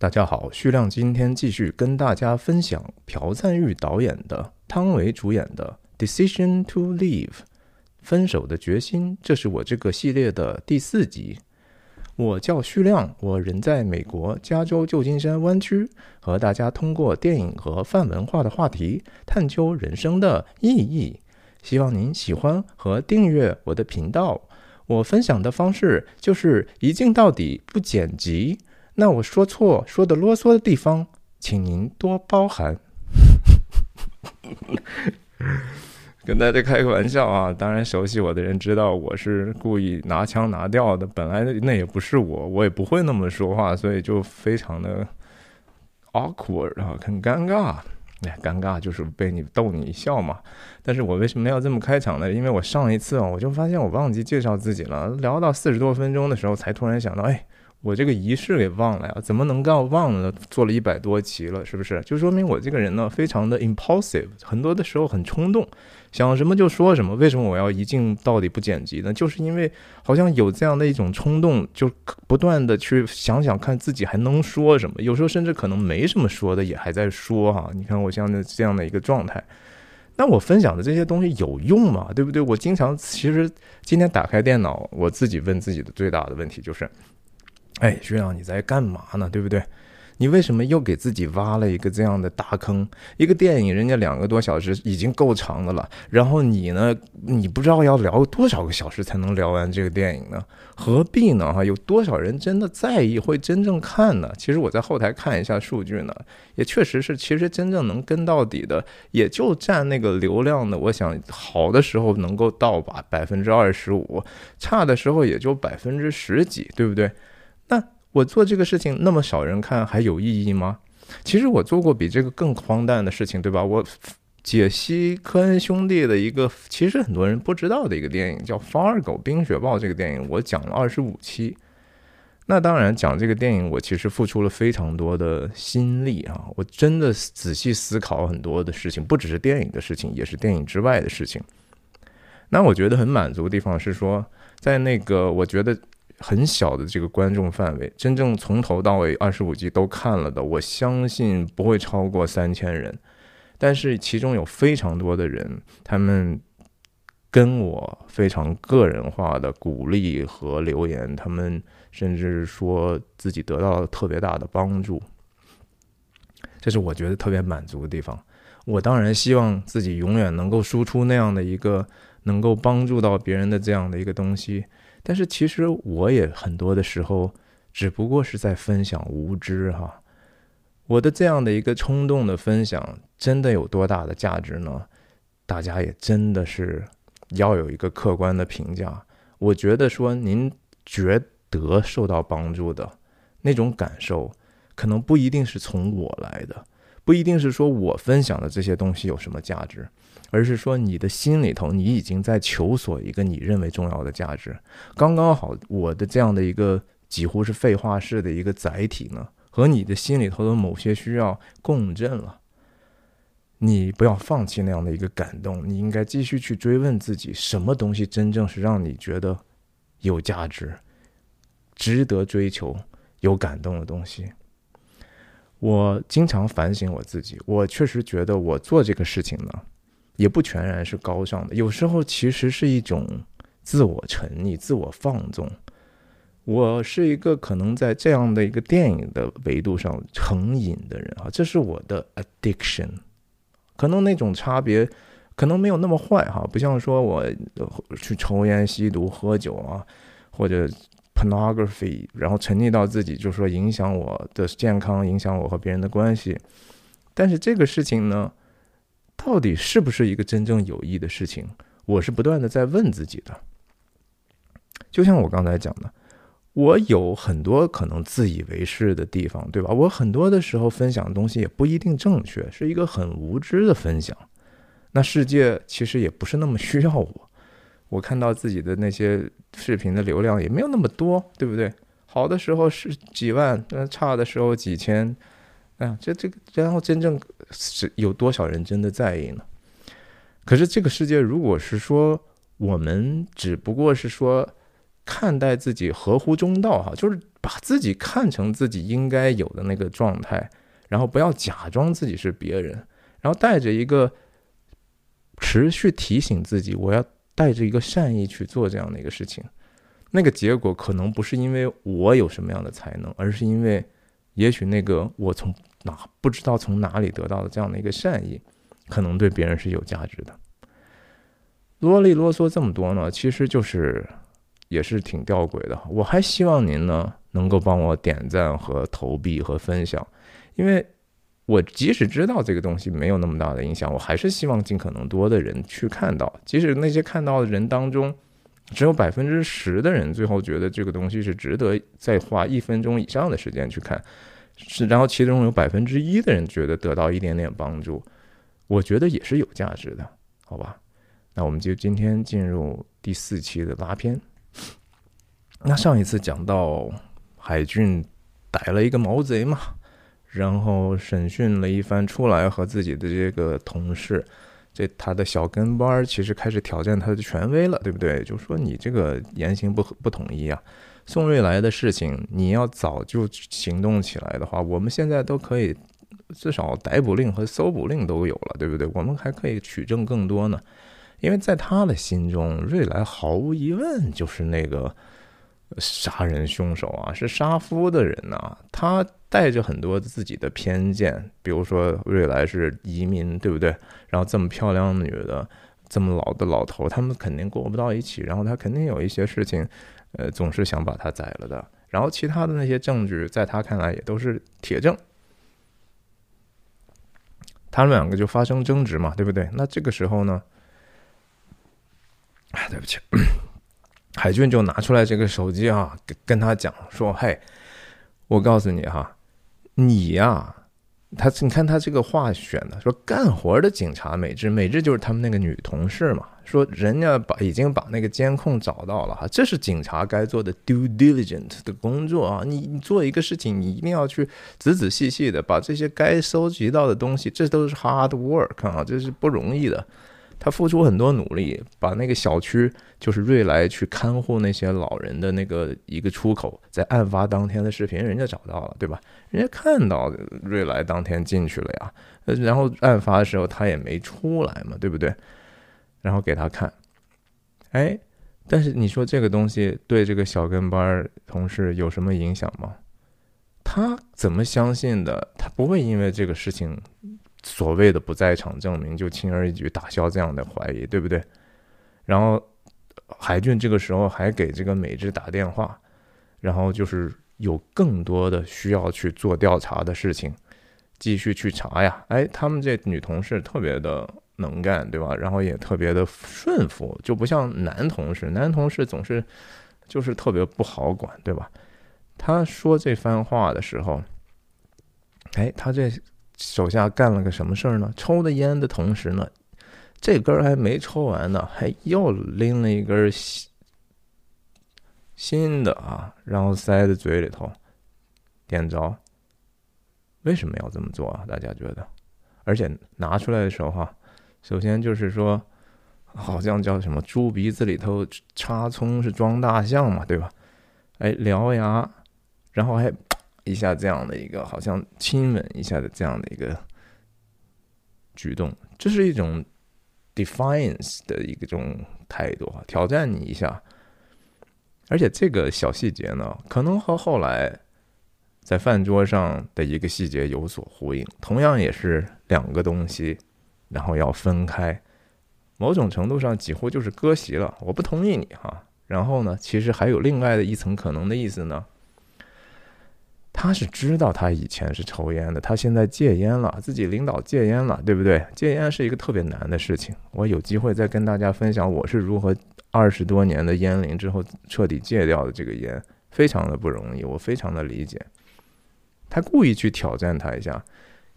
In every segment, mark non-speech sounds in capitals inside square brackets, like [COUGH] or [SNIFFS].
大家好，徐亮今天继续跟大家分享朴赞玉导演的、汤唯主演的《Decision to Leave》分手的决心，这是我这个系列的第四集。我叫徐亮，我人在美国加州旧金山湾区，和大家通过电影和泛文化的话题，探究人生的意义。希望您喜欢和订阅我的频道。我分享的方式就是一镜到底，不剪辑。那我说错、说的啰嗦的地方，请您多包涵。[LAUGHS] 跟大家开个玩笑啊！当然，熟悉我的人知道我是故意拿腔拿调的。本来那也不是我，我也不会那么说话，所以就非常的 awkward 啊，很尴尬。哎，尴尬就是被你逗你一笑嘛。但是我为什么要这么开场呢？因为我上一次啊，我就发现我忘记介绍自己了。聊到四十多分钟的时候，才突然想到，哎。我这个仪式给忘了呀？怎么能够忘了呢？做了一百多集了，是不是？就说明我这个人呢，非常的 impulsive，很多的时候很冲动，想什么就说什么。为什么我要一镜到底不剪辑呢？就是因为好像有这样的一种冲动，就不断的去想想看自己还能说什么。有时候甚至可能没什么说的，也还在说哈。你看我像这样的一个状态，那我分享的这些东西有用吗？对不对？我经常其实今天打开电脑，我自己问自己的最大的问题就是。哎，学长，你在干嘛呢？对不对？你为什么又给自己挖了一个这样的大坑？一个电影，人家两个多小时已经够长的了，然后你呢，你不知道要聊多少个小时才能聊完这个电影呢？何必呢？哈，有多少人真的在意，会真正看呢？其实我在后台看一下数据呢，也确实是，其实真正能跟到底的，也就占那个流量的。我想好的时候能够到吧百分之二十五，差的时候也就百分之十几，对不对？我做这个事情那么少人看还有意义吗？其实我做过比这个更荒诞的事情，对吧？我解析科恩兄弟的一个其实很多人不知道的一个电影，叫《方二狗冰雪暴》。这个电影我讲了二十五期。那当然讲这个电影，我其实付出了非常多的心力啊！我真的仔细思考很多的事情，不只是电影的事情，也是电影之外的事情。那我觉得很满足的地方是说，在那个我觉得。很小的这个观众范围，真正从头到尾二十五集都看了的，我相信不会超过三千人。但是其中有非常多的人，他们跟我非常个人化的鼓励和留言，他们甚至说自己得到了特别大的帮助，这是我觉得特别满足的地方。我当然希望自己永远能够输出那样的一个能够帮助到别人的这样的一个东西。但是其实我也很多的时候，只不过是在分享无知哈。我的这样的一个冲动的分享，真的有多大的价值呢？大家也真的是要有一个客观的评价。我觉得说您觉得受到帮助的那种感受，可能不一定是从我来的，不一定是说我分享的这些东西有什么价值。而是说，你的心里头，你已经在求索一个你认为重要的价值。刚刚好，我的这样的一个几乎是废话式的一个载体呢，和你的心里头的某些需要共振了。你不要放弃那样的一个感动，你应该继续去追问自己，什么东西真正是让你觉得有价值、值得追求、有感动的东西。我经常反省我自己，我确实觉得我做这个事情呢。也不全然是高尚的，有时候其实是一种自我沉溺、自我放纵。我是一个可能在这样的一个电影的维度上成瘾的人啊，这是我的 addiction。可能那种差别可能没有那么坏哈，不像说我去抽烟、吸毒、喝酒啊，或者 pornography，然后沉溺到自己就说影响我的健康、影响我和别人的关系。但是这个事情呢？到底是不是一个真正有益的事情？我是不断的在问自己的。就像我刚才讲的，我有很多可能自以为是的地方，对吧？我很多的时候分享的东西也不一定正确，是一个很无知的分享。那世界其实也不是那么需要我。我看到自己的那些视频的流量也没有那么多，对不对？好的时候是几万，那差的时候几千。哎呀，这这个，然后真正是有多少人真的在意呢？可是这个世界，如果是说我们只不过是说看待自己合乎中道哈，就是把自己看成自己应该有的那个状态，然后不要假装自己是别人，然后带着一个持续提醒自己，我要带着一个善意去做这样的一个事情。那个结果可能不是因为我有什么样的才能，而是因为也许那个我从哪不知道从哪里得到的这样的一个善意，可能对别人是有价值的。啰里啰嗦这么多呢，其实就是也是挺吊诡的。我还希望您呢能够帮我点赞和投币和分享，因为我即使知道这个东西没有那么大的影响，我还是希望尽可能多的人去看到。即使那些看到的人当中，只有百分之十的人最后觉得这个东西是值得再花一分钟以上的时间去看，是然后其中有百分之一的人觉得得到一点点帮助，我觉得也是有价值的，好吧？那我们就今天进入第四期的拉片。那上一次讲到海俊逮了一个毛贼嘛，然后审讯了一番出来，和自己的这个同事，这他的小跟班其实开始挑战他的权威了，对不对？就说你这个言行不不统一啊，宋瑞来的事情你要早就行动起来的话，我们现在都可以至少逮捕令和搜捕令都有了，对不对？我们还可以取证更多呢。因为在他的心中，瑞来毫无疑问就是那个杀人凶手啊，是杀夫的人呐。他带着很多自己的偏见，比如说瑞来是移民，对不对？然后这么漂亮的女的，这么老的老头，他们肯定过不到一起。然后他肯定有一些事情，呃，总是想把他宰了的。然后其他的那些证据，在他看来也都是铁证。他们两个就发生争执嘛，对不对？那这个时候呢？哎，对不起，[CLEARS THROAT] 海俊就拿出来这个手机啊，跟跟他讲说：“嘿，我告诉你哈，你呀，他你看他这个话选的，说干活的警察美智，美智就是他们那个女同事嘛。说人家把已经把那个监控找到了哈，这是警察该做的 due diligence 的工作啊。你你做一个事情，你一定要去仔仔细细的把这些该收集到的东西，这都是 hard work 啊，这是不容易的。”他付出很多努力，把那个小区就是瑞来去看护那些老人的那个一个出口，在案发当天的视频，人家找到了，对吧？人家看到瑞来当天进去了呀，然后案发的时候他也没出来嘛，对不对？然后给他看，哎，但是你说这个东西对这个小跟班同事有什么影响吗？他怎么相信的？他不会因为这个事情。所谓的不在场证明，就轻而易举打消这样的怀疑，对不对？然后海俊这个时候还给这个美智打电话，然后就是有更多的需要去做调查的事情，继续去查呀。哎，他们这女同事特别的能干，对吧？然后也特别的顺服，就不像男同事，男同事总是就是特别不好管，对吧？他说这番话的时候，哎，他这。手下干了个什么事儿呢？抽的烟的同时呢，这根还没抽完呢，还又拎了一根新新的啊，然后塞在嘴里头，点着。为什么要这么做啊？大家觉得？而且拿出来的时候哈，首先就是说，好像叫什么猪鼻子里头插葱是装大象嘛，对吧？哎，獠牙，然后还。一下这样的一个好像亲吻一下的这样的一个举动，这是一种 defiance 的一个种态度啊，挑战你一下。而且这个小细节呢，可能和后来在饭桌上的一个细节有所呼应，同样也是两个东西，然后要分开，某种程度上几乎就是割席了。我不同意你哈。然后呢，其实还有另外的一层可能的意思呢。他是知道他以前是抽烟的，他现在戒烟了，自己领导戒烟了，对不对？戒烟是一个特别难的事情，我有机会再跟大家分享我是如何二十多年的烟龄之后彻底戒掉的这个烟，非常的不容易，我非常的理解。他故意去挑战他一下，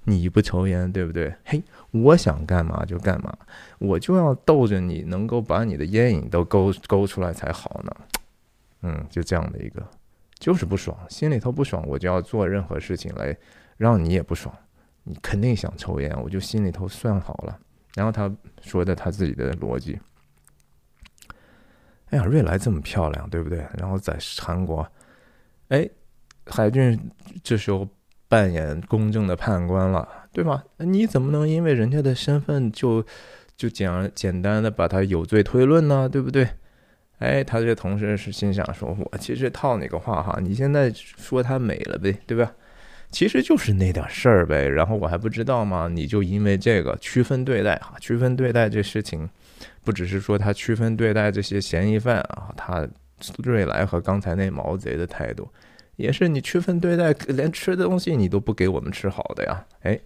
你不抽烟对不对？嘿，我想干嘛就干嘛，我就要逗着你，能够把你的烟瘾都勾勾出来才好呢。嗯，就这样的一个。就是不爽，心里头不爽，我就要做任何事情来让你也不爽。你肯定想抽烟，我就心里头算好了。然后他说的他自己的逻辑。哎呀，瑞来这么漂亮，对不对？然后在韩国，哎，海俊这时候扮演公正的判官了，对吧？你怎么能因为人家的身份就就简简单的把他有罪推论呢？对不对？哎，他这同事是心想说：“我其实套你个话哈，你现在说他美了呗，对吧？其实就是那点事儿呗。然后我还不知道吗？你就因为这个区分对待哈，区分对待这事情，不只是说他区分对待这些嫌疑犯啊，他瑞来和刚才那毛贼的态度。”也是你区分对待，连吃的东西你都不给我们吃好的呀，哎，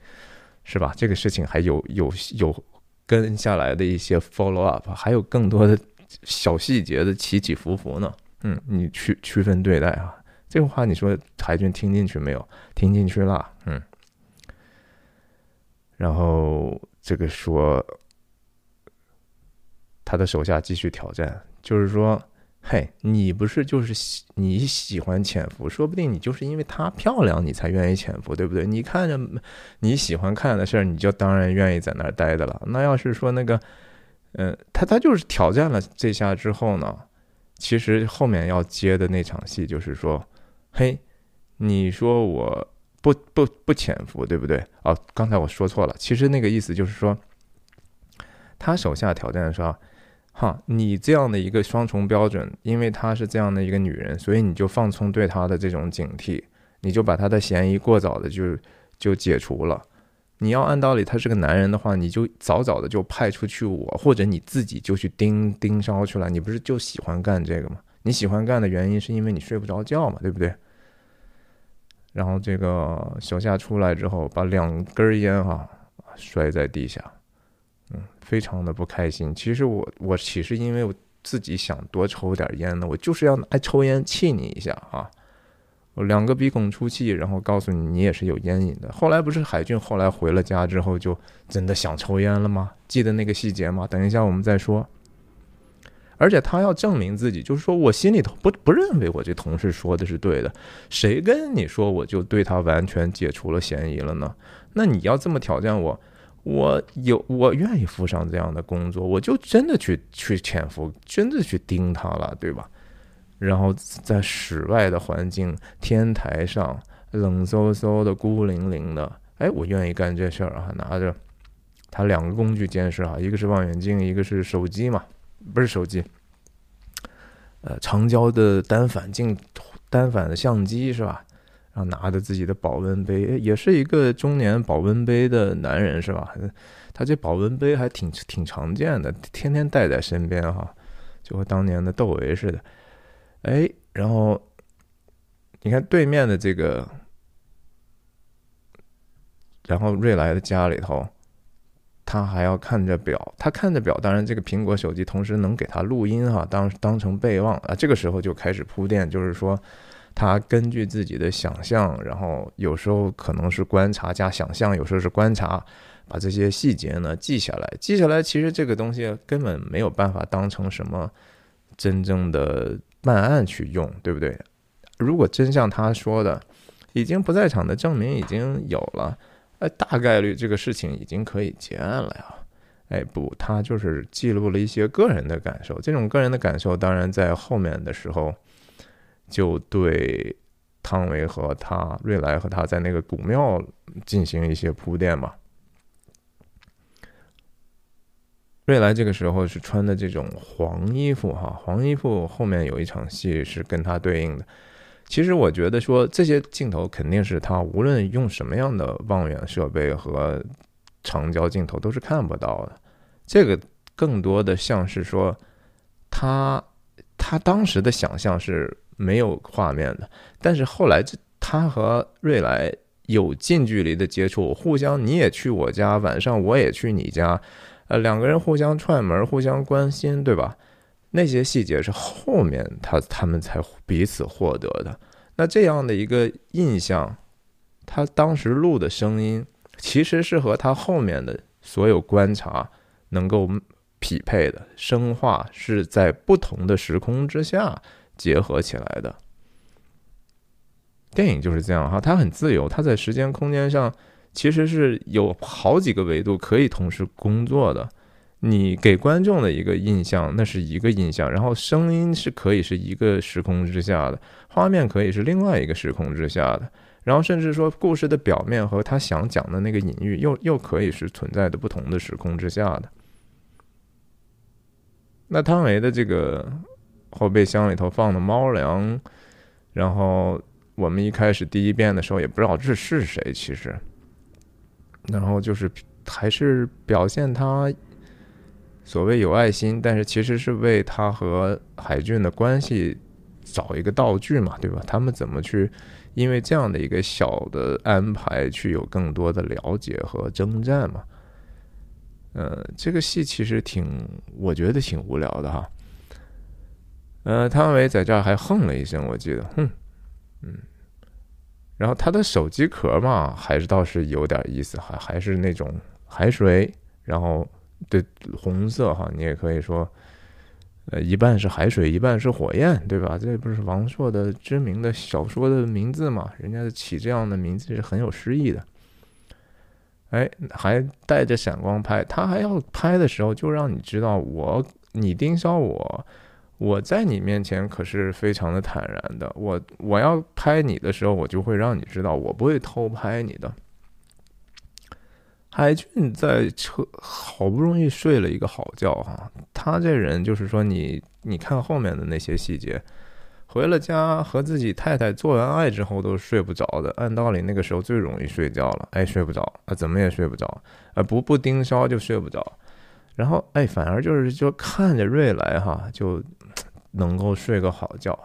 是吧？这个事情还有有有跟下来的一些 follow up，还有更多的小细节的起起伏伏呢。嗯，你区区分对待啊，这个话你说海军听进去没有？听进去了，嗯。然后这个说他的手下继续挑战，就是说。嘿，你不是就是喜你喜欢潜伏，说不定你就是因为她漂亮，你才愿意潜伏，对不对？你看着你喜欢看的事儿，你就当然愿意在那儿待的了。那要是说那个，嗯，他他就是挑战了这下之后呢，其实后面要接的那场戏就是说，嘿，你说我不不不潜伏，对不对？哦，刚才我说错了，其实那个意思就是说，他手下挑战说。哈，你这样的一个双重标准，因为她是这样的一个女人，所以你就放松对她的这种警惕，你就把她的嫌疑过早的就就解除了。你要按道理，他是个男人的话，你就早早的就派出去我，或者你自己就去盯盯梢去了。你不是就喜欢干这个吗？你喜欢干的原因是因为你睡不着觉嘛，对不对？然后这个小夏出来之后，把两根烟哈摔在地下。嗯，非常的不开心。其实我我其实因为我自己想多抽点烟呢，我就是要拿抽烟气你一下啊。我两个鼻孔出气，然后告诉你你也是有烟瘾的。后来不是海俊后来回了家之后就真的想抽烟了吗？记得那个细节吗？等一下我们再说。而且他要证明自己，就是说我心里头不不认为我这同事说的是对的。谁跟你说我就对他完全解除了嫌疑了呢？那你要这么挑战我？我有，我愿意负上这样的工作，我就真的去去潜伏，真的去盯他了，对吧？然后在室外的环境，天台上冷飕飕的、孤零零的，哎，我愿意干这事儿啊！拿着他两个工具监视啊，一个是望远镜，一个是手机嘛，不是手机，呃，长焦的单反镜、单反的相机是吧？然后拿着自己的保温杯，也是一个中年保温杯的男人，是吧？他这保温杯还挺挺常见的，天天带在身边哈，就和当年的窦唯似的。哎，然后你看对面的这个，然后瑞来的家里头，他还要看着表，他看着表，当然这个苹果手机同时能给他录音哈，当当成备忘啊。这个时候就开始铺垫，就是说。他根据自己的想象，然后有时候可能是观察加想象，有时候是观察，把这些细节呢记下来。记下来，其实这个东西根本没有办法当成什么真正的办案去用，对不对？如果真像他说的，已经不在场的证明已经有了，哎，大概率这个事情已经可以结案了呀。哎，不，他就是记录了一些个人的感受。这种个人的感受，当然在后面的时候。就对汤唯和他瑞来和他在那个古庙进行一些铺垫嘛。瑞来这个时候是穿的这种黄衣服哈，黄衣服后面有一场戏是跟他对应的。其实我觉得说这些镜头肯定是他无论用什么样的望远设备和长焦镜头都是看不到的。这个更多的像是说他他当时的想象是。没有画面的，但是后来这他和瑞来有近距离的接触，互相你也去我家，晚上我也去你家，呃，两个人互相串门，互相关心，对吧？那些细节是后面他他们才彼此获得的。那这样的一个印象，他当时录的声音其实是和他后面的所有观察能够匹配的，生化是在不同的时空之下。结合起来的电影就是这样哈，它很自由，它在时间空间上其实是有好几个维度可以同时工作的。你给观众的一个印象，那是一个印象，然后声音是可以是一个时空之下的，画面可以是另外一个时空之下的，然后甚至说故事的表面和他想讲的那个隐喻，又又可以是存在的不同的时空之下的。那汤唯的这个后备箱里头放的猫粮，然后我们一开始第一遍的时候也不知道这是谁，其实，然后就是还是表现他。所谓有爱心，但是其实是为他和海俊的关系找一个道具嘛，对吧？他们怎么去因为这样的一个小的安排去有更多的了解和征战嘛？呃，这个戏其实挺，我觉得挺无聊的哈。呃，汤唯在这儿还哼了一声，我记得，哼，嗯，然后他的手机壳嘛，还是倒是有点意思，还还是那种海水，然后。对，红色哈，你也可以说，呃，一半是海水，一半是火焰，对吧？这不是王朔的知名的小说的名字嘛？人家起这样的名字是很有诗意的。哎，还带着闪光拍，他还要拍的时候就让你知道，我你盯梢我，我在你面前可是非常的坦然的。我我要拍你的时候，我就会让你知道，我不会偷拍你的。海俊在车好不容易睡了一个好觉哈，他这人就是说你你看后面的那些细节，回了家和自己太太做完爱之后都睡不着的，按道理那个时候最容易睡觉了，哎睡不着啊怎么也睡不着啊不不盯梢就睡不着，然后哎反而就是就看着瑞来哈就能够睡个好觉，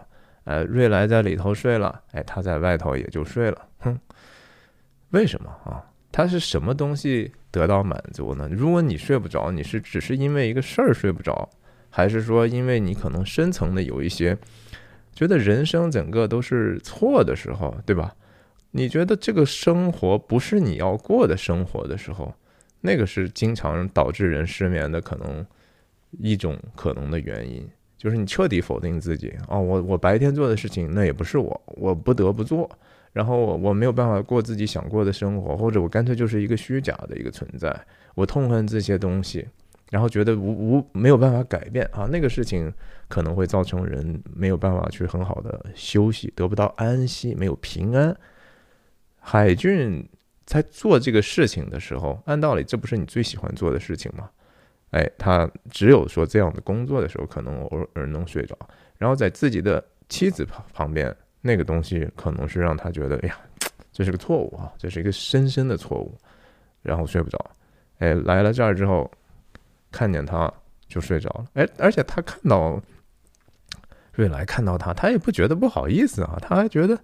哎瑞来在里头睡了，哎他在外头也就睡了，哼，为什么啊？他是什么东西得到满足呢？如果你睡不着，你是只是因为一个事儿睡不着，还是说因为你可能深层的有一些觉得人生整个都是错的时候，对吧？你觉得这个生活不是你要过的生活的时候，那个是经常导致人失眠的可能一种可能的原因，就是你彻底否定自己啊！我我白天做的事情那也不是我，我不得不做。然后我我没有办法过自己想过的生活，或者我干脆就是一个虚假的一个存在。我痛恨这些东西，然后觉得无无没有办法改变啊，那个事情可能会造成人没有办法去很好的休息，得不到安息，没有平安。海俊在做这个事情的时候，按道理这不是你最喜欢做的事情吗？哎，他只有说这样的工作的时候，可能偶尔能睡着，然后在自己的妻子旁旁边。那个东西可能是让他觉得，哎呀，这是个错误啊，这是一个深深的错误，然后睡不着。哎，来了这儿之后，看见他就睡着了。哎，而且他看到瑞来看到他，他也不觉得不好意思啊，他还觉得，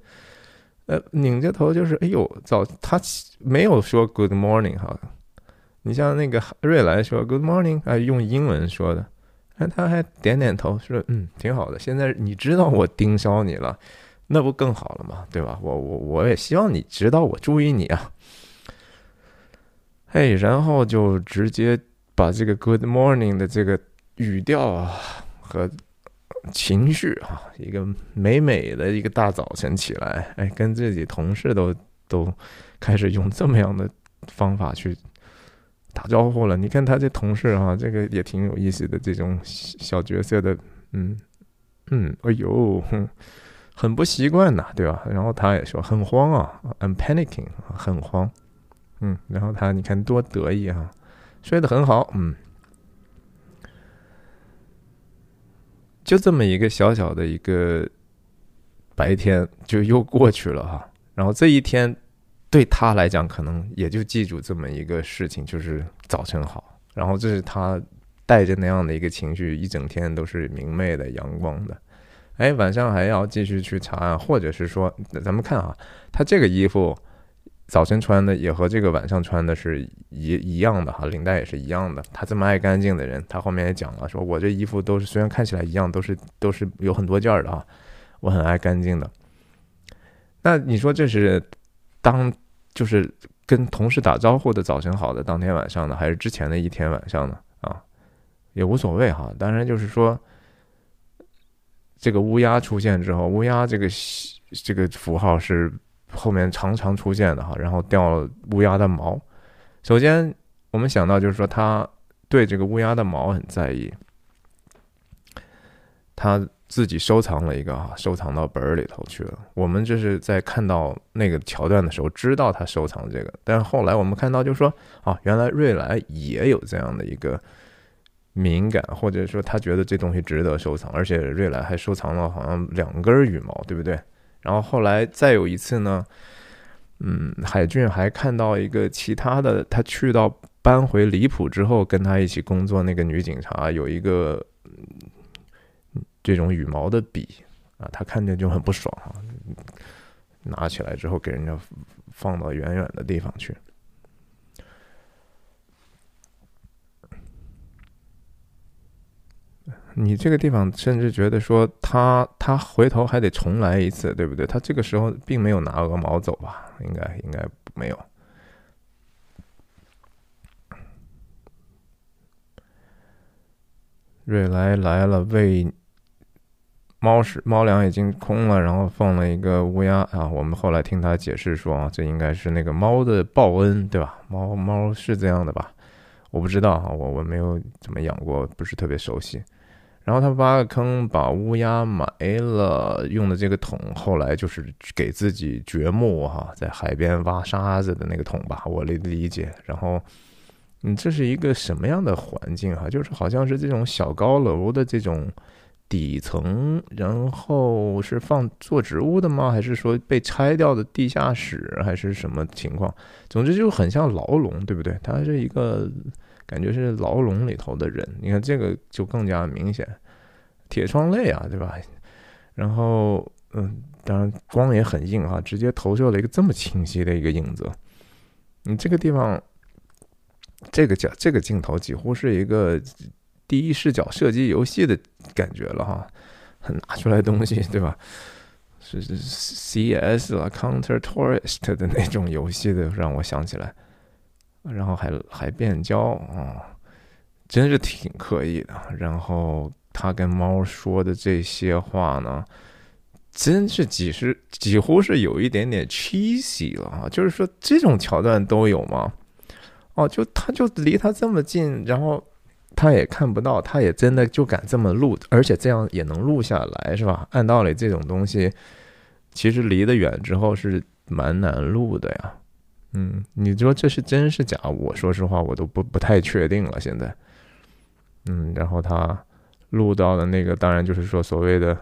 呃，拧着头就是，哎呦，早他没有说 Good morning 哈。你像那个瑞来说 Good morning，啊，用英文说的，哎，他还点点头说，嗯，挺好的。现在你知道我盯梢你了。那不更好了吗？对吧？我我我也希望你知道我注意你啊。嘿，然后就直接把这个 Good morning 的这个语调啊和情绪啊，一个美美的一个大早晨起来，哎，跟自己同事都都开始用这么样的方法去打招呼了。你看他这同事哈，这个也挺有意思的，这种小角色的，嗯嗯，哎呦。很不习惯呐，对吧？然后他也说很慌啊，I'm panicking，很慌。嗯，然后他你看多得意啊，睡得很好。嗯，就这么一个小小的一个白天就又过去了哈。然后这一天对他来讲，可能也就记住这么一个事情，就是早晨好。然后这是他带着那样的一个情绪，一整天都是明媚的、阳光的。哎，晚上还要继续去查案，或者是说，咱们看啊，他这个衣服早晨穿的也和这个晚上穿的是一一样的哈，领带也是一样的。他这么爱干净的人，他后面也讲了，说我这衣服都是虽然看起来一样，都是都是有很多件儿的啊，我很爱干净的。那你说这是当就是跟同事打招呼的早晨好的当天晚上呢，还是之前的一天晚上呢？啊，也无所谓哈，当然就是说。这个乌鸦出现之后，乌鸦这个这个符号是后面常常出现的哈，然后掉了乌鸦的毛。首先，我们想到就是说，他对这个乌鸦的毛很在意，他自己收藏了一个啊，收藏到本儿里头去了。我们就是在看到那个桥段的时候，知道他收藏这个，但后来我们看到，就说啊，原来瑞来也有这样的一个敏感，或者说他觉得这东西值得收藏，而且瑞来还收藏了好像两根羽毛，对不对？然后后来再有一次呢，嗯，海俊还看到一个其他的，他去到搬回离谱之后，跟他一起工作那个女警察有一个这种羽毛的笔啊，他看见就很不爽啊，拿起来之后给人家放到远远的地方去。你这个地方甚至觉得说他他回头还得重来一次，对不对？他这个时候并没有拿鹅毛走吧？应该应该没有。瑞来来了，喂猫食猫粮已经空了，然后放了一个乌鸦啊。我们后来听他解释说啊，这应该是那个猫的报恩，对吧？猫猫是这样的吧？我不知道啊，我我没有怎么养过，不是特别熟悉。然后他挖个坑，把乌鸦埋了，用的这个桶，后来就是给自己掘墓哈，在海边挖沙子的那个桶吧，我的理解。然后，嗯，这是一个什么样的环境哈？就是好像是这种小高楼的这种底层，然后是放做植物的吗？还是说被拆掉的地下室，还是什么情况？总之就很像牢笼，对不对？它是一个。感觉是牢笼里头的人，你看这个就更加明显，铁窗泪啊，对吧？然后，嗯，当然光也很硬啊，直接投射了一个这么清晰的一个影子。你这个地方，这个角这个镜头几乎是一个第一视角射击游戏的感觉了哈，拿出来东西，对吧？是是 CS 了，Counter Tourist 的那种游戏的，让我想起来。然后还还变焦啊，真是挺刻意的。然后他跟猫说的这些话呢，真是几十几乎是有一点点 cheesy 了啊！就是说这种桥段都有吗？哦，就他就离他这么近，然后他也看不到，他也真的就敢这么录，而且这样也能录下来，是吧？按道理这种东西，其实离得远之后是蛮难录的呀。嗯，你说这是真是假？我说实话，我都不不太确定了。现在，嗯，然后他录到的那个，当然就是说所谓的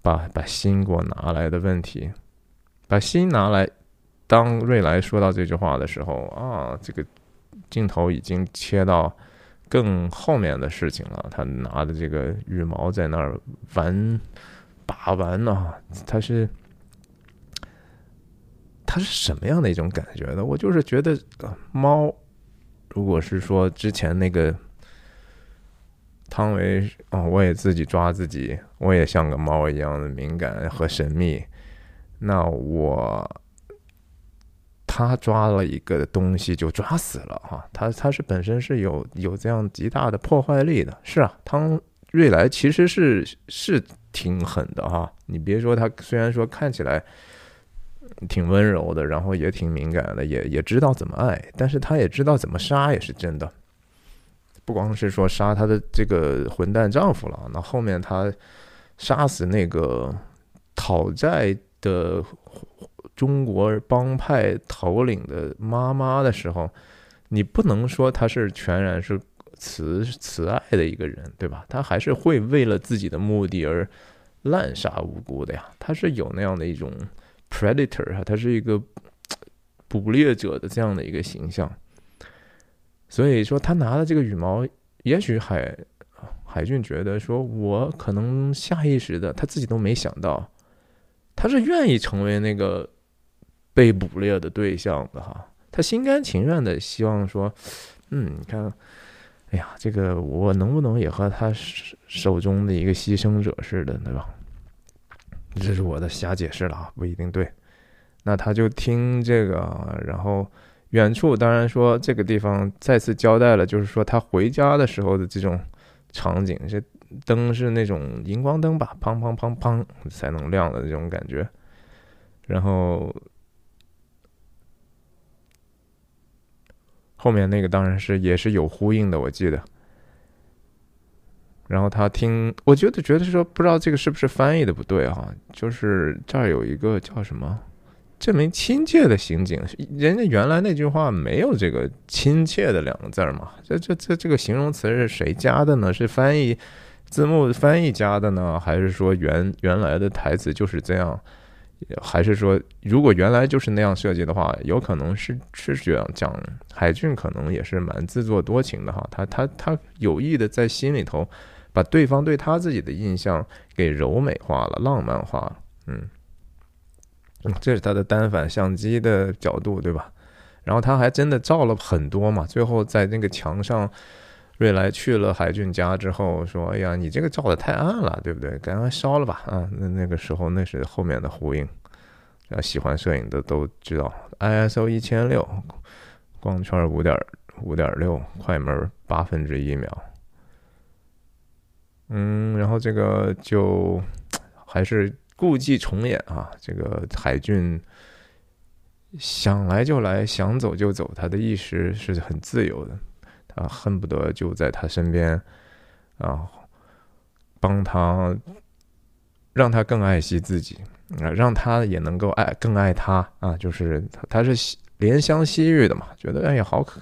把把心给我拿来的问题，把心拿来。当瑞来说到这句话的时候啊，这个镜头已经切到更后面的事情了。他拿的这个羽毛在那儿玩把玩呢，他是。他是什么样的一种感觉呢？我就是觉得，猫，如果是说之前那个汤唯啊，我也自己抓自己，我也像个猫一样的敏感和神秘。那我他抓了一个东西就抓死了哈，他他是本身是有有这样极大的破坏力的。是啊，汤瑞来其实是是挺狠的哈。你别说他，虽然说看起来。挺温柔的，然后也挺敏感的，也也知道怎么爱，但是他也知道怎么杀，也是真的。不光是说杀他的这个混蛋丈夫了，那后面他杀死那个讨债的中国帮派头领的妈妈的时候，你不能说他是全然是慈慈爱的一个人，对吧？他还是会为了自己的目的而滥杀无辜的呀，他是有那样的一种。Predator 啊，他是一个捕猎者的这样的一个形象，所以说他拿的这个羽毛，也许海海俊觉得说，我可能下意识的他自己都没想到，他是愿意成为那个被捕猎的对象的哈，他心甘情愿的希望说，嗯，你看，哎呀，这个我能不能也和他手中的一个牺牲者似的，对吧？这是我的瞎解释了啊，不一定对。那他就听这个，然后远处当然说这个地方再次交代了，就是说他回家的时候的这种场景，这灯是那种荧光灯吧，砰砰砰砰才能亮的这种感觉。然后后面那个当然是也是有呼应的，我记得。然后他听，我觉得觉得说不知道这个是不是翻译的不对哈，就是这儿有一个叫什么“这名亲切的刑警”，人家原来那句话没有这个“亲切”的两个字嘛，这这这这个形容词是谁加的呢？是翻译字幕翻译加的呢，还是说原原来的台词就是这样？还是说如果原来就是那样设计的话，有可能是是这样讲，海俊可能也是蛮自作多情的哈，他他他有意的在心里头。把对方对他自己的印象给柔美化了、浪漫化了，嗯，这是他的单反相机的角度，对吧？然后他还真的照了很多嘛。最后在那个墙上，瑞来去了海俊家之后说：“哎呀，你这个照的太暗了，对不对？赶快烧了吧！”啊，那那个时候那是后面的呼应。啊，喜欢摄影的都知道，ISO 一千六，光圈五点五点六，快门八分之一秒。嗯，然后这个就还是故伎重演啊！这个海俊想来就来，想走就走，他的意识是很自由的，啊恨不得就在他身边啊，帮他，让他更爱惜自己啊，让他也能够爱更爱他啊！就是他是怜香惜玉的嘛，觉得哎呀好可。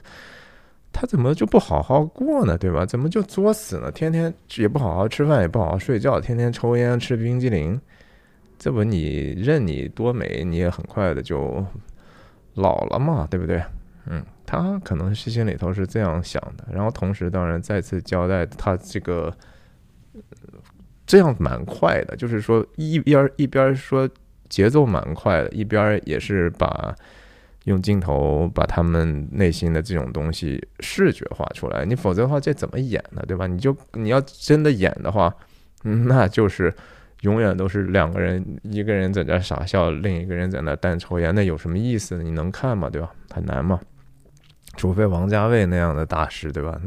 他怎么就不好好过呢？对吧？怎么就作死呢？天天也不好好吃饭，也不好好睡觉，天天抽烟吃冰激凌，这不你任你多美，你也很快的就老了嘛，对不对？嗯，他可能是心里头是这样想的。然后同时，当然再次交代他这个这样蛮快的，就是说一边一边说节奏蛮快的，一边也是把。用镜头把他们内心的这种东西视觉化出来，你否则的话这怎么演呢？对吧？你就你要真的演的话，那就是永远都是两个人，一个人在那傻笑，另一个人在那单抽烟，那有什么意思？你能看吗？对吧？很难嘛，除非王家卫那样的大师，对吧？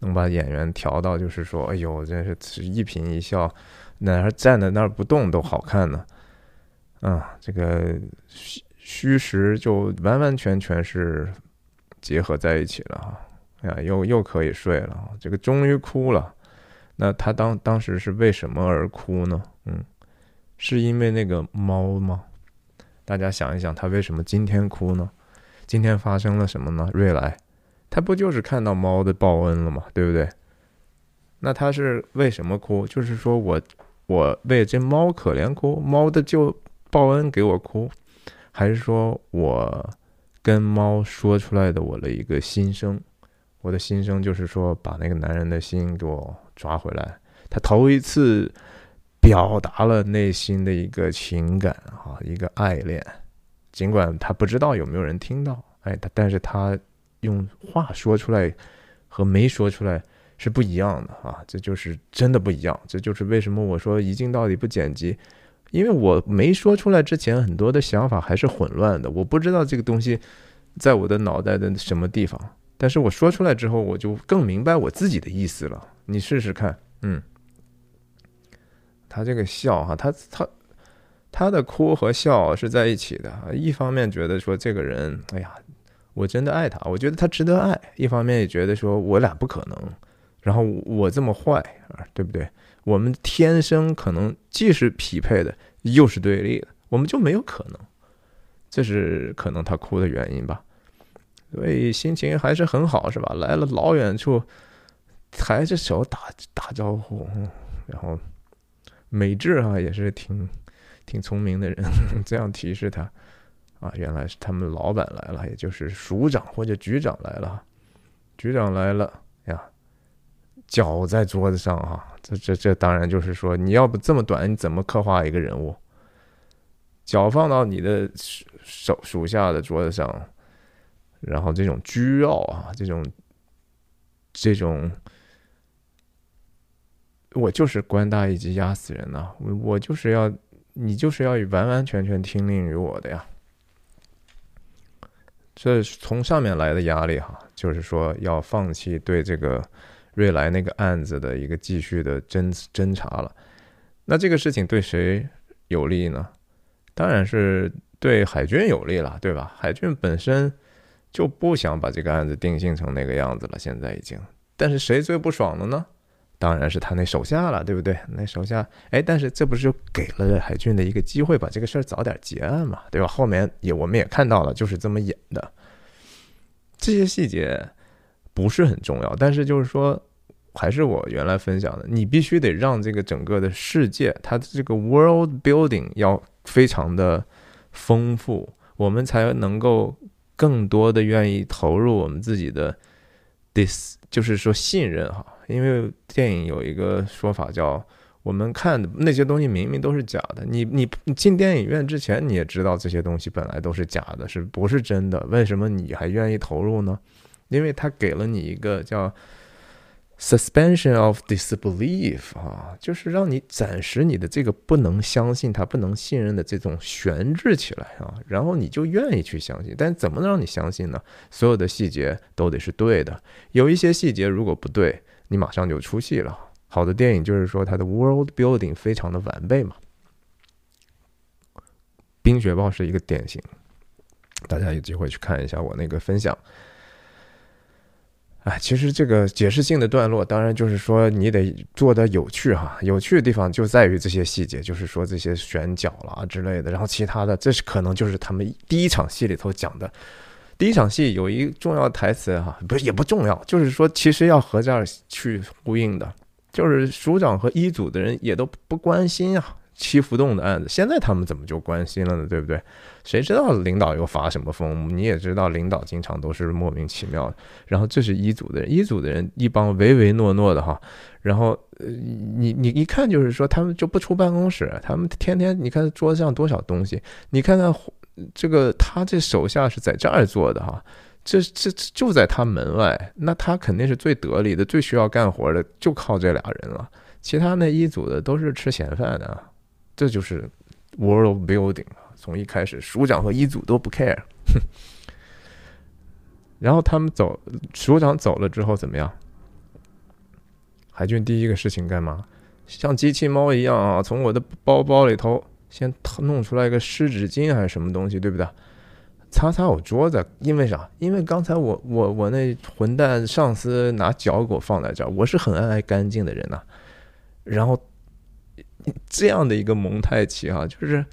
能把演员调到就是说，哎呦，真是一颦一笑，哪儿站在那儿不动都好看呢？啊，这个。虚虚实就完完全全是结合在一起了哈，哎呀，又又可以睡了，这个终于哭了。那他当当时是为什么而哭呢？嗯，是因为那个猫吗？大家想一想，他为什么今天哭呢？今天发生了什么呢？瑞来，他不就是看到猫的报恩了吗？对不对？那他是为什么哭？就是说我我为这猫可怜哭，猫的就报恩给我哭。还是说我跟猫说出来的我的一个心声，我的心声就是说把那个男人的心给我抓回来。他头一次表达了内心的一个情感啊，一个爱恋，尽管他不知道有没有人听到，哎，他但是他用话说出来和没说出来是不一样的啊，这就是真的不一样。这就是为什么我说一镜到底不剪辑。因为我没说出来之前，很多的想法还是混乱的，我不知道这个东西在我的脑袋的什么地方。但是我说出来之后，我就更明白我自己的意思了。你试试看，嗯，他这个笑哈，他他他的哭和笑是在一起的。一方面觉得说这个人，哎呀，我真的爱他，我觉得他值得爱；一方面也觉得说我俩不可能，然后我这么坏，对不对？我们天生可能既是匹配的，又是对立的，我们就没有可能，这是可能他哭的原因吧。所以心情还是很好，是吧？来了老远处，抬着手打打招呼，然后美智啊也是挺挺聪明的人，[LAUGHS] 这样提示他啊，原来是他们老板来了，也就是署长或者局长来了，局长来了呀。脚在桌子上啊，这这这当然就是说，你要不这么短，你怎么刻画一个人物？脚放到你的手属下的桌子上，然后这种倨傲啊，这种这种，我就是官大一级压死人呐！我我就是要你就是要完完全全听令于我的呀！这从上面来的压力哈，就是说要放弃对这个。瑞来那个案子的一个继续的侦侦查了，那这个事情对谁有利呢？当然是对海军有利了，对吧？海军本身就不想把这个案子定性成那个样子了。现在已经，但是谁最不爽的呢？当然是他那手下了，对不对？那手下，哎，但是这不是就给了海军的一个机会，把这个事儿早点结案嘛，对吧？后面也我们也看到了，就是这么演的。这些细节不是很重要，但是就是说，还是我原来分享的，你必须得让这个整个的世界，它的这个 world building 要非常的丰富，我们才能够更多的愿意投入我们自己的 this，就是说信任哈。因为电影有一个说法叫，我们看的那些东西明明都是假的。你你进电影院之前你也知道这些东西本来都是假的，是不是真的？为什么你还愿意投入呢？因为他给了你一个叫。Suspension of disbelief 啊，就是让你暂时你的这个不能相信他、不能信任的这种悬置起来啊，然后你就愿意去相信。但怎么能让你相信呢？所有的细节都得是对的，有一些细节如果不对，你马上就出戏了。好的电影就是说它的 world building 非常的完备嘛，《冰雪暴》是一个典型，大家有机会去看一下我那个分享。哎，其实这个解释性的段落，当然就是说你得做的有趣哈。有趣的地方就在于这些细节，就是说这些选角啦之类的。然后其他的，这是可能就是他们第一场戏里头讲的。第一场戏有一重要台词哈，不是也不重要，就是说其实要和这儿去呼应的，就是署长和一组的人也都不关心啊。七浮动的案子，现在他们怎么就关心了呢？对不对？谁知道领导又发什么疯？你也知道，领导经常都是莫名其妙的。然后这是一组的人，一组的人一帮唯唯诺诺的哈。然后呃，你你一看就是说，他们就不出办公室，他们天天你看桌子上多少东西，你看看这个他这手下是在这儿做的哈，这这就在他门外，那他肯定是最得力的，最需要干活的，就靠这俩人了。其他那一组的都是吃闲饭的。这就是 world building 从一开始，署长和一组都不 care，哼 [LAUGHS] 然后他们走，署长走了之后怎么样？海军第一个事情干嘛？像机器猫一样啊，从我的包包里头先弄出来一个湿纸巾还是什么东西，对不对？擦擦我桌子，因为啥？因为刚才我我我那混蛋上司拿脚给我放在这儿，我是很爱干净的人呐，然后。这样的一个蒙太奇啊，就是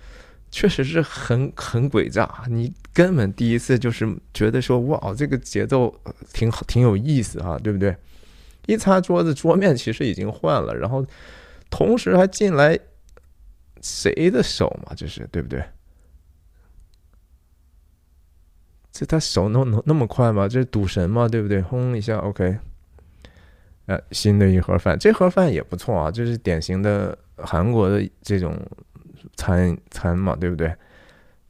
确实是很很诡诈，你根本第一次就是觉得说哇，这个节奏挺好，挺有意思哈，对不对？一擦桌子，桌面其实已经换了，然后同时还进来谁的手嘛？这是对不对？这他手能能那么快吗？这是赌神嘛？对不对？轰一下，OK。呃，新的一盒饭，这盒饭也不错啊，这是典型的。韩国的这种餐餐嘛，对不对？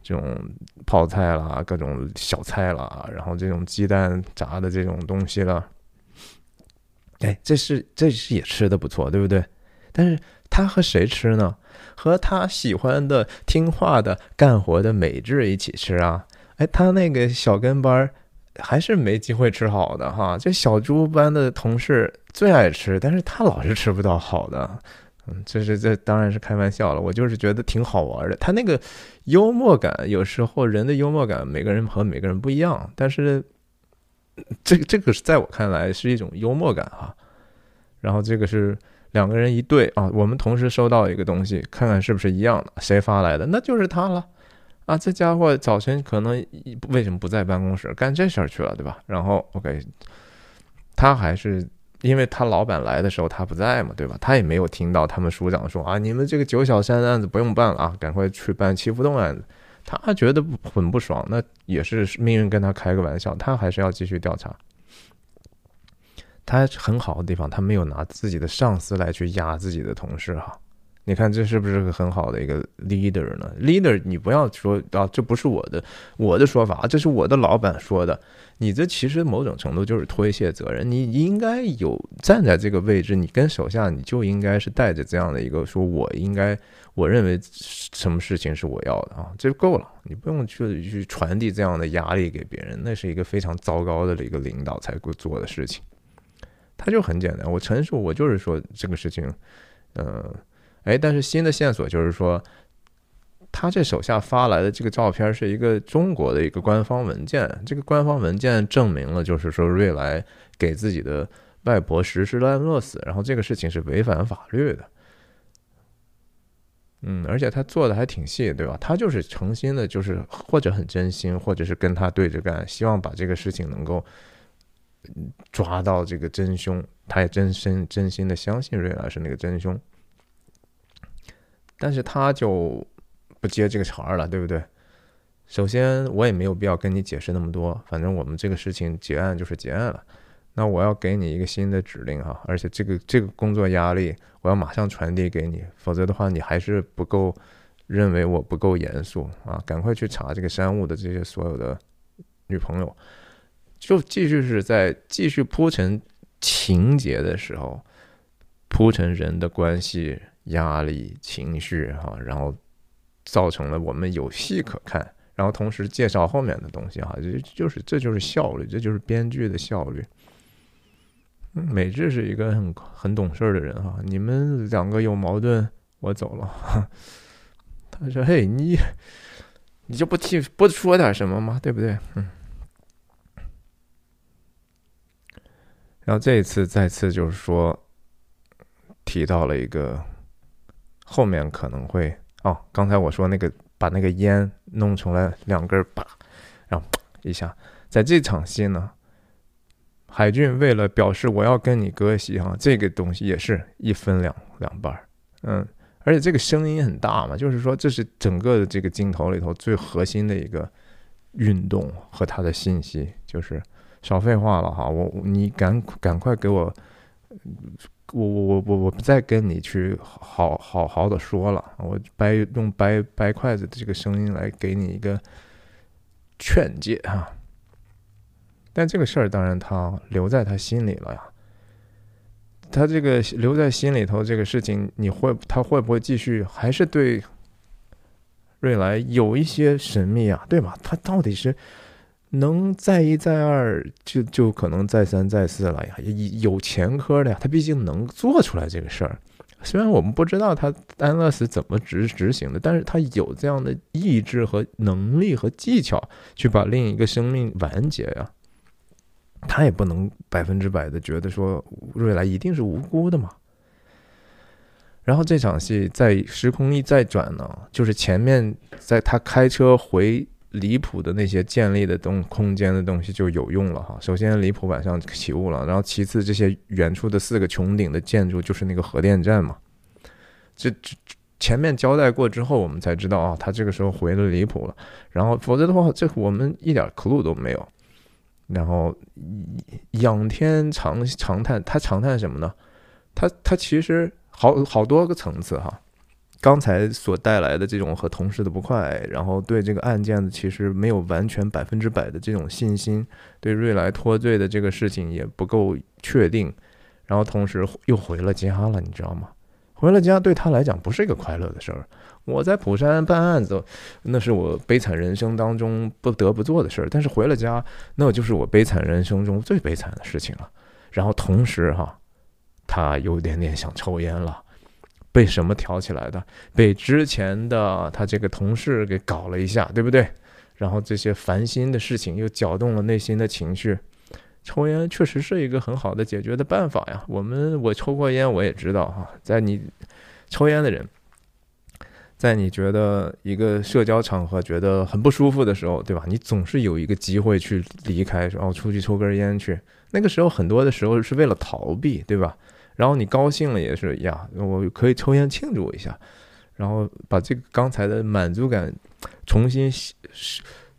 这种泡菜啦，各种小菜啦，然后这种鸡蛋炸的这种东西了，哎，这是这是也吃的不错，对不对？但是他和谁吃呢？和他喜欢的、听话的、干活的美智一起吃啊！哎，他那个小跟班还是没机会吃好的哈。这小猪班的同事最爱吃，但是他老是吃不到好的。嗯，这是这当然是开玩笑了，我就是觉得挺好玩的。他那个幽默感，有时候人的幽默感，每个人和每个人不一样。但是，这这个是在我看来是一种幽默感哈。然后这个是两个人一对啊，我们同时收到一个东西，看看是不是一样的，谁发来的，那就是他了啊。这家伙早晨可能为什么不在办公室干这事儿去了，对吧？然后 OK，他还是。因为他老板来的时候他不在嘛，对吧？他也没有听到他们署长说啊，你们这个九小山案子不用办了啊，赶快去办七福洞案子。他觉得很不爽，那也是命运跟他开个玩笑，他还是要继续调查。他很好的地方，他没有拿自己的上司来去压自己的同事哈。你看这是不是个很好的一个 leader 呢？leader，你不要说啊，这不是我的我的说法，这是我的老板说的。你这其实某种程度就是推卸责任。你应该有站在这个位置，你跟手下你就应该是带着这样的一个说，我应该我认为什么事情是我要的啊，这就够了。你不用去去传递这样的压力给别人，那是一个非常糟糕的一个领导才会做的事情。他就很简单，我陈述，我就是说这个事情，嗯。哎，但是新的线索就是说，他这手下发来的这个照片是一个中国的一个官方文件，这个官方文件证明了，就是说瑞来给自己的外婆实施了安乐死，然后这个事情是违反法律的。嗯，而且他做的还挺细，对吧？他就是诚心的，就是或者很真心，或者是跟他对着干，希望把这个事情能够抓到这个真凶。他也真心真心的相信瑞来是那个真凶，但是他就不接这个茬儿了，对不对？首先，我也没有必要跟你解释那么多，反正我们这个事情结案就是结案了。那我要给你一个新的指令哈，而且这个这个工作压力我要马上传递给你，否则的话你还是不够认为我不够严肃啊！赶快去查这个山雾的这些所有的女朋友，就继续是在继续铺陈情节的时候，铺陈人的关系、压力、情绪哈，然后造成了我们有戏可看，然后同时介绍后面的东西哈，就就是这就是效率，这就是编剧的效率。美智是一个很很懂事的人哈，你们两个有矛盾，我走了。[LAUGHS] 他说：“嘿，你你就不提不说点什么吗？对不对？”嗯。然后这一次再次就是说提到了一个后面可能会哦，刚才我说那个把那个烟弄成了两根叭，然后一下，在这场戏呢。海俊为了表示我要跟你割席哈，这个东西也是一分两两半儿，嗯，而且这个声音很大嘛，就是说这是整个的这个镜头里头最核心的一个运动和它的信息，就是少废话了哈，我你赶赶快给我，我我我我我不再跟你去好好好的说了，我掰用掰掰筷子的这个声音来给你一个劝诫哈。但这个事儿当然他留在他心里了呀。他这个留在心里头这个事情，你会他会不会继续？还是对瑞来有一些神秘啊，对吧？他到底是能再一再二，就就可能再三再四了呀？有前科的呀，他毕竟能做出来这个事儿。虽然我们不知道他安乐死怎么执执行的，但是他有这样的意志和能力和技巧，去把另一个生命完结呀。他也不能百分之百的觉得说瑞来一定是无辜的嘛。然后这场戏在时空一再转呢，就是前面在他开车回离谱的那些建立的东空间的东西就有用了哈。首先离谱晚上起雾了，然后其次这些远处的四个穹顶的建筑就是那个核电站嘛。这这前面交代过之后，我们才知道啊，他这个时候回的离谱了。然后否则的话，这我们一点 clue 都没有。然后仰天长长叹，他长叹什么呢？他他其实好好多个层次哈。刚才所带来的这种和同事的不快，然后对这个案件的其实没有完全百分之百的这种信心，对瑞来脱罪的这个事情也不够确定，然后同时又回了家了，你知道吗？回了家对他来讲不是一个快乐的事儿。我在釜山办案子，那是我悲惨人生当中不得不做的事儿。但是回了家，那就是我悲惨人生中最悲惨的事情了。然后同时哈，他有点点想抽烟了，被什么挑起来的？被之前的他这个同事给搞了一下，对不对？然后这些烦心的事情又搅动了内心的情绪。抽烟确实是一个很好的解决的办法呀。我们我抽过烟，我也知道哈，在你抽烟的人。在你觉得一个社交场合觉得很不舒服的时候，对吧？你总是有一个机会去离开，然后出去抽根烟去。那个时候很多的时候是为了逃避，对吧？然后你高兴了也是呀，我可以抽烟庆祝一下，然后把这个刚才的满足感重新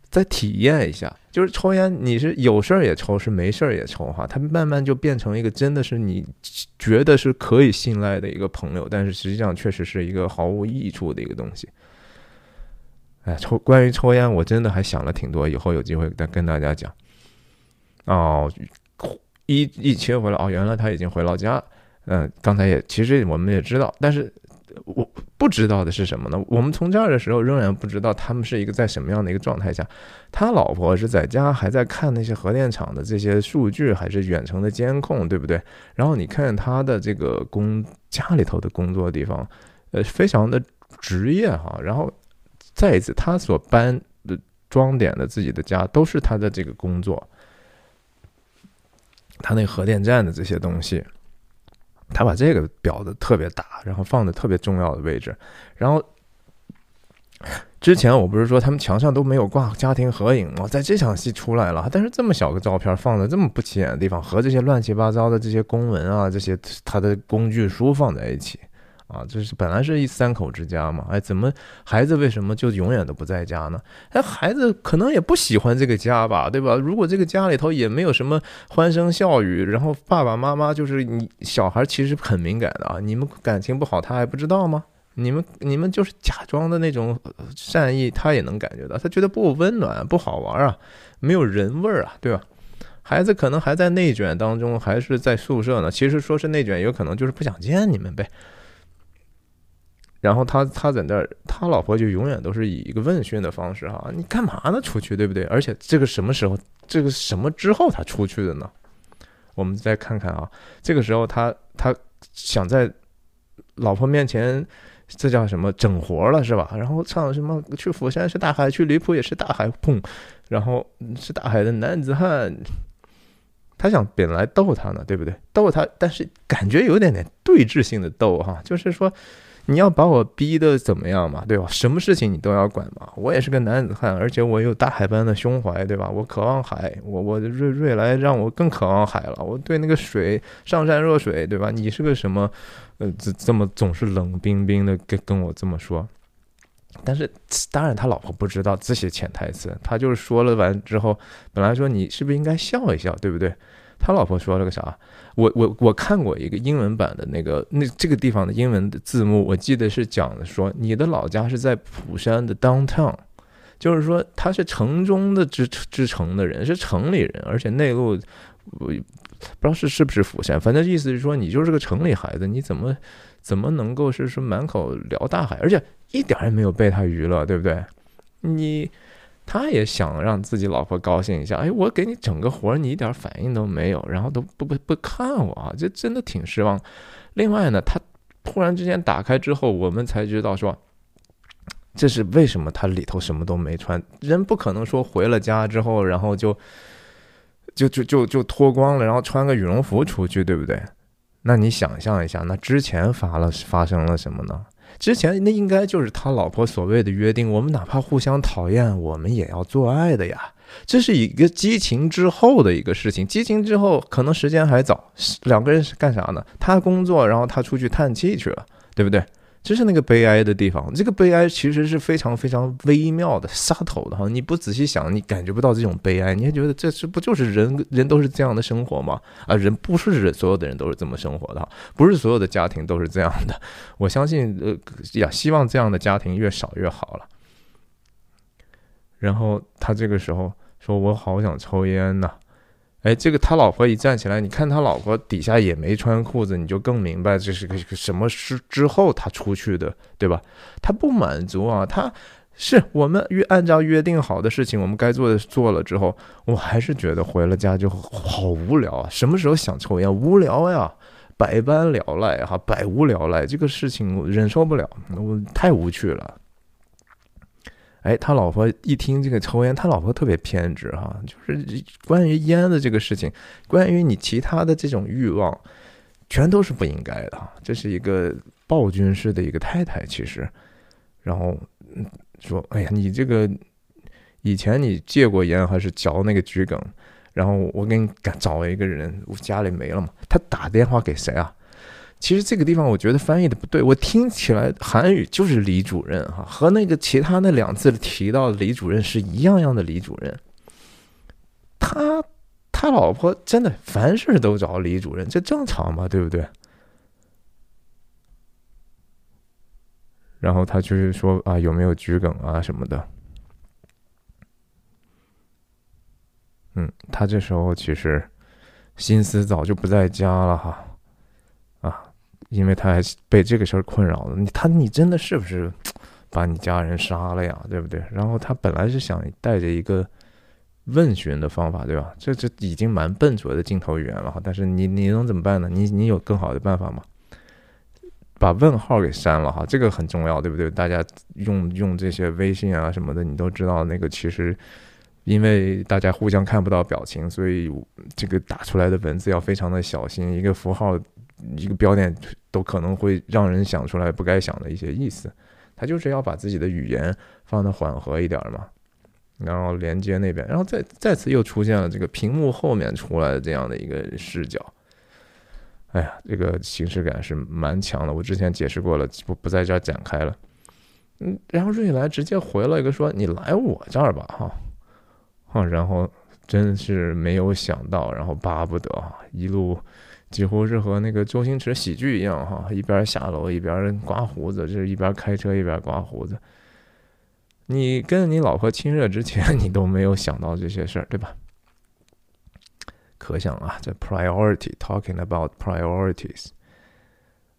再体验一下。就是抽烟，你是有事儿也抽，是没事儿也抽哈。它慢慢就变成一个真的是你觉得是可以信赖的一个朋友，但是实际上确实是一个毫无益处的一个东西。哎，抽关于抽烟，我真的还想了挺多，以后有机会再跟大家讲。哦，一一切回来，哦，原来他已经回老家。嗯，刚才也其实我们也知道，但是。我不知道的是什么呢？我们从这儿的时候仍然不知道他们是一个在什么样的一个状态下。他老婆是在家还在看那些核电厂的这些数据，还是远程的监控，对不对？然后你看他的这个工家里头的工作地方，呃，非常的职业哈。然后再一次，他所搬的装点的自己的家，都是他的这个工作。他那核电站的这些东西，他把这个裱的特别大，然后放的特别重要的位置。然后之前我不是说他们墙上都没有挂家庭合影吗？在这场戏出来了，但是这么小个照片放的这么不起眼的地方，和这些乱七八糟的这些公文啊，这些他的工具书放在一起。啊，就是本来是一三口之家嘛，哎，怎么孩子为什么就永远都不在家呢？哎，孩子可能也不喜欢这个家吧，对吧？如果这个家里头也没有什么欢声笑语，然后爸爸妈妈就是你小孩，其实很敏感的啊，你们感情不好，他还不知道吗？你们你们就是假装的那种善意，他也能感觉到，他觉得不温暖，不好玩啊，没有人味儿啊，对吧？孩子可能还在内卷当中，还是在宿舍呢。其实说是内卷，有可能就是不想见你们呗。然后他他在那儿，他老婆就永远都是以一个问讯的方式哈，你干嘛呢？出去对不对？而且这个什么时候，这个什么之后他出去的呢？我们再看看啊，这个时候他他想在老婆面前，这叫什么整活了是吧？然后唱什么去釜山是大海，去离谱也是大海，砰！然后是大海的男子汉，他想本来逗他呢，对不对？逗他，但是感觉有点点对峙性的逗哈，就是说。你要把我逼的怎么样嘛，对吧？什么事情你都要管嘛。我也是个男子汉，而且我有大海般的胸怀，对吧？我渴望海，我我瑞瑞来让我更渴望海了。我对那个水上善若水，对吧？你是个什么？呃，这这么总是冷冰冰的跟跟我这么说。但是当然他老婆不知道这些潜台词，他就是说了完之后，本来说你是不是应该笑一笑，对不对？他老婆说了个啥？我我我看过一个英文版的那个那这个地方的英文的字幕，我记得是讲的说你的老家是在釜山的 downtown，就是说他是城中的之之城的人，是城里人，而且内陆我不知道是是不是釜山，反正意思是说你就是个城里孩子，你怎么怎么能够是说满口聊大海，而且一点也没有被他娱乐，对不对？你。他也想让自己老婆高兴一下，哎，我给你整个活，你一点反应都没有，然后都不不不看我啊，这真的挺失望。另外呢，他突然之间打开之后，我们才知道说，这是为什么他里头什么都没穿。人不可能说回了家之后，然后就就就就就脱光了，然后穿个羽绒服出去，对不对？那你想象一下，那之前发了发生了什么呢？之前那应该就是他老婆所谓的约定，我们哪怕互相讨厌，我们也要做爱的呀。这是一个激情之后的一个事情，激情之后可能时间还早，两个人是干啥呢？他工作，然后他出去叹气去了，对不对？这是那个悲哀的地方，这个悲哀其实是非常非常微妙的、杀头的哈。你不仔细想，你感觉不到这种悲哀，你还觉得这是不就是人人都是这样的生活吗？啊，人不是人，所有的人都是这么生活的哈，不是所有的家庭都是这样的。我相信，呃呀，希望这样的家庭越少越好了。然后他这个时候说：“我好想抽烟呐。”哎，这个他老婆一站起来，你看他老婆底下也没穿裤子，你就更明白这是个什么事之后他出去的，对吧？他不满足啊，他是我们约按照约定好的事情，我们该做的做了之后，我还是觉得回了家就好无聊啊。什么时候想抽烟？无聊呀，百般聊赖哈，百无聊赖，这个事情我忍受不了，我太无趣了。哎，他老婆一听这个抽烟，他老婆特别偏执哈，就是关于烟的这个事情，关于你其他的这种欲望，全都是不应该的。这是一个暴君式的一个太太，其实，然后说，哎呀，你这个以前你戒过烟还是嚼那个桔梗，然后我给你找一个人，我家里没了嘛，他打电话给谁啊？其实这个地方我觉得翻译的不对，我听起来韩语就是李主任哈，和那个其他那两次提到的李主任是一样样的李主任。他他老婆真的凡事都找李主任，这正常吗？对不对？然后他就是说啊，有没有桔梗啊什么的？嗯，他这时候其实心思早就不在家了哈。因为他还被这个事儿困扰了，你他你真的是不是把你家人杀了呀？对不对？然后他本来是想带着一个问询的方法，对吧？这这已经蛮笨拙的镜头语言了哈。但是你你能怎么办呢？你你有更好的办法吗？把问号给删了哈，这个很重要，对不对？大家用用这些微信啊什么的，你都知道那个其实。因为大家互相看不到表情，所以这个打出来的文字要非常的小心。一个符号、一个标点都可能会让人想出来不该想的一些意思。他就是要把自己的语言放的缓和一点嘛，然后连接那边，然后再再次又出现了这个屏幕后面出来的这样的一个视角。哎呀，这个形式感是蛮强的。我之前解释过了，不不在这儿展开了。嗯，然后瑞来直接回了一个说：“你来我这儿吧，哈。”哈，然后真是没有想到，然后巴不得啊，一路几乎是和那个周星驰喜剧一样哈，一边下楼一边刮胡子，就是一边开车一边刮胡子。你跟你老婆亲热之前，[LAUGHS] 你都没有想到这些事儿，对吧？可想啊，这 priority talking about priorities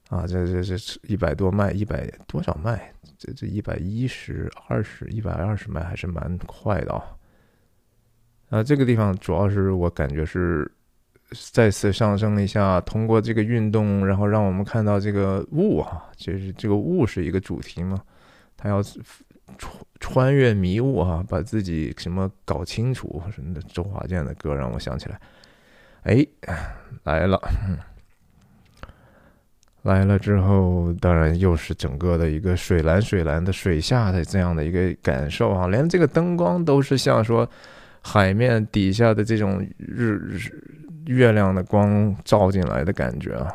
啊，这这这一百多迈，一百多少迈？这这一百一十二十，一百二十迈还是蛮快的啊。啊，这个地方主要是我感觉是再次上升了一下，通过这个运动，然后让我们看到这个雾啊，就是这个雾是一个主题嘛，他要穿穿越迷雾啊，把自己什么搞清楚什么的。周华健的歌让我想起来，哎，来了，来了之后，当然又是整个的一个水蓝水蓝的水下的这样的一个感受啊，连这个灯光都是像说。海面底下的这种日日月亮的光照进来的感觉啊，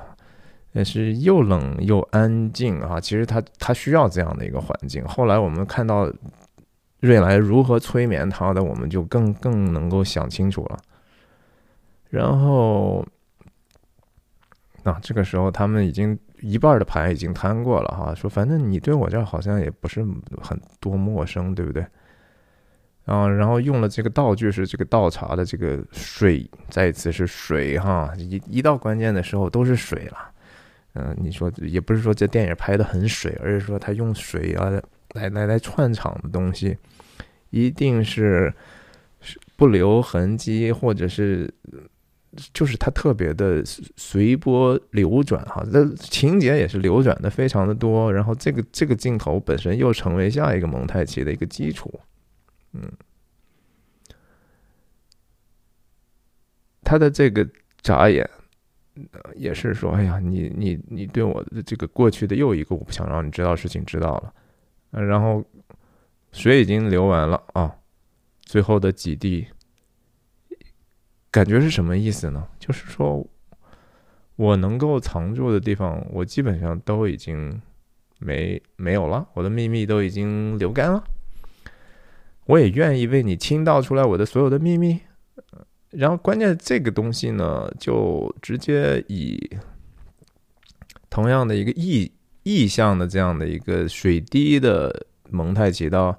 也是又冷又安静啊。其实他他需要这样的一个环境。后来我们看到瑞来如何催眠他的，我们就更更能够想清楚了。然后，那这个时候他们已经一半的牌已经摊过了哈，说反正你对我这好像也不是很多陌生，对不对？啊，然后用了这个道具是这个倒茶的这个水，再一次是水哈，一一到关键的时候都是水了。嗯，你说也不是说这电影拍的很水，而是说他用水啊来来来串场的东西，一定是不留痕迹，或者是就是他特别的随波流转哈，这情节也是流转的非常的多。然后这个这个镜头本身又成为下一个蒙太奇的一个基础。嗯，他的这个眨眼，也是说：“哎呀，你你你对我的这个过去的又一个我不想让你知道事情知道了。”然后水已经流完了啊，最后的几滴，感觉是什么意思呢？就是说我能够藏住的地方，我基本上都已经没没有了，我的秘密都已经流干了。我也愿意为你倾倒出来我的所有的秘密，然后关键这个东西呢，就直接以同样的一个意意象的这样的一个水滴的蒙太奇到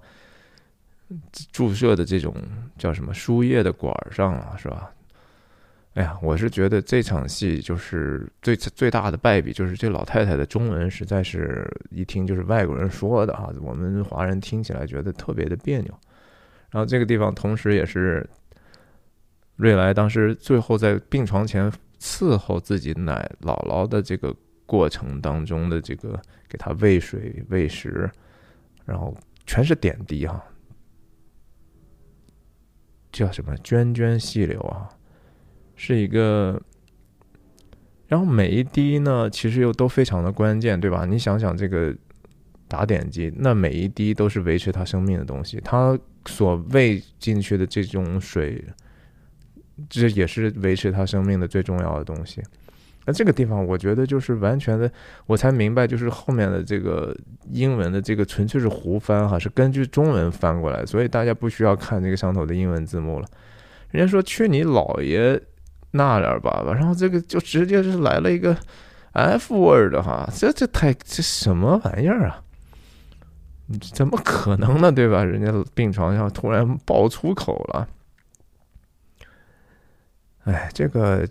注射的这种叫什么输液的管上了，是吧？哎呀，我是觉得这场戏就是最最大的败笔，就是这老太太的中文实在是一听就是外国人说的啊，我们华人听起来觉得特别的别扭。然后这个地方，同时也是瑞来当时最后在病床前伺候自己奶姥姥的这个过程当中的这个给他喂水喂食，然后全是点滴哈，叫什么涓涓细流啊，是一个，然后每一滴呢，其实又都非常的关键，对吧？你想想这个打点滴，那每一滴都是维持他生命的东西，他。所喂进去的这种水，这也是维持他生命的最重要的东西。那这个地方，我觉得就是完全的，我才明白，就是后面的这个英文的这个纯粹是胡翻哈，是根据中文翻过来，所以大家不需要看这个上头的英文字幕了。人家说去你姥爷那点儿吧，然后这个就直接是来了一个 F word 哈，这这太这什么玩意儿啊？怎么可能呢？对吧？人家病床上突然爆粗口了。哎，这个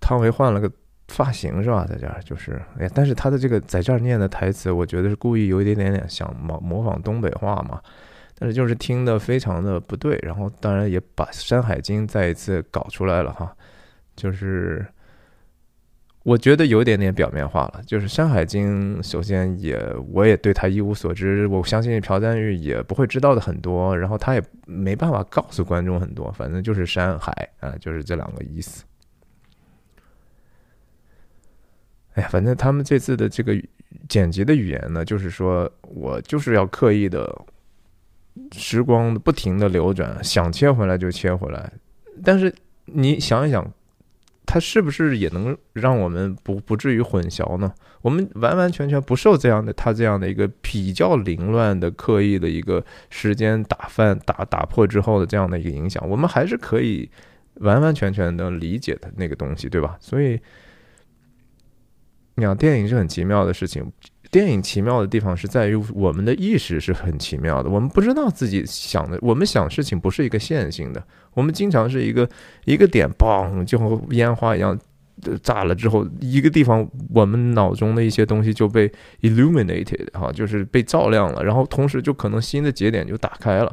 汤唯换了个发型是吧？在这儿就是哎，但是他的这个在这儿念的台词，我觉得是故意有一点点点想模模仿东北话嘛。但是就是听的非常的不对，然后当然也把《山海经》再一次搞出来了哈。就是我觉得有点点表面化了。就是《山海经》，首先也我也对他一无所知，我相信朴赞玉也不会知道的很多，然后他也没办法告诉观众很多，反正就是山海啊，就是这两个意思。哎，反正他们这次的这个剪辑的语言呢，就是说我就是要刻意的时光不停的流转，想切回来就切回来，但是你想一想。它是不是也能让我们不不至于混淆呢？我们完完全全不受这样的它这样的一个比较凌乱的刻意的一个时间打翻打打破之后的这样的一个影响，我们还是可以完完全全的理解的那个东西，对吧？所以，你看电影是很奇妙的事情。电影奇妙的地方是在于我们的意识是很奇妙的，我们不知道自己想的，我们想事情不是一个线性的，我们经常是一个一个点，嘣，就和烟花一样炸了之后，一个地方我们脑中的一些东西就被 illuminated 哈，就是被照亮了，然后同时就可能新的节点就打开了。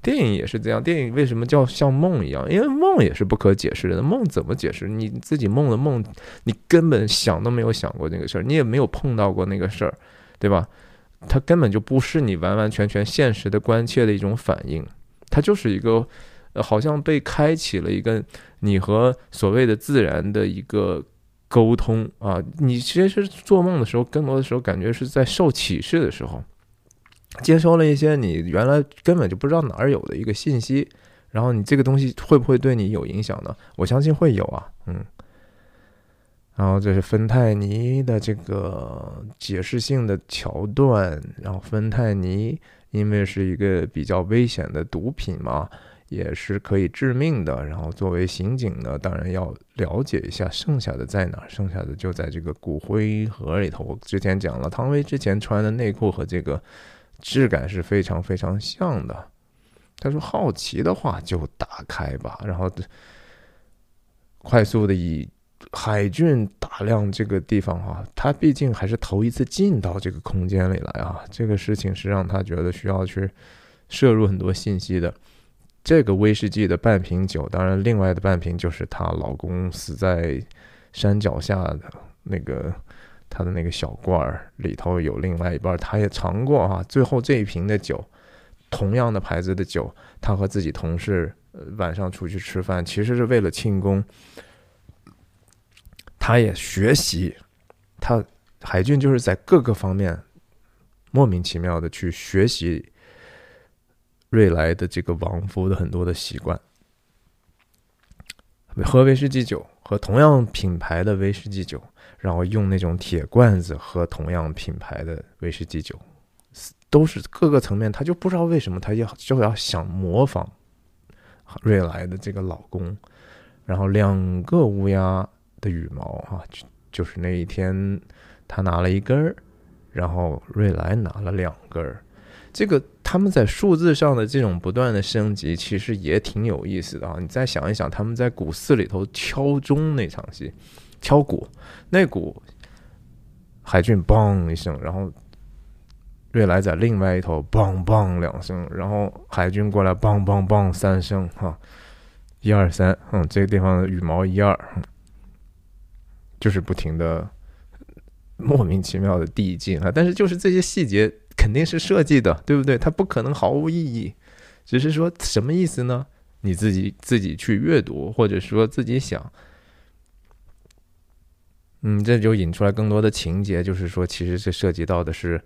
电影也是这样，电影为什么叫像梦一样？因为梦也是不可解释的。梦怎么解释？你自己梦的梦，你根本想都没有想过那个事儿，你也没有碰到过那个事儿，对吧？它根本就不是你完完全全现实的关切的一种反应，它就是一个，好像被开启了一个你和所谓的自然的一个沟通啊。你其实做梦的时候，更多的时候感觉是在受启示的时候。接收了一些你原来根本就不知道哪儿有的一个信息，然后你这个东西会不会对你有影响呢？我相信会有啊，嗯。然后这是芬太尼的这个解释性的桥段，然后芬太尼因为是一个比较危险的毒品嘛，也是可以致命的。然后作为刑警呢，当然要了解一下剩下的在哪，剩下的就在这个骨灰盒里头。我之前讲了，汤唯之前穿的内裤和这个。质感是非常非常像的。他说：“好奇的话就打开吧。”然后快速的以海俊打量这个地方啊，他毕竟还是头一次进到这个空间里来啊。这个事情是让他觉得需要去摄入很多信息的。这个威士忌的半瓶酒，当然另外的半瓶就是她老公死在山脚下的那个。他的那个小罐儿里头有另外一半，他也尝过哈。最后这一瓶的酒，同样的牌子的酒，他和自己同事晚上出去吃饭，其实是为了庆功。他也学习，他海俊就是在各个方面莫名其妙的去学习瑞来的这个王夫的很多的习惯，喝威士忌酒，和同样品牌的威士忌酒。然后用那种铁罐子喝同样品牌的威士忌酒，都是各个层面，他就不知道为什么他要就要想模仿瑞来的这个老公。然后两个乌鸦的羽毛啊，就就是那一天他拿了一根儿，然后瑞来拿了两根儿。这个他们在数字上的这种不断的升级，其实也挺有意思的啊。你再想一想，他们在古寺里头敲钟那场戏。敲鼓，那鼓，海俊嘣一声，然后瑞来在另外一头嘣嘣两声，然后海军过来嘣嘣嘣三声，哈，一二三，嗯，这个地方的羽毛一二，就是不停的莫名其妙的递进啊，但是就是这些细节肯定是设计的，对不对？它不可能毫无意义，只是说什么意思呢？你自己自己去阅读，或者说自己想。嗯，这就引出来更多的情节，就是说，其实这涉及到的是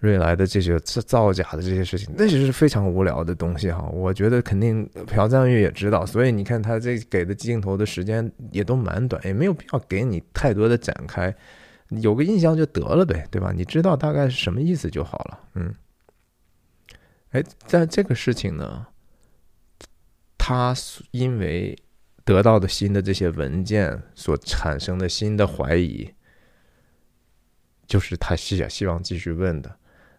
瑞来的这些造假的这些事情，那就是非常无聊的东西哈。我觉得肯定朴赞玉也知道，所以你看他这给的镜头的时间也都蛮短，也没有必要给你太多的展开，有个印象就得了呗，对吧？你知道大概是什么意思就好了。嗯，哎，在这个事情呢，他因为。得到的新的这些文件所产生的新的怀疑，就是他希希望继续问的。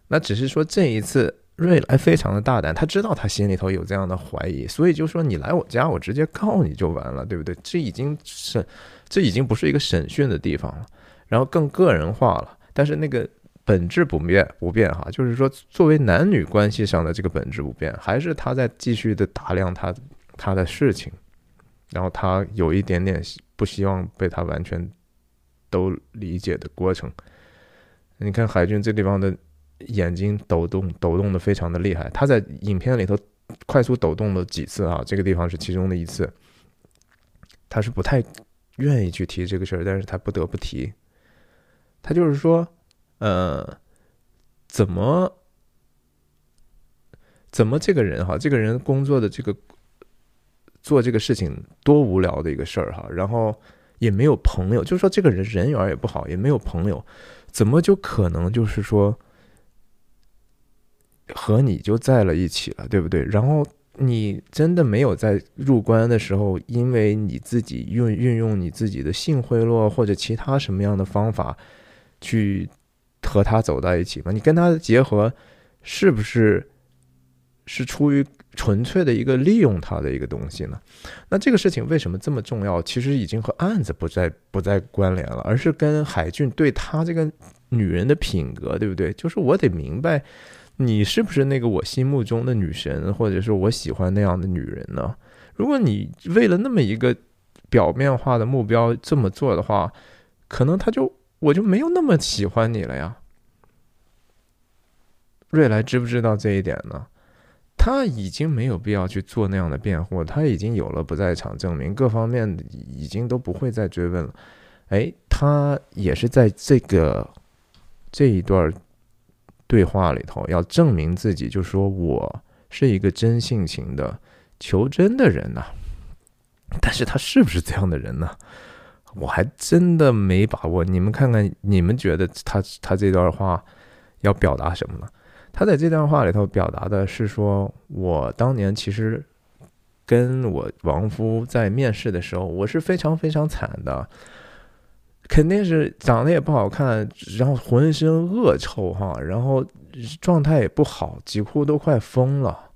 那只是说这一次瑞来非常的大胆，他知道他心里头有这样的怀疑，所以就说你来我家，我直接告你就完了，对不对？这已经是，这已经不是一个审讯的地方了，然后更个人化了。但是那个本质不变不变哈，就是说作为男女关系上的这个本质不变，还是他在继续的打量他他的事情。然后他有一点点不希望被他完全都理解的过程。你看海军这地方的眼睛抖动，抖动的非常的厉害。他在影片里头快速抖动了几次啊，这个地方是其中的一次。他是不太愿意去提这个事儿，但是他不得不提。他就是说，呃，怎么怎么这个人哈，这个人工作的这个做这个事情多无聊的一个事儿哈，然后也没有朋友，就是说这个人人缘也不好，也没有朋友。怎么就可能就是说和你就在了一起了，对不对？然后你真的没有在入关的时候，因为你自己运运用你自己的性贿赂或者其他什么样的方法去和他走到一起吗？你跟他结合是不是是出于纯粹的一个利用他的一个东西呢？那这个事情为什么这么重要？其实已经和案子不再不再关联了，而是跟海俊对他这个。女人的品格，对不对？就是我得明白，你是不是那个我心目中的女神，或者是我喜欢那样的女人呢？如果你为了那么一个表面化的目标这么做的话，可能他就我就没有那么喜欢你了呀。瑞来知不知道这一点呢？他已经没有必要去做那样的辩护，他已经有了不在场证明，各方面已经都不会再追问了。哎，他也是在这个。这一段对话里头，要证明自己，就说我是一个真性情的、求真的人呐。但是他是不是这样的人呢？我还真的没把握。你们看看，你们觉得他他这段话要表达什么呢？他在这段话里头表达的是说，我当年其实跟我亡夫在面试的时候，我是非常非常惨的。肯定是长得也不好看，然后浑身恶臭哈，然后状态也不好，几乎都快疯了。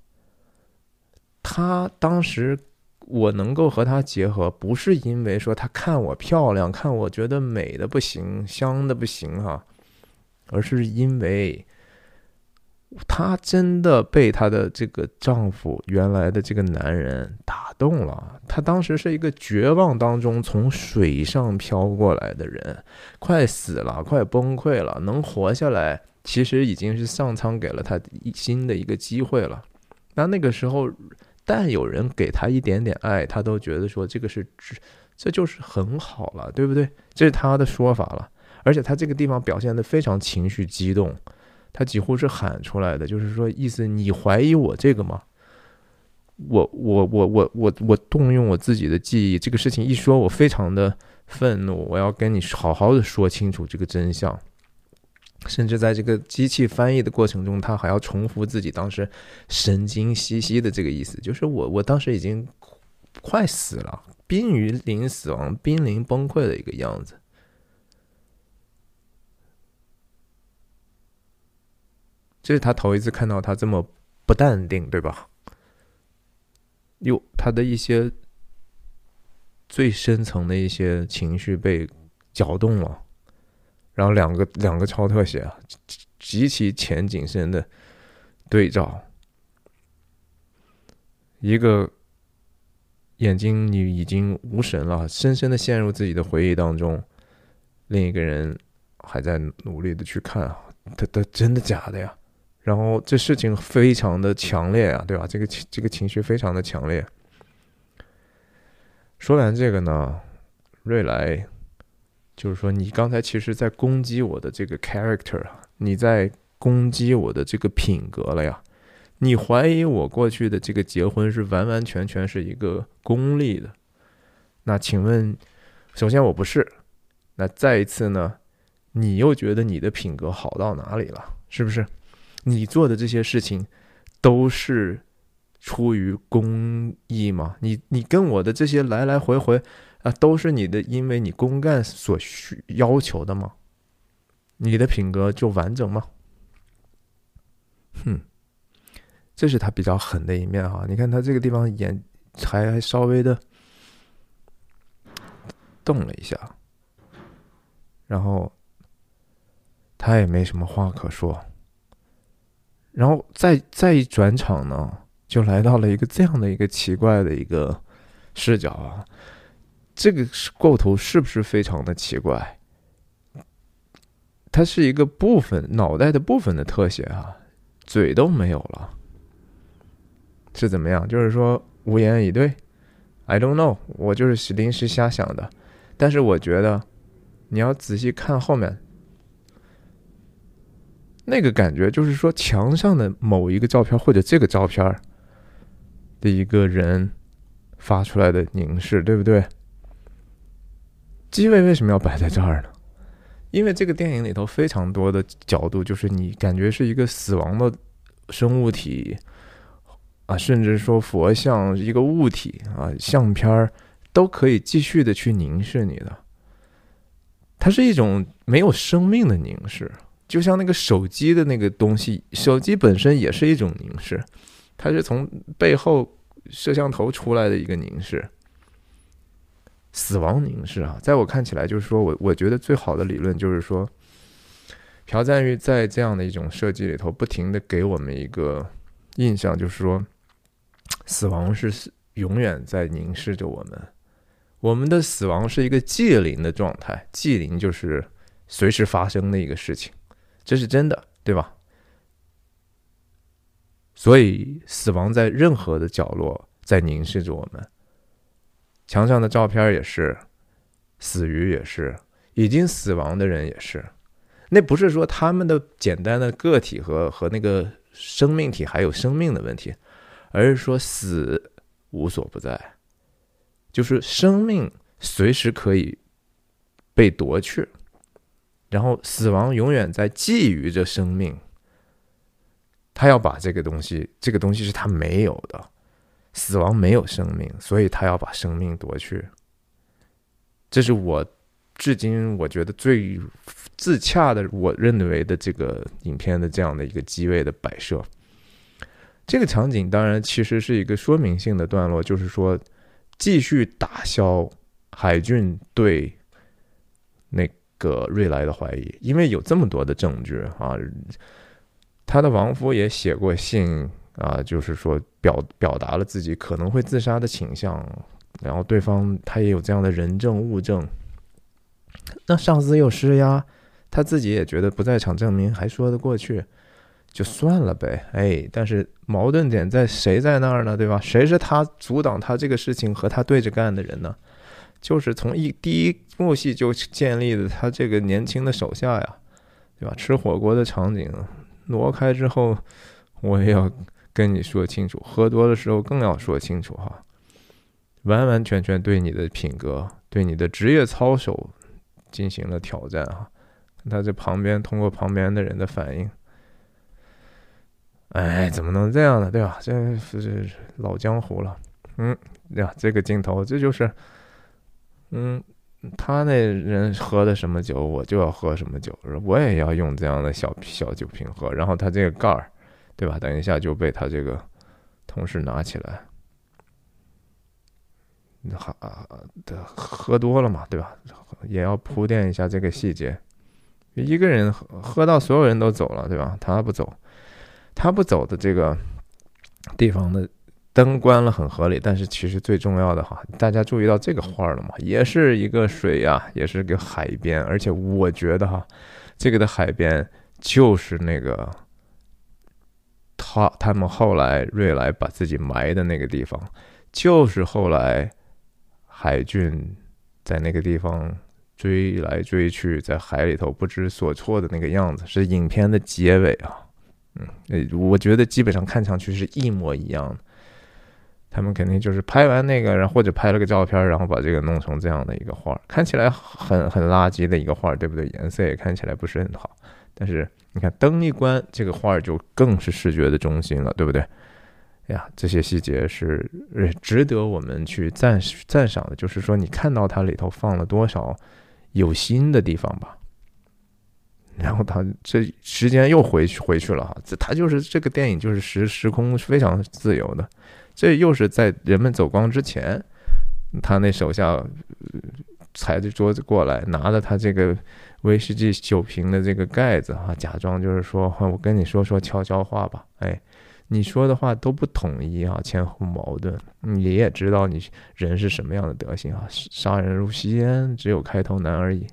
他当时我能够和他结合，不是因为说他看我漂亮，看我觉得美的不行，香的不行哈，而是因为。她真的被她的这个丈夫原来的这个男人打动了。她当时是一个绝望当中从水上漂过来的人，快死了，快崩溃了。能活下来，其实已经是上苍给了她新的一个机会了。那那个时候，但有人给她一点点爱，她都觉得说这个是，这就是很好了，对不对？这是她的说法了。而且她这个地方表现的非常情绪激动。他几乎是喊出来的，就是说，意思你怀疑我这个吗？我我我我我我动用我自己的记忆，这个事情一说，我非常的愤怒，我要跟你好好的说清楚这个真相。甚至在这个机器翻译的过程中，他还要重复自己当时神经兮兮的这个意思，就是我我当时已经快死了，濒于临死亡、濒临崩溃的一个样子。这是他头一次看到他这么不淡定，对吧？有他的一些最深层的一些情绪被搅动了，然后两个两个超特写啊，极其前景深的对照，一个眼睛你已经无神了，深深的陷入自己的回忆当中，另一个人还在努力的去看啊，他他真的假的呀？然后这事情非常的强烈啊，对吧？这个这个情绪非常的强烈。说完这个呢，瑞来就是说，你刚才其实在攻击我的这个 character 啊，你在攻击我的这个品格了呀。你怀疑我过去的这个结婚是完完全全是一个功利的。那请问，首先我不是，那再一次呢，你又觉得你的品格好到哪里了？是不是？你做的这些事情都是出于公益吗？你你跟我的这些来来回回啊，都是你的，因为你公干所需要求的吗？你的品格就完整吗？哼，这是他比较狠的一面哈。你看他这个地方眼还还稍微的动了一下，然后他也没什么话可说。然后再再一转场呢，就来到了一个这样的一个奇怪的一个视角啊，这个构图是不是非常的奇怪？它是一个部分脑袋的部分的特写啊，嘴都没有了，是怎么样？就是说无言以对，I don't know，我就是临时瞎想的。但是我觉得你要仔细看后面那个感觉，就是说墙上的某一个照片或者这个照片的一个人发出来的凝视，对不对？机位为什么要摆在这儿呢？因为这个电影里头非常多的角度，就是你感觉是一个死亡的生物体啊，甚至说佛像一个物体啊，相片儿都可以继续的去凝视你的。它是一种没有生命的凝视，就像那个手机的那个东西，手机本身也是一种凝视，它是从背后摄像头出来的一个凝视。死亡凝视啊，在我看起来，就是说我我觉得最好的理论就是说，朴赞玉在这样的一种设计里头，不停的给我们一个印象，就是说，死亡是永远在凝视着我们，我们的死亡是一个既临的状态，既临就是随时发生的一个事情，这是真的，对吧？所以，死亡在任何的角落在凝视着我们。墙上的照片也是，死鱼也是，已经死亡的人也是。那不是说他们的简单的个体和和那个生命体还有生命的问题，而是说死无所不在，就是生命随时可以被夺去，然后死亡永远在觊觎着生命。他要把这个东西，这个东西是他没有的。死亡没有生命，所以他要把生命夺去。这是我至今我觉得最自洽的，我认为的这个影片的这样的一个机位的摆设。这个场景当然其实是一个说明性的段落，就是说继续打消海俊对那个瑞来的怀疑，因为有这么多的证据啊，他的亡夫也写过信。啊，就是说表表达了自己可能会自杀的倾向，然后对方他也有这样的人证物证，那上司又施压，他自己也觉得不在场证明还说得过去，就算了呗。哎，但是矛盾点在谁在那儿呢？对吧？谁是他阻挡他这个事情和他对着干的人呢？就是从一第一幕戏就建立的他这个年轻的手下呀，对吧？吃火锅的场景挪开之后，我也要。跟你说清楚，喝多的时候更要说清楚哈，完完全全对你的品格、对你的职业操守进行了挑战哈。他在旁边通过旁边的人的反应，哎，怎么能这样呢？对吧？这是老江湖了。嗯呀，这个镜头，这就是，嗯，他那人喝的什么酒，我就要喝什么酒，我也要用这样的小小酒瓶喝。然后他这个盖儿。对吧？等一下就被他这个同事拿起来，喝的喝多了嘛，对吧？也要铺垫一下这个细节。一个人喝喝到所有人都走了，对吧？他不走，他不走的这个地方的灯关了很合理。但是其实最重要的哈，大家注意到这个画了吗？也是一个水呀，也是个海边，而且我觉得哈，这个的海边就是那个。他他们后来瑞来把自己埋的那个地方，就是后来海俊在那个地方追来追去，在海里头不知所措的那个样子，是影片的结尾啊。嗯，我觉得基本上看上去是一模一样的。他们肯定就是拍完那个，然后或者拍了个照片，然后把这个弄成这样的一个画，看起来很很垃圾的一个画，对不对？颜色也看起来不是很好，但是。你看灯一关，这个画就更是视觉的中心了，对不对？哎呀，这些细节是值得我们去赞赞赏的。就是说，你看到它里头放了多少有心的地方吧。然后他这时间又回去回去了哈，这他就是这个电影就是时时空非常自由的。这又是在人们走光之前，他那手下踩着桌子过来，拿着他这个。威士忌酒瓶的这个盖子哈，假装就是说，我跟你说说悄悄话吧。哎，你说的话都不统一啊，前后矛盾。你也知道你人是什么样的德行啊，杀人如吸烟，只有开头难而已。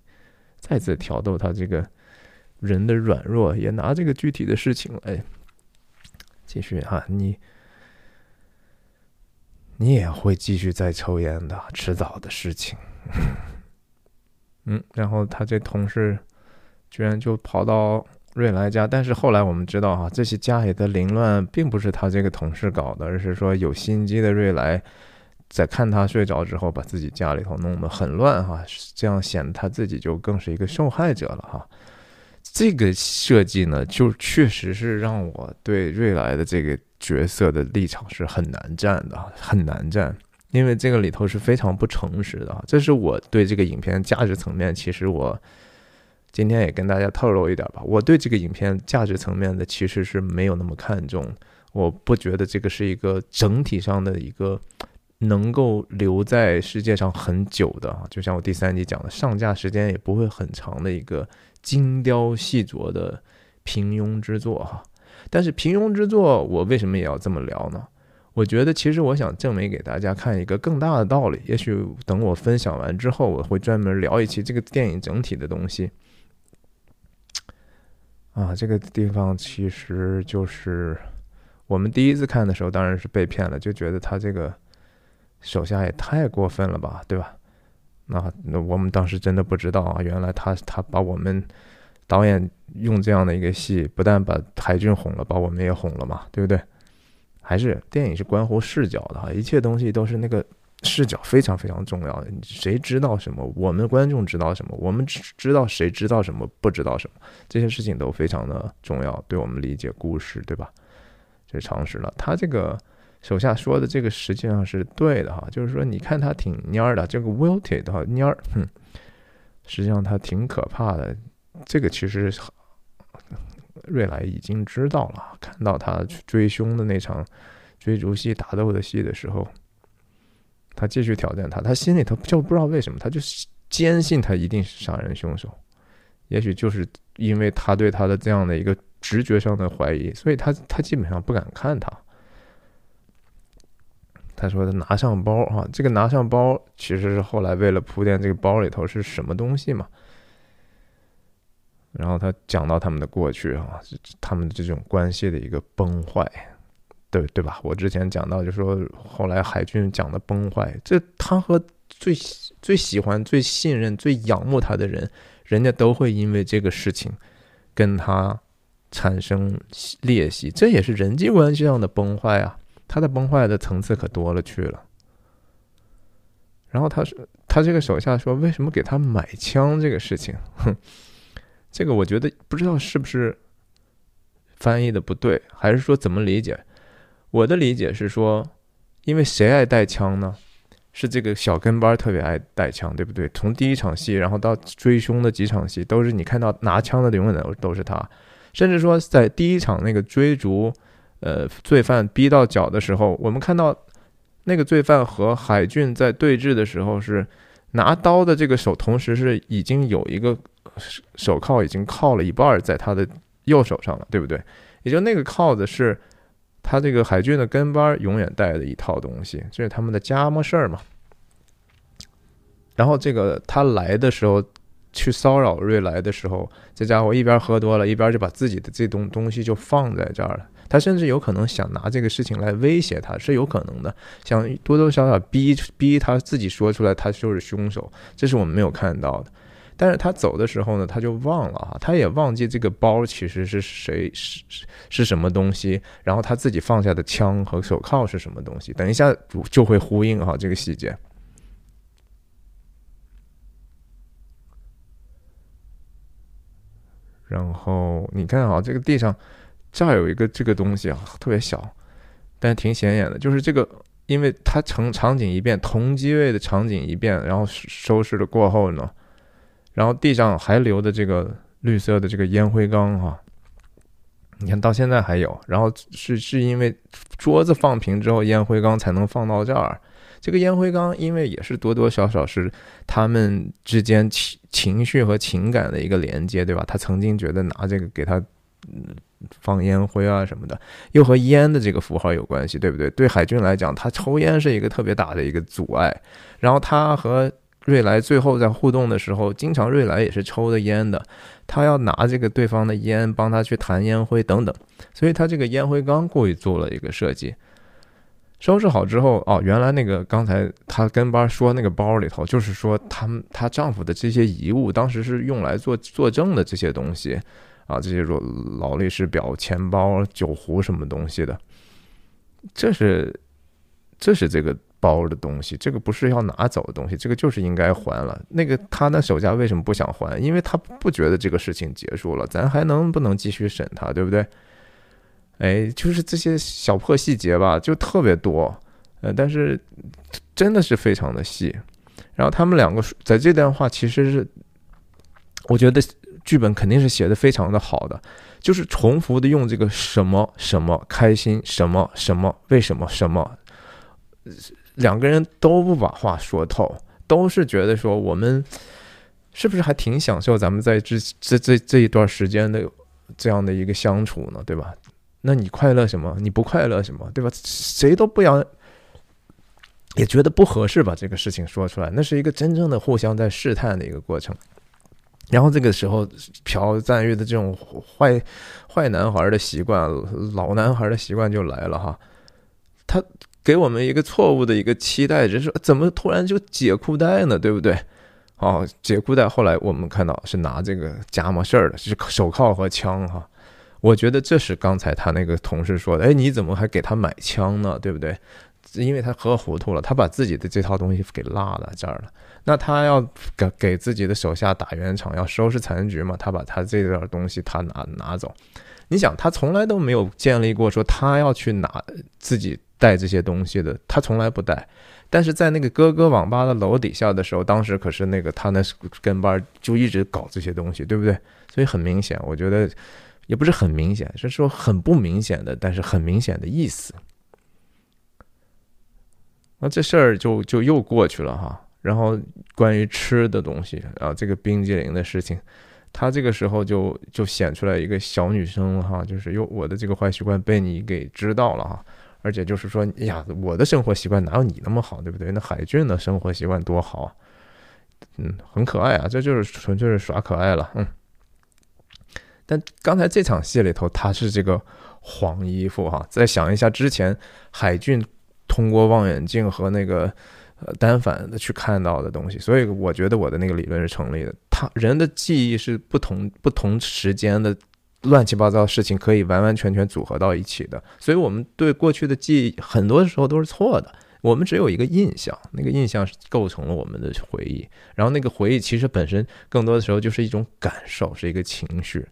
再次挑逗他这个人的软弱，也拿这个具体的事情来继续哈，你你也会继续再抽烟的，迟早的事情。[LAUGHS] 嗯，然后他这同事居然就跑到瑞来家，但是后来我们知道哈，这些家里的凌乱并不是他这个同事搞的，而是说有心机的瑞来在看他睡着之后，把自己家里头弄得很乱哈，这样显得他自己就更是一个受害者了哈。这个设计呢，就确实是让我对瑞来的这个角色的立场是很难站的，很难站。因为这个里头是非常不诚实的，这是我对这个影片价值层面，其实我今天也跟大家透露一点吧。我对这个影片价值层面的其实是没有那么看重，我不觉得这个是一个整体上的一个能够留在世界上很久的，就像我第三集讲的，上架时间也不会很长的一个精雕细琢的平庸之作哈。但是平庸之作，我为什么也要这么聊呢？我觉得，其实我想证明给大家看一个更大的道理。也许等我分享完之后，我会专门聊一期这个电影整体的东西。啊，这个地方其实就是我们第一次看的时候，当然是被骗了，就觉得他这个手下也太过分了吧，对吧？那那我们当时真的不知道啊，原来他他把我们导演用这样的一个戏，不但把海俊哄了，把我们也哄了嘛，对不对？还是电影是关乎视角的哈，一切东西都是那个视角非常非常重要的。谁知道什么？我们观众知道什么？我们只知道谁知道什么，不知道什么？这些事情都非常的重要，对我们理解故事，对吧？这是常识了。他这个手下说的这个实际上是对的哈，就是说你看他挺蔫儿的，这个 wilted 哈蔫儿，哼，实际上他挺可怕的。这个其实。瑞来已经知道了，看到他去追凶的那场追逐戏、打斗的戏的时候，他继续挑战他。他心里头就不知道为什么，他就坚信他一定是杀人凶手。也许就是因为他对他的这样的一个直觉上的怀疑，所以他他基本上不敢看他。他说他拿上包啊，这个拿上包其实是后来为了铺垫这个包里头是什么东西嘛。然后他讲到他们的过去啊，他们的这种关系的一个崩坏，对对吧？我之前讲到，就说后来海军讲的崩坏，这他和最最喜欢、最信任、最仰慕他的人，人家都会因为这个事情跟他产生裂隙，这也是人际关系上的崩坏啊。他的崩坏的层次可多了去了。然后他说，他这个手下说，为什么给他买枪这个事情，哼。[LAUGHS] 这个我觉得不知道是不是翻译的不对，还是说怎么理解？我的理解是说，因为谁爱带枪呢？是这个小跟班特别爱带枪，对不对？从第一场戏，然后到追凶的几场戏，都是你看到拿枪的永远都都是他。甚至说，在第一场那个追逐呃罪犯逼到脚的时候，我们看到那个罪犯和海俊在对峙的时候，是拿刀的这个手，同时是已经有一个。手铐已经铐了一半在他的右手上了，对不对？也就那个铐子是他这个海军的跟班永远带的一套东西，这是他们的家务事儿嘛。然后这个他来的时候去骚扰瑞来的时候，这家伙一边喝多了，一边就把自己的这东东西就放在这儿了。他甚至有可能想拿这个事情来威胁他，是有可能的，想多多少少逼逼他自己说出来，他就是凶手。这是我们没有看到的。但是他走的时候呢，他就忘了啊，他也忘记这个包其实是谁是是什么东西，然后他自己放下的枪和手铐是什么东西。等一下就会呼应哈这个细节。然后你看啊，这个地上这儿有一个这个东西啊，特别小，但挺显眼的，就是这个，因为它成场景一变，同机位的场景一变，然后收拾了过后呢。然后地上还留的这个绿色的这个烟灰缸哈，你看到现在还有。然后是是因为桌子放平之后，烟灰缸才能放到这儿。这个烟灰缸因为也是多多少少是他们之间情情绪和情感的一个连接，对吧？他曾经觉得拿这个给他放烟灰啊什么的，又和烟的这个符号有关系，对不对？对海军来讲，他抽烟是一个特别大的一个阻碍。然后他和瑞来最后在互动的时候，经常瑞来也是抽的烟的，他要拿这个对方的烟帮他去弹烟灰等等，所以他这个烟灰缸故意做了一个设计。收拾好之后，哦，原来那个刚才她跟班说那个包里头，就是说他们她丈夫的这些遗物，当时是用来做作证的这些东西，啊，这些说劳力士表、钱包、酒壶什么东西的，这是这是这个包的东西，这个不是要拿走的东西，这个就是应该还了。那个他那手下为什么不想还？因为他不觉得这个事情结束了，咱还能不能继续审他，对不对？哎，就是这些小破细节吧，就特别多，呃，但是真的是非常的细。然后他们两个在这段话其实是，我觉得剧本肯定是写的非常的好的，就是重复的用这个什么什么开心什么什么为什么什么，两个人都不把话说透，都是觉得说我们 [SNIFFS] 是不是还挺享受咱们在这这这这一段时间的这样的一个相处呢？对吧？那你快乐什么？你不快乐什么？对吧？谁都不要，也觉得不合适把这个事情说出来。那是一个真正的互相在试探的一个过程。然后这个时候，朴赞玉的这种坏坏男孩的习惯、老男孩的习惯就来了哈。他给我们一个错误的一个期待，就是怎么突然就解裤带呢？对不对？哦，解裤带。后来我们看到是拿这个家伙事儿的，是手铐和枪哈。我觉得这是刚才他那个同事说的，哎，你怎么还给他买枪呢？对不对？因为他喝糊涂了，他把自己的这套东西给落在这儿了。那他要给给自己的手下打圆场，要收拾残局嘛？他把他这点东西他拿拿走。你想，他从来都没有建立过说他要去拿自己带这些东西的，他从来不带。但是在那个哥哥网吧的楼底下的时候，当时可是那个他那跟班就一直搞这些东西，对不对？所以很明显，我觉得。也不是很明显，是说很不明显的，但是很明显的意思。那这事儿就就又过去了哈。然后关于吃的东西啊，这个冰激凌的事情，他这个时候就就显出来一个小女生哈，就是哟，我的这个坏习惯被你给知道了哈。而且就是说，哎呀，我的生活习惯哪有你那么好，对不对？那海俊的生活习惯多好，嗯，很可爱啊，这就是纯粹是耍可爱了，嗯。但刚才这场戏里头，他是这个黄衣服哈。再想一下之前海俊通过望远镜和那个呃单反的去看到的东西，所以我觉得我的那个理论是成立的。他人的记忆是不同不同时间的乱七八糟事情可以完完全全组合到一起的，所以我们对过去的记忆很多时候都是错的。我们只有一个印象，那个印象是构成了我们的回忆，然后那个回忆其实本身更多的时候就是一种感受，是一个情绪。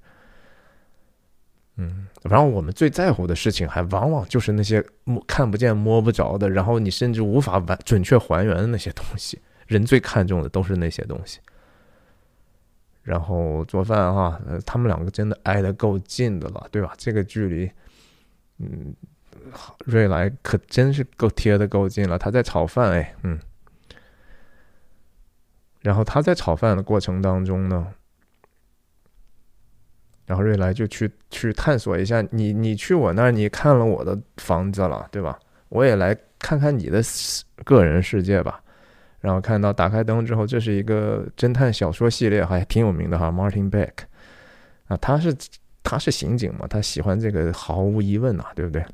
嗯，然后我们最在乎的事情，还往往就是那些摸看不见、摸不着的，然后你甚至无法完准确还原的那些东西。[LAUGHS] 人最看重的都是那些东西。然后做饭哈，他们两个真的挨得够近的了，对吧？这个距离，嗯，瑞来可真是够贴的够近了。他在炒饭，哎，嗯，然后他在炒饭的过程当中呢。然后瑞来就去去探索一下，你你去我那儿，你看了我的房子了，对吧？我也来看看你的个人世界吧。然后看到打开灯之后，这是一个侦探小说系列，还挺有名的哈，Martin Beck 啊，他是他是刑警嘛，他喜欢这个毫无疑问呐，对不对？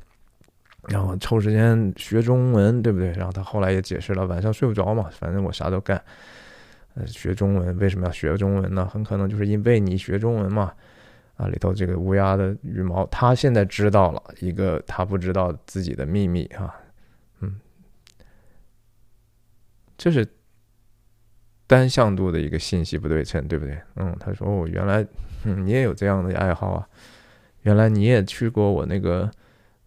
然后抽时间学中文，对不对？然后他后来也解释了，晚上睡不着嘛，反正我啥都干。呃，学中文为什么要学中文呢？很可能就是因为你学中文嘛。啊，里头这个乌鸦的羽毛，他现在知道了一个他不知道自己的秘密啊，嗯，这是单向度的一个信息不对称，对不对？嗯，他说哦，原来你也有这样的爱好啊，原来你也去过我那个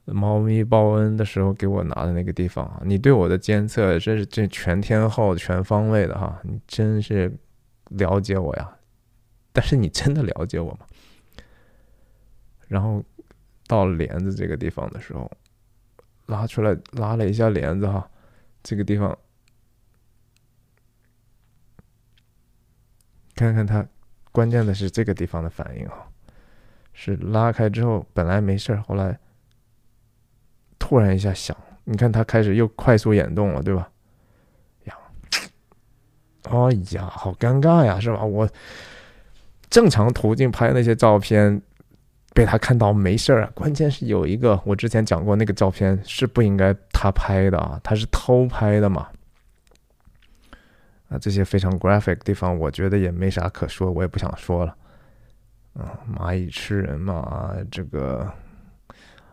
猫咪报恩的时候给我拿的那个地方啊，你对我的监测真是这全天候、全方位的哈，你真是了解我呀，但是你真的了解我吗？然后到帘子这个地方的时候，拉出来拉了一下帘子哈，这个地方看看他，关键的是这个地方的反应哈，是拉开之后本来没事后来突然一下响，你看他开始又快速眼动了，对吧？呀，哎呀，好尴尬呀，是吧？我正常途径拍那些照片，被他看到没事儿啊。关键是有一个，我之前讲过，那个照片是不应该他拍的啊，他是偷拍的嘛。啊，这些非常 graphic 地方，我觉得也没啥可说，我也不想说了。啊，蚂蚁吃人嘛，这个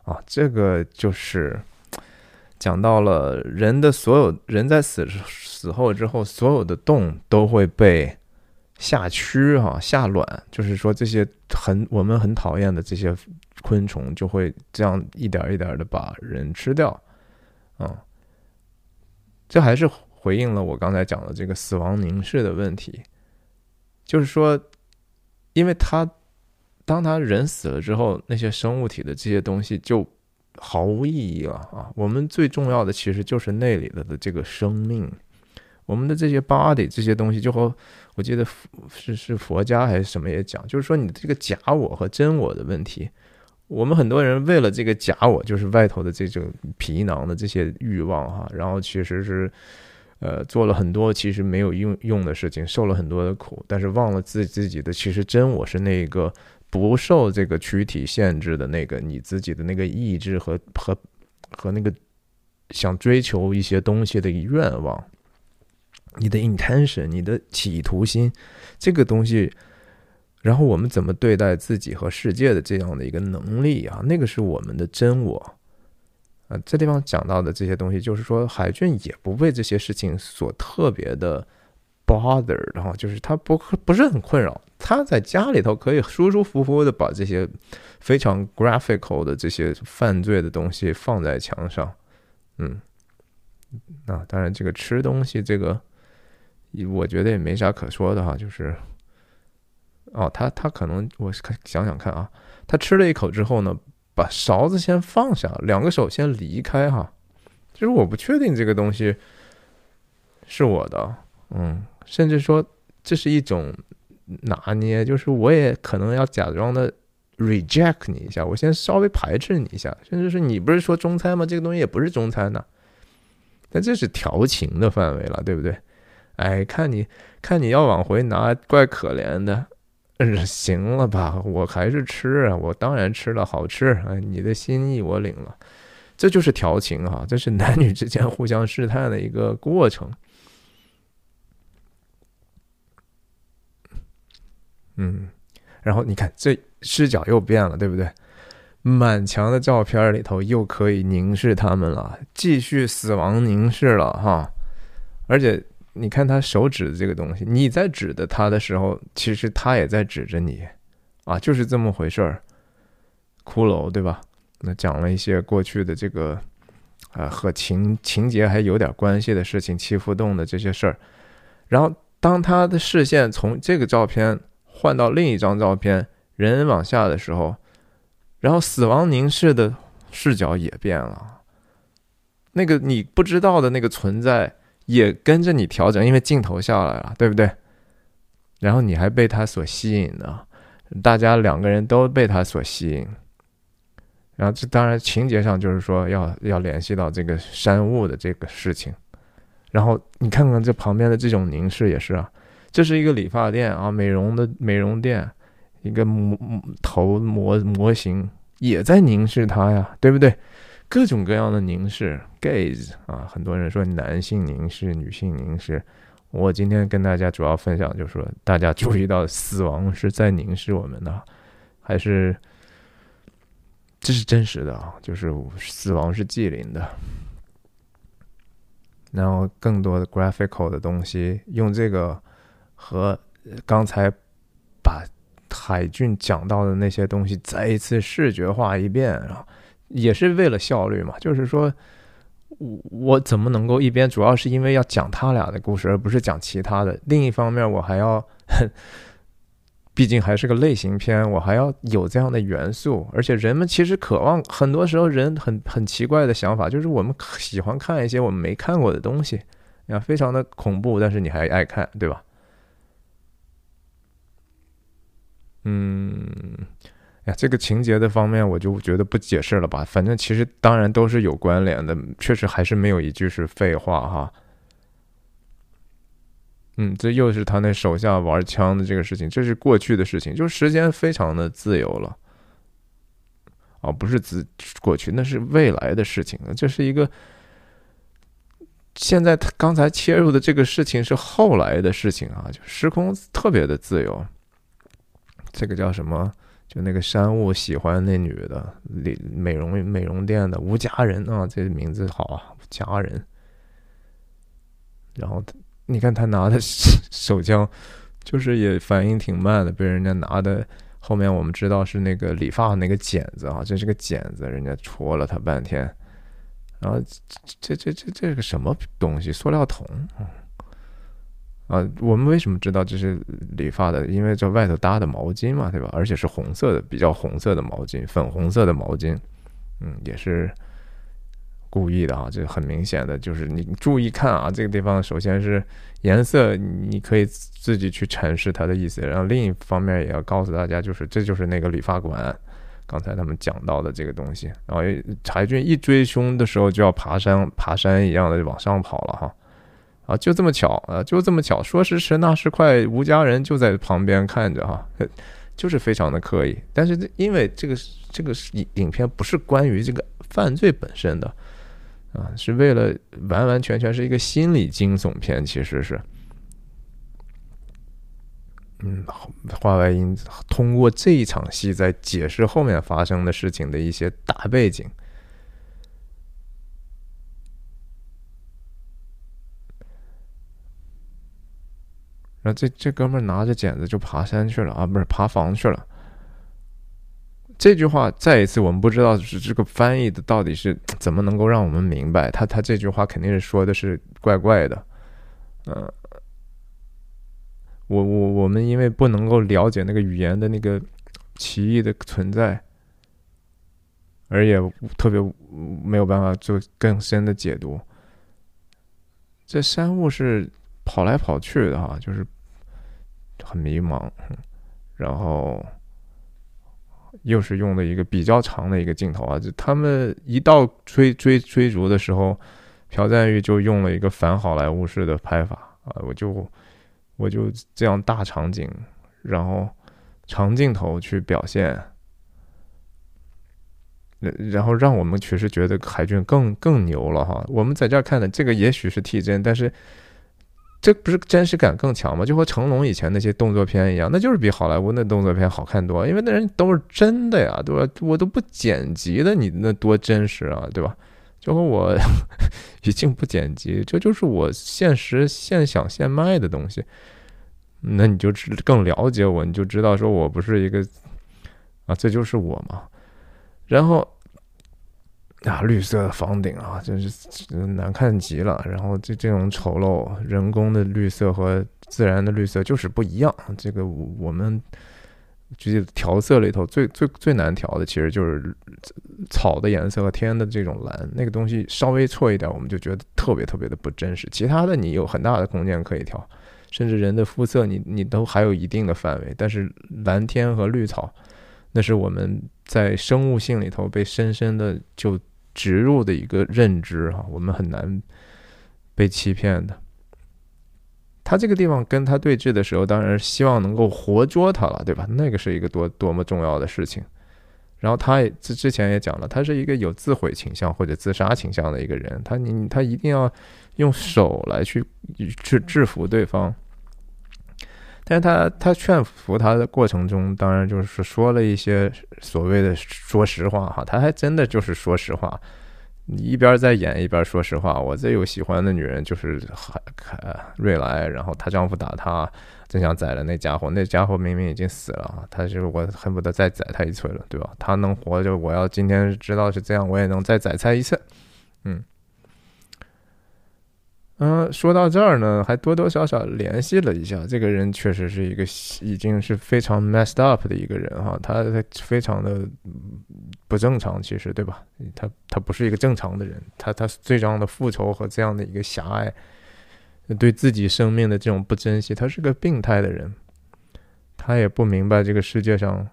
啊，这个就是讲到了人的所有人在死死后之后，所有的洞都会被下蛆哈下卵，就是说这些很我们很讨厌的这些昆虫，就会这样一点一点的把人吃掉。啊，这还是回应了我刚才讲的这个死亡凝视的问题，就是说，因为它。当他人死了之后，那些生物体的这些东西就毫无意义了啊！我们最重要的其实就是那里的的这个生命，我们的这些 body 这些东西，就和我记得是是佛家还是什么也讲，就是说你这个假我和真我的问题。我们很多人为了这个假我，就是外头的这种皮囊的这些欲望哈，然后其实是呃做了很多其实没有用用的事情，受了很多的苦，但是忘了自自己的其实真我是那个。不受这个躯体限制的那个你自己的那个意志和和和那个想追求一些东西的愿望，你的 intention，你的企图心，这个东西，然后我们怎么对待自己和世界的这样的一个能力啊，那个是我们的真我啊。这地方讲到的这些东西，就是说海俊也不为这些事情所特别的。bother，然后就是他不不是很困扰，他在家里头可以舒舒服服的把这些非常 graphical 的这些犯罪的东西放在墙上，嗯，那当然这个吃东西这个，我觉得也没啥可说的哈，就是，哦，他他可能我想想看啊，他吃了一口之后呢，把勺子先放下，两个手先离开哈，就是我不确定这个东西是我的，嗯。甚至说这是一种拿捏，就是我也可能要假装的 reject 你一下，我先稍微排斥你一下，甚至是你不是说中餐吗？这个东西也不是中餐呐，但这是调情的范围了，对不对？哎，看你看你要往回拿，怪可怜的。嗯，行了吧，我还是吃啊，我当然吃了，好吃。哎，你的心意我领了，这就是调情哈，这是男女之间互相试探的一个过程。嗯，然后你看这视角又变了，对不对？满墙的照片里头又可以凝视他们了，继续死亡凝视了哈。而且你看他手指的这个东西，你在指的他的时候，其实他也在指着你啊，就是这么回事儿。骷髅对吧？那讲了一些过去的这个啊和情情节还有点关系的事情，欺负洞的这些事儿。然后当他的视线从这个照片。换到另一张照片，人往下的时候，然后死亡凝视的视角也变了，那个你不知道的那个存在也跟着你调整，因为镜头下来了，对不对？然后你还被他所吸引呢，大家两个人都被他所吸引，然后这当然情节上就是说要要联系到这个山雾的这个事情，然后你看看这旁边的这种凝视也是啊。这是一个理发店啊，美容的美容店，一个模头模模型也在凝视他呀，对不对？各种各样的凝视，gaze 啊，很多人说男性凝视、女性凝视。我今天跟大家主要分享就是说，大家注意到死亡是在凝视我们的，还是这是真实的啊？就是死亡是寂临的。然后更多的 graphical 的东西，用这个。和刚才把海俊讲到的那些东西再一次视觉化一遍啊，也是为了效率嘛。就是说，我我怎么能够一边主要是因为要讲他俩的故事，而不是讲其他的？另一方面，我还要，[LAUGHS] 毕竟还是个类型片，我还要有这样的元素。而且人们其实渴望，很多时候人很很奇怪的想法，就是我们喜欢看一些我们没看过的东西，呀，非常的恐怖，但是你还爱看，对吧？嗯，呀，这个情节的方面我就觉得不解释了吧。反正其实当然都是有关联的，确实还是没有一句是废话哈。嗯，这又是他那手下玩枪的这个事情，这是过去的事情，就时间非常的自由了。哦，不是自过去，那是未来的事情这是一个现在他刚才切入的这个事情是后来的事情啊，就时空特别的自由。这个叫什么？就那个山雾喜欢那女的，美美容美容店的吴佳人啊，这名字好啊，吴佳人。然后你看他拿的手枪，就是也反应挺慢的，被人家拿的。后面我们知道是那个理发那个剪子啊，这是个剪子，人家戳了他半天。然后这这这这是个什么东西？塑料桶啊！我们为什么知道这是理发的？因为这外头搭的毛巾嘛，对吧？而且是红色的，比较红色的毛巾，粉红色的毛巾，嗯，也是故意的啊！这很明显的，就是你注意看啊，这个地方首先是颜色，你可以自己去阐释它的意思。然后另一方面也要告诉大家，就是这就是那个理发馆，刚才他们讲到的这个东西。然后柴俊一追凶的时候就要爬山，爬山一样的往上跑了哈。啊，就这么巧啊，就这么巧，说时迟那时快，吴家人就在旁边看着哈，[LAUGHS] 就是非常的刻意。但是因为这个这个影影片不是关于这个犯罪本身的啊，是为了完完全全是一个心理惊悚片，其实是。嗯，话外音通过这一场戏在解释后面发生的事情的一些大背景。这这哥们拿着剪子就爬山去了啊，不是爬房去了。这句话再一次，我们不知道是这个翻译的到底是怎么能够让我们明白他他这句话肯定是说的是怪怪的。嗯，我我我们因为不能够了解那个语言的那个奇异的存在，而也特别没有办法做更深的解读。这山雾是跑来跑去的哈，就是。很迷茫，然后又是用的一个比较长的一个镜头啊，就他们一到追追追逐的时候，朴赞玉就用了一个反好莱坞式的拍法啊，我就我就这样大场景，然后长镜头去表现，然后让我们确实觉得海军更更牛了哈。我们在这儿看的这个也许是替真，但是。这不是真实感更强吗？就和成龙以前那些动作片一样，那就是比好莱坞那动作片好看多，因为那人都是真的呀，对吧？我都不剪辑的，你那多真实啊，对吧？就和我 [LAUGHS] 已经不剪辑，这就是我现实现想现卖的东西，那你就知更了解我，你就知道说我不是一个啊，这就是我嘛，然后。啊，绿色的房顶啊，真是难看极了。然后这这种丑陋，人工的绿色和自然的绿色就是不一样。这个我们觉得调色里头最最最难调的，其实就是草的颜色和天的这种蓝。那个东西稍微错一点，我们就觉得特别特别的不真实。其他的你有很大的空间可以调，甚至人的肤色，你你都还有一定的范围。但是蓝天和绿草，那是我们在生物性里头被深深的就。植入的一个认知哈，我们很难被欺骗的。他这个地方跟他对峙的时候，当然希望能够活捉他了，对吧？那个是一个多多么重要的事情。然后他也之之前也讲了，他是一个有自毁倾向或者自杀倾向的一个人，他你他一定要用手来去去制服对方。但是他他劝服他的过程中，当然就是说了一些所谓的说实话哈，他还真的就是说实话，一边在演一边说实话。我最有喜欢的女人就是海瑞来，然后她丈夫打她，真想宰了那家伙，那家伙明明已经死了，他就是我恨不得再宰他一次了，对吧？他能活着，我要今天知道是这样，我也能再宰他一次，嗯。嗯，说到这儿呢，还多多少少联系了一下，这个人确实是一个已经是非常 messed up 的一个人哈，他他非常的不正常，其实对吧？他他不是一个正常的人，他他这样的复仇和这样的一个狭隘，对自己生命的这种不珍惜，他是个病态的人，他也不明白这个世界上，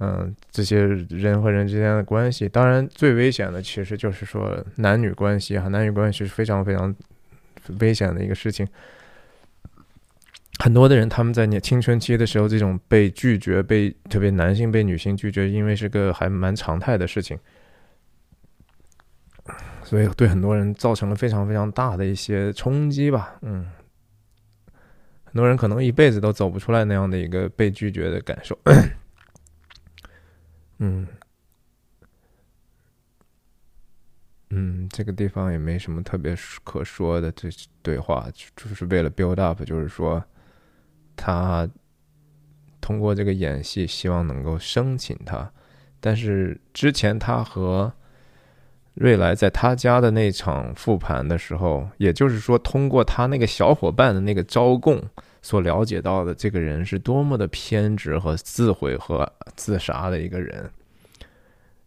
嗯，这些人和人之间的关系，当然最危险的其实就是说男女关系哈，男女关系是非常非常。危险的一个事情，很多的人他们在年青春期的时候，这种被拒绝，被特别男性被女性拒绝，因为是个还蛮常态的事情，所以对很多人造成了非常非常大的一些冲击吧。嗯，很多人可能一辈子都走不出来那样的一个被拒绝的感受。[COUGHS] 嗯。嗯，这个地方也没什么特别可说的。这对话就是为了 build up，就是说他通过这个演戏，希望能够生请他。但是之前他和瑞来在他家的那场复盘的时候，也就是说通过他那个小伙伴的那个招供所了解到的，这个人是多么的偏执和自毁和自杀的一个人。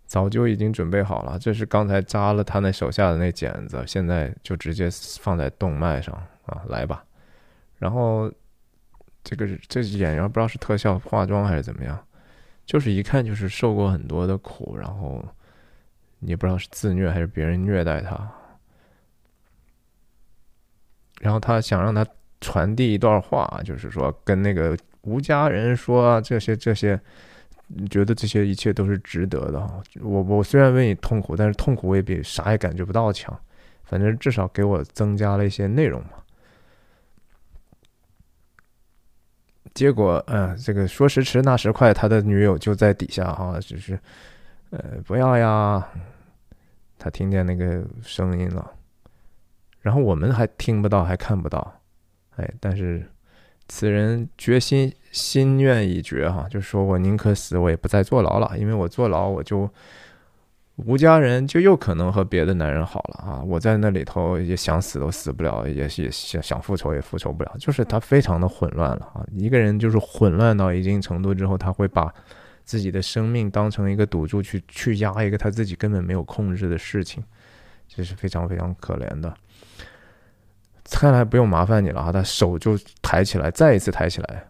早就已经准备好了，这是刚才扎了他那手下的那剪子，现在就直接放在动脉上啊，来吧。然后这个这演员不知道是特效化妆还是怎么样，就是一看就是受过很多的苦，然后也不知道是自虐还是别人虐待他。然后他想让他传递一段话，就是说跟那个吴家人说这些这些。你觉得这些一切都是值得的，我我虽然为你痛苦，但是痛苦未必啥也感觉不到强，反正至少给我增加了一些内容嘛。结果，嗯，这个说时迟那时快，他的女友就在底下哈，就是，呃，不要呀，他听见那个声音了，然后我们还听不到，还看不到，哎，但是。此人决心心愿已决，哈，就说我宁可死，我也不再坐牢了，因为我坐牢，我就吴家人就又可能和别的男人好了啊！我在那里头也想死都死不了，也也想想复仇也复仇不了，就是他非常的混乱了啊！一个人就是混乱到一定程度之后，他会把自己的生命当成一个赌注去去压一个他自己根本没有控制的事情，这是非常非常可怜的。看来不用麻烦你了啊！他手就抬起来，再一次抬起来，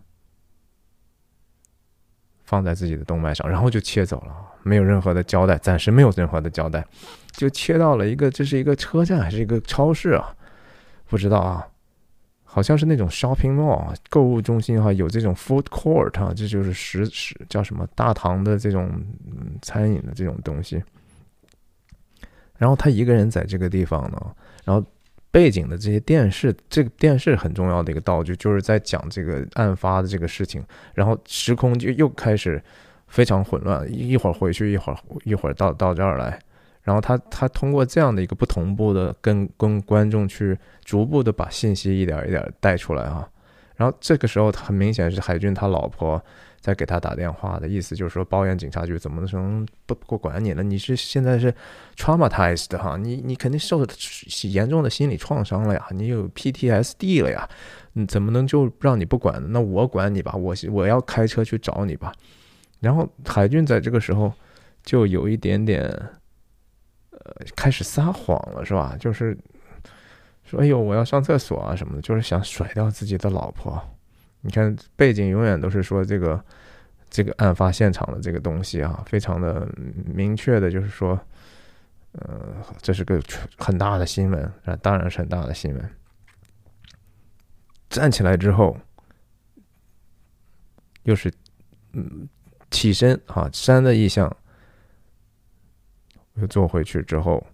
放在自己的动脉上，然后就切走了，没有任何的交代，暂时没有任何的交代，就切到了一个，这是一个车站还是一个超市啊？不知道啊，好像是那种 shopping mall 购物中心哈，有这种 food court 啊，这就是食食叫什么大堂的这种餐饮的这种东西。然后他一个人在这个地方呢，然后。背景的这些电视，这个电视很重要的一个道具，就是在讲这个案发的这个事情，然后时空就又开始非常混乱，一会儿回去，一会儿一会儿到到这儿来，然后他他通过这样的一个不同步的跟跟观众去逐步的把信息一点一点带出来啊，然后这个时候很明显是海军他老婆。在给他打电话的意思就是说，抱怨警察局怎么能不不管你了？你是现在是 traumatized 哈，你你肯定受严重的心理创伤了呀，你有 PTSD 了呀，你怎么能就让你不管？那我管你吧，我我要开车去找你吧。然后海军在这个时候就有一点点呃开始撒谎了，是吧？就是说，哎呦，我要上厕所啊什么的，就是想甩掉自己的老婆。你看背景永远都是说这个这个案发现场的这个东西啊，非常的明确的，就是说，呃，这是个很大的新闻啊，当然是很大的新闻。站起来之后，又是嗯起身啊，山的意象，又坐回去之后，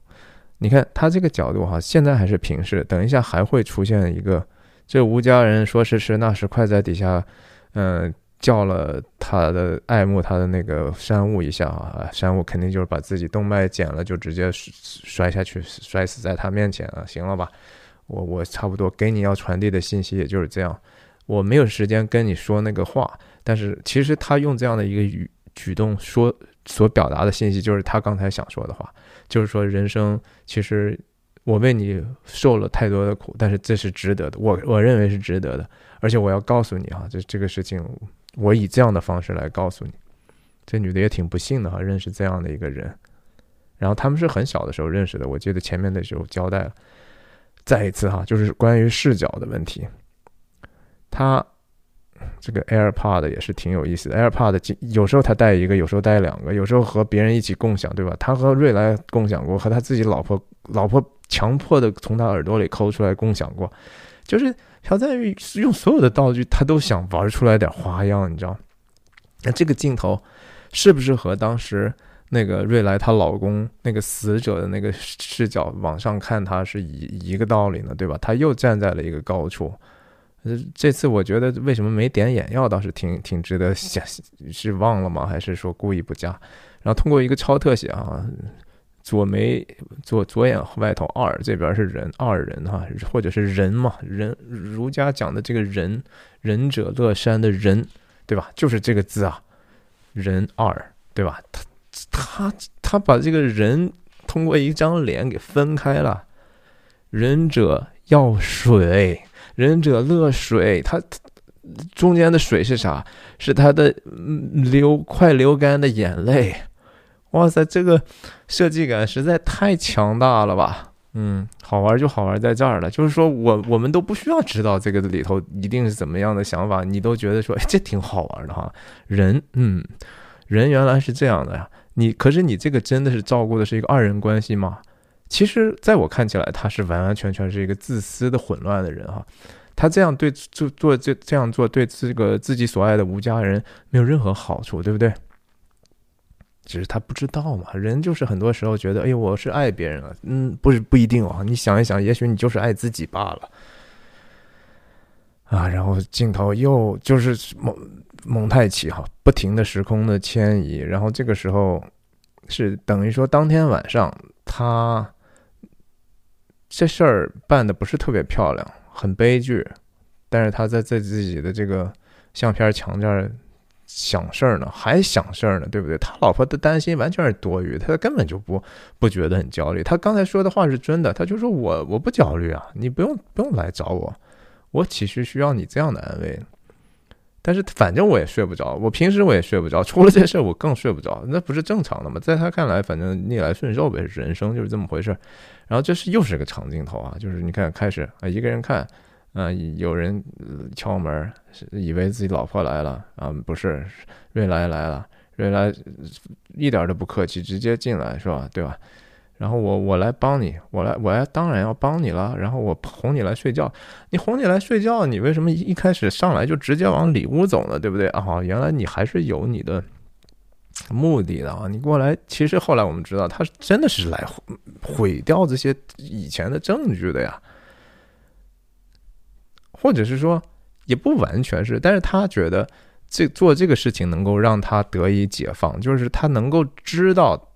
你看他这个角度哈，现在还是平视，等一下还会出现一个。这吴家人说时迟那时快，在底下，嗯，叫了他的爱慕他的那个山雾一下啊，山雾肯定就是把自己动脉剪了，就直接摔下去，摔死在他面前啊，行了吧？我我差不多给你要传递的信息也就是这样，我没有时间跟你说那个话，但是其实他用这样的一个语举动说所表达的信息，就是他刚才想说的话，就是说人生其实。我为你受了太多的苦，但是这是值得的，我我认为是值得的，而且我要告诉你哈，这这个事情，我以这样的方式来告诉你。这女的也挺不幸的哈，认识这样的一个人，然后他们是很小的时候认识的，我记得前面的时候交代了。再一次哈，就是关于视角的问题，他。这个 AirPod 也是挺有意思的，AirPod 有时候他带一个，有时候带两个，有时候和别人一起共享，对吧？他和瑞来共享过，和他自己老婆老婆强迫的从他耳朵里抠出来共享过，就是朴赞玉用所有的道具，他都想玩出来点花样，你知道？那这个镜头是不是和当时那个瑞莱她老公那个死者的那个视角往上看他是一一个道理呢？对吧？他又站在了一个高处。呃，这次我觉得为什么没点眼药倒是挺挺值得想，是忘了吗？还是说故意不加？然后通过一个超特写啊，左眉左左眼外头二这边是人二人哈，或者是人嘛人儒家讲的这个人仁者乐山的仁，对吧？就是这个字啊，人二对吧？他他他把这个人通过一张脸给分开了，仁者要水。仁者乐水，他中间的水是啥？是他的流快流干的眼泪。哇塞，这个设计感实在太强大了吧！嗯，好玩就好玩在这儿了，就是说我我们都不需要知道这个里头一定是怎么样的想法，你都觉得说，哎，这挺好玩的哈。人，嗯，人原来是这样的呀。你可是你这个真的是照顾的是一个二人关系吗？其实，在我看起来，他是完完全全是一个自私的、混乱的人哈。他这样对做做这这样做，对这个自己所爱的吴家人没有任何好处，对不对？只是他不知道嘛。人就是很多时候觉得，哎，我是爱别人了，嗯，不是不一定啊。你想一想，也许你就是爱自己罢了。啊，然后镜头又就是蒙蒙太奇哈，不停的时空的迁移，然后这个时候是等于说当天晚上他。这事儿办的不是特别漂亮，很悲剧，但是他在在自己的这个相片墙这儿想事儿呢，还想事儿呢，对不对？他老婆的担心完全是多余，他根本就不不觉得很焦虑。他刚才说的话是真的，他就说我我不焦虑啊，你不用不用来找我，我其实需要你这样的安慰？但是反正我也睡不着，我平时我也睡不着，出了这事儿我更睡不着，那不是正常的吗？在他看来，反正逆来顺受呗，人生就是这么回事儿。然后这是又是个长镜头啊，就是你看开始啊，一个人看，啊，有人敲门，以为自己老婆来了啊，不是，瑞来来了，瑞来一点都不客气，直接进来是吧？对吧？然后我我来帮你，我来我来当然要帮你了，然后我哄你来睡觉，你哄你来睡觉，你为什么一开始上来就直接往里屋走呢？对不对啊？原来你还是有你的。目的的啊，你过来，其实后来我们知道，他真的是来毁掉这些以前的证据的呀，或者是说，也不完全是，但是他觉得这做这个事情能够让他得以解放，就是他能够知道，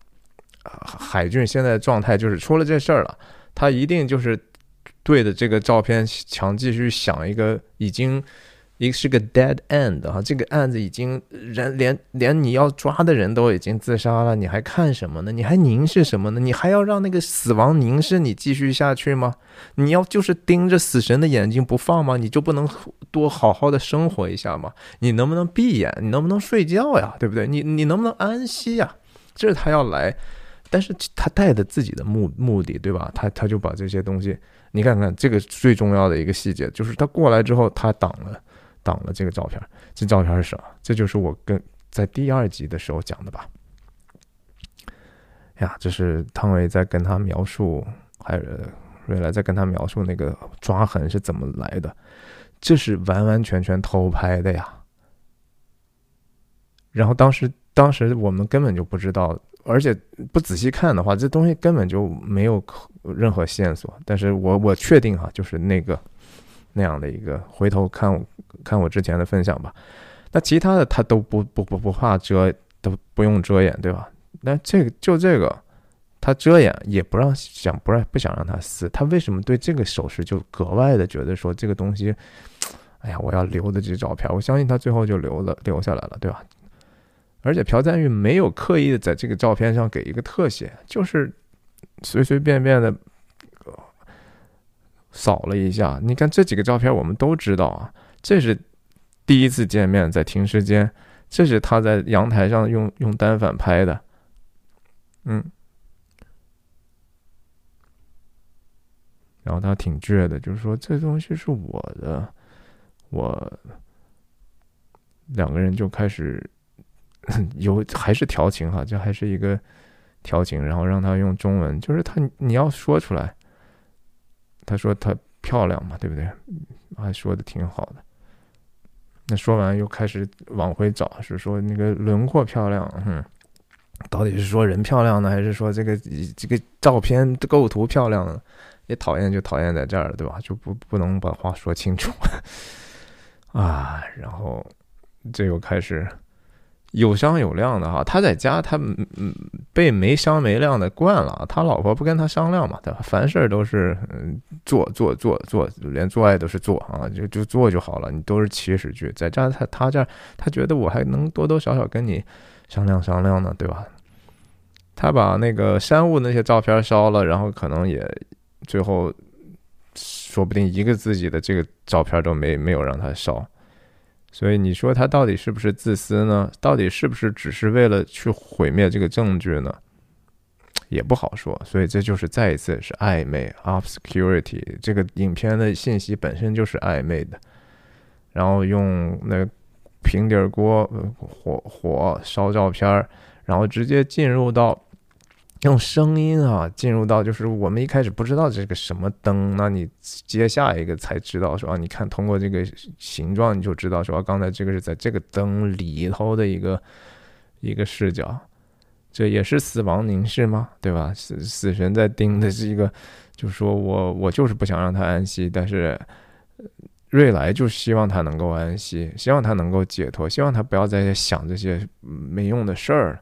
海俊现在状态就是出了这事儿了，他一定就是对着这个照片想继续想一个已经。一个是个 dead end 哈，这个案子已经人连连你要抓的人都已经自杀了，你还看什么呢？你还凝视什么呢？你还要让那个死亡凝视你继续下去吗？你要就是盯着死神的眼睛不放吗？你就不能多好好的生活一下吗？你能不能闭眼？你能不能睡觉呀？对不对？你你能不能安息呀？这是他要来，但是他带着自己的目目的，对吧？他他就把这些东西，你看看这个最重要的一个细节，就是他过来之后，他挡了。挡了这个照片，这照片是什么？这就是我跟在第二集的时候讲的吧？呀，这是汤唯在跟他描述，还有瑞来在跟他描述那个抓痕是怎么来的，这是完完全全偷拍的呀。然后当时当时我们根本就不知道，而且不仔细看的话，这东西根本就没有任何线索。但是我我确定哈，就是那个。那样的一个回头看看我之前的分享吧，那其他的他都不不不不怕遮，都不用遮掩，对吧？那这个就这个，他遮掩也不让想不让不想让他撕，他为什么对这个手势就格外的觉得说这个东西，哎呀，我要留的这照片，我相信他最后就留了留下来了，对吧？而且朴赞玉没有刻意的在这个照片上给一个特写，就是随随便便的。扫了一下，你看这几个照片，我们都知道啊，这是第一次见面在停尸间，这是他在阳台上用用单反拍的，嗯，然后他挺倔的，就是说这东西是我的，我两个人就开始 [LAUGHS] 有还是调情哈，这还是一个调情，然后让他用中文，就是他你要说出来。他说他漂亮嘛，对不对？还说的挺好的。那说完又开始往回找，是说那个轮廓漂亮，嗯，到底是说人漂亮呢，还是说这个这个照片构图漂亮呢？也讨厌就讨厌在这儿，对吧？就不不能把话说清楚 [LAUGHS] 啊。然后这又开始。有商有量的哈，他在家他嗯被没商没量的惯了，他老婆不跟他商量嘛，对吧？凡事都是嗯做做做做，连做爱都是做啊，就就做就好了。你都是起始句，在这他他这他觉得我还能多多少少跟你商量商量呢，对吧？他把那个山雾那些照片烧了，然后可能也最后说不定一个自己的这个照片都没没有让他烧。所以你说他到底是不是自私呢？到底是不是只是为了去毁灭这个证据呢？也不好说。所以这就是再一次是暧昧，obscurity。这个影片的信息本身就是暧昧的，然后用那平底锅火火烧照片然后直接进入到。用声音啊，进入到就是我们一开始不知道这个什么灯，那你接下一个才知道说啊，你看通过这个形状你就知道说刚才这个是在这个灯里头的一个一个视角，这也是死亡凝视吗？对吧？死死神在盯的是一个，就是说我我就是不想让他安息，但是瑞来就希望他能够安息，希望他能够解脱，希望他不要再想这些没用的事儿。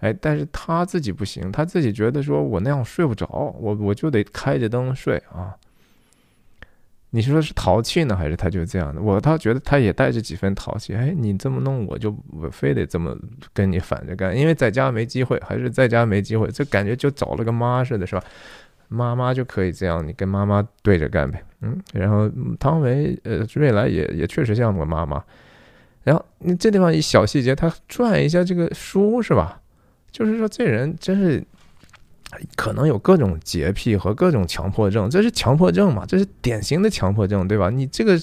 哎，但是他自己不行，他自己觉得说我那样睡不着，我我就得开着灯睡啊。你说是淘气呢，还是他就这样的？我倒觉得他也带着几分淘气。哎，你这么弄，我就我非得这么跟你反着干，因为在家没机会，还是在家没机会，这感觉就找了个妈似的，是吧？妈妈就可以这样，你跟妈妈对着干呗。嗯，然后汤唯呃，瑞来也也确实像个妈妈。然后你这地方一小细节，他转一下这个书，是吧？就是说，这人真是可能有各种洁癖和各种强迫症，这是强迫症嘛？这是典型的强迫症，对吧？你这个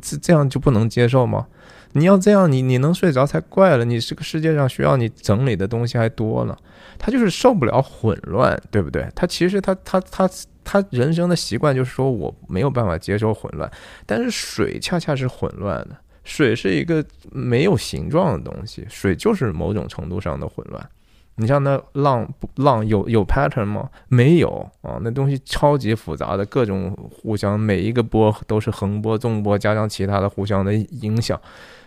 这这样就不能接受吗？你要这样，你你能睡着才怪了。你这个世界上需要你整理的东西还多呢。他就是受不了混乱，对不对？他其实他他他他人生的习惯就是说我没有办法接受混乱，但是水恰恰是混乱的。水是一个没有形状的东西，水就是某种程度上的混乱。你像那浪浪有有 pattern 吗？没有啊，那东西超级复杂的，各种互相每一个波都是横波、纵波，加上其他的互相的影响，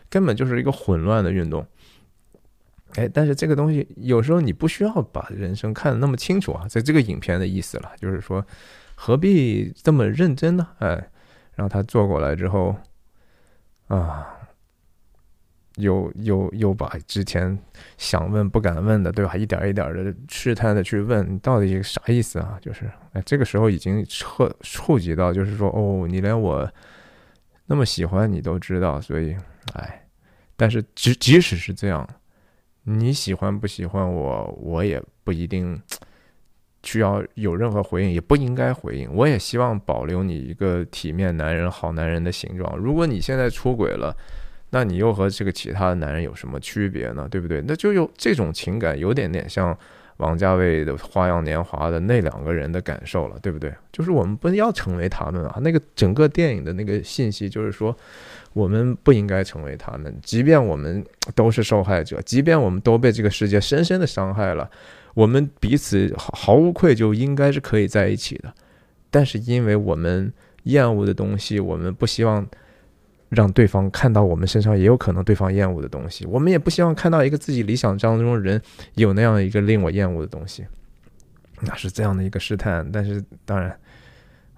根本就是一个混乱的运动。哎，但是这个东西有时候你不需要把人生看得那么清楚啊，在这个影片的意思了，就是说何必这么认真呢？哎，然后他坐过来之后，啊。又又又把之前想问不敢问的，对吧？一点一点的试探的去问，你到底啥意思啊？就是，哎，这个时候已经触触及到，就是说，哦，你连我那么喜欢你都知道，所以，哎，但是即即使是这样，你喜欢不喜欢我，我也不一定需要有任何回应，也不应该回应。我也希望保留你一个体面男人、好男人的形状。如果你现在出轨了，那你又和这个其他的男人有什么区别呢？对不对？那就有这种情感，有点点像王家卫的《花样年华》的那两个人的感受了，对不对？就是我们不要成为他们啊！那个整个电影的那个信息就是说，我们不应该成为他们，即便我们都是受害者，即便我们都被这个世界深深的伤害了，我们彼此毫毫无愧疚，应该是可以在一起的。但是因为我们厌恶的东西，我们不希望。让对方看到我们身上也有可能对方厌恶的东西，我们也不希望看到一个自己理想当中人有那样一个令我厌恶的东西，那是这样的一个试探。但是当然，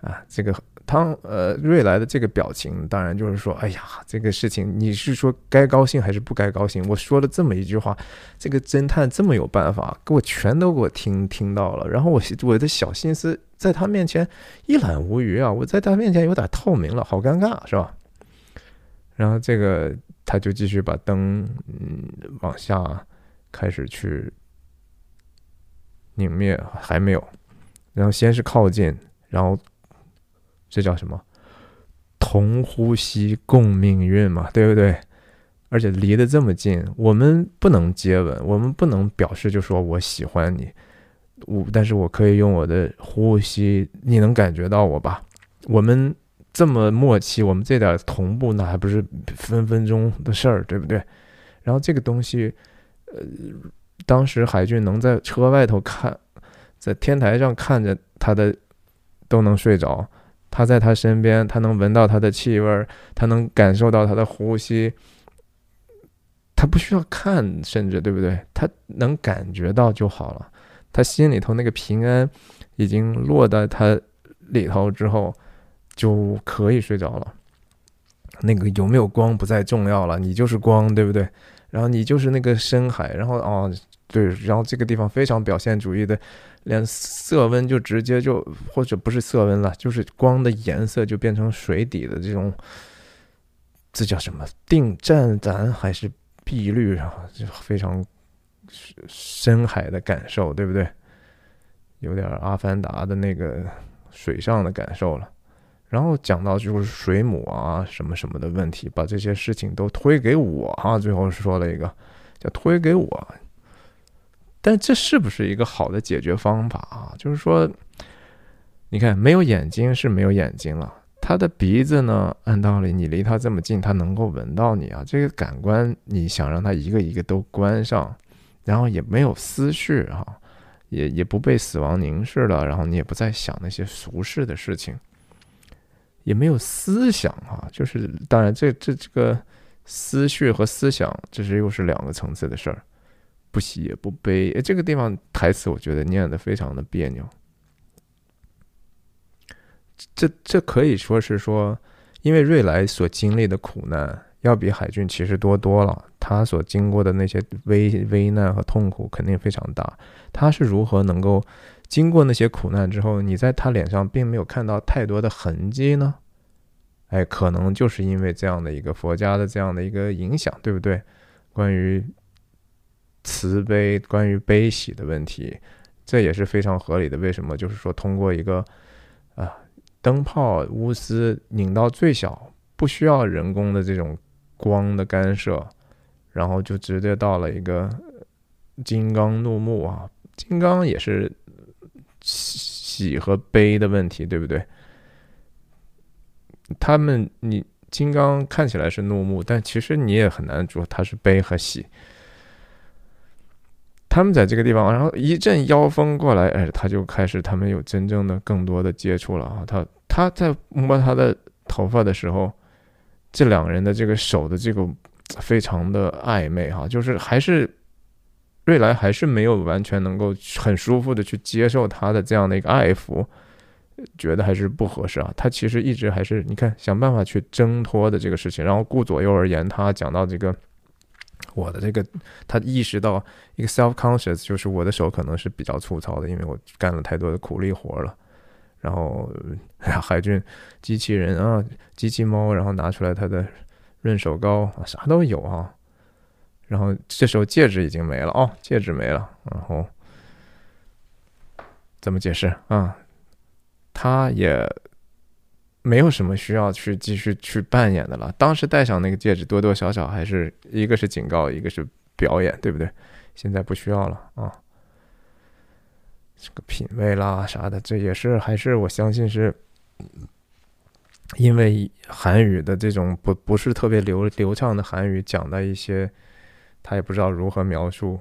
啊，这个汤呃瑞来的这个表情，当然就是说，哎呀，这个事情你是说该高兴还是不该高兴？我说了这么一句话，这个侦探这么有办法，给我全都给我听听到了，然后我我的小心思在他面前一览无余啊，我在他面前有点透明了，好尴尬，是吧？然后这个他就继续把灯嗯往下开始去拧灭，还没有。然后先是靠近，然后这叫什么？同呼吸共命运嘛，对不对？而且离得这么近，我们不能接吻，我们不能表示就说我喜欢你，我但是我可以用我的呼吸，你能感觉到我吧？我们。这么默契，我们这点同步那还不是分分钟的事儿，对不对？然后这个东西，呃，当时海俊能在车外头看，在天台上看着他的，都能睡着。他在他身边，他能闻到他的气味，他能感受到他的呼吸。他不需要看，甚至对不对？他能感觉到就好了。他心里头那个平安已经落在他里头之后，就可以睡着了。那个有没有光不再重要了，你就是光，对不对？然后你就是那个深海，然后哦，对，然后这个地方非常表现主义的，连色温就直接就或者不是色温了，就是光的颜色就变成水底的这种，这叫什么定湛蓝还是？碧绿啊，就非常深海的感受，对不对？有点阿凡达的那个水上的感受了。然后讲到就是水母啊什么什么的问题，把这些事情都推给我哈。最后说了一个叫推给我，但这是不是一个好的解决方法啊？就是说，你看没有眼睛是没有眼睛了。他的鼻子呢？按道理，你离他这么近，他能够闻到你啊。这个感官，你想让他一个一个都关上，然后也没有思绪哈，也也不被死亡凝视了，然后你也不再想那些俗世的事情，也没有思想啊。就是当然，这这这个思绪和思想，这是又是两个层次的事儿。不喜也不悲，这个地方台词我觉得念的非常的别扭。这这可以说是说，因为瑞来所经历的苦难要比海俊其实多多了，他所经过的那些危危难和痛苦肯定非常大。他是如何能够经过那些苦难之后，你在他脸上并没有看到太多的痕迹呢？哎，可能就是因为这样的一个佛家的这样的一个影响，对不对？关于慈悲、关于悲喜的问题，这也是非常合理的。为什么？就是说通过一个啊。灯泡钨丝拧到最小，不需要人工的这种光的干涉，然后就直接到了一个金刚怒目啊！金刚也是喜和悲的问题，对不对？他们你金刚看起来是怒目，但其实你也很难说它是悲和喜。他们在这个地方，然后一阵妖风过来，哎，他就开始他们有真正的更多的接触了啊！他他在摸他的头发的时候，这两个人的这个手的这个非常的暧昧哈，就是还是瑞来还是没有完全能够很舒服的去接受他的这样的一个爱抚，觉得还是不合适啊。他其实一直还是你看想办法去挣脱的这个事情，然后顾左右而言他，讲到这个。我的这个，他意识到一个 self conscious，就是我的手可能是比较粗糙的，因为我干了太多的苦力活了。然后 [LAUGHS] 海军机器人啊，机器猫，然后拿出来他的润手膏，啥都有啊。然后这时候戒指已经没了哦，戒指没了。然后怎么解释啊？他也。没有什么需要去继续去扮演的了。当时戴上那个戒指，多多少少还是一个是警告，一个是表演，对不对？现在不需要了啊。这个品味啦啥的，这也是还是我相信是，因为韩语的这种不不是特别流流畅的韩语讲的一些，他也不知道如何描述，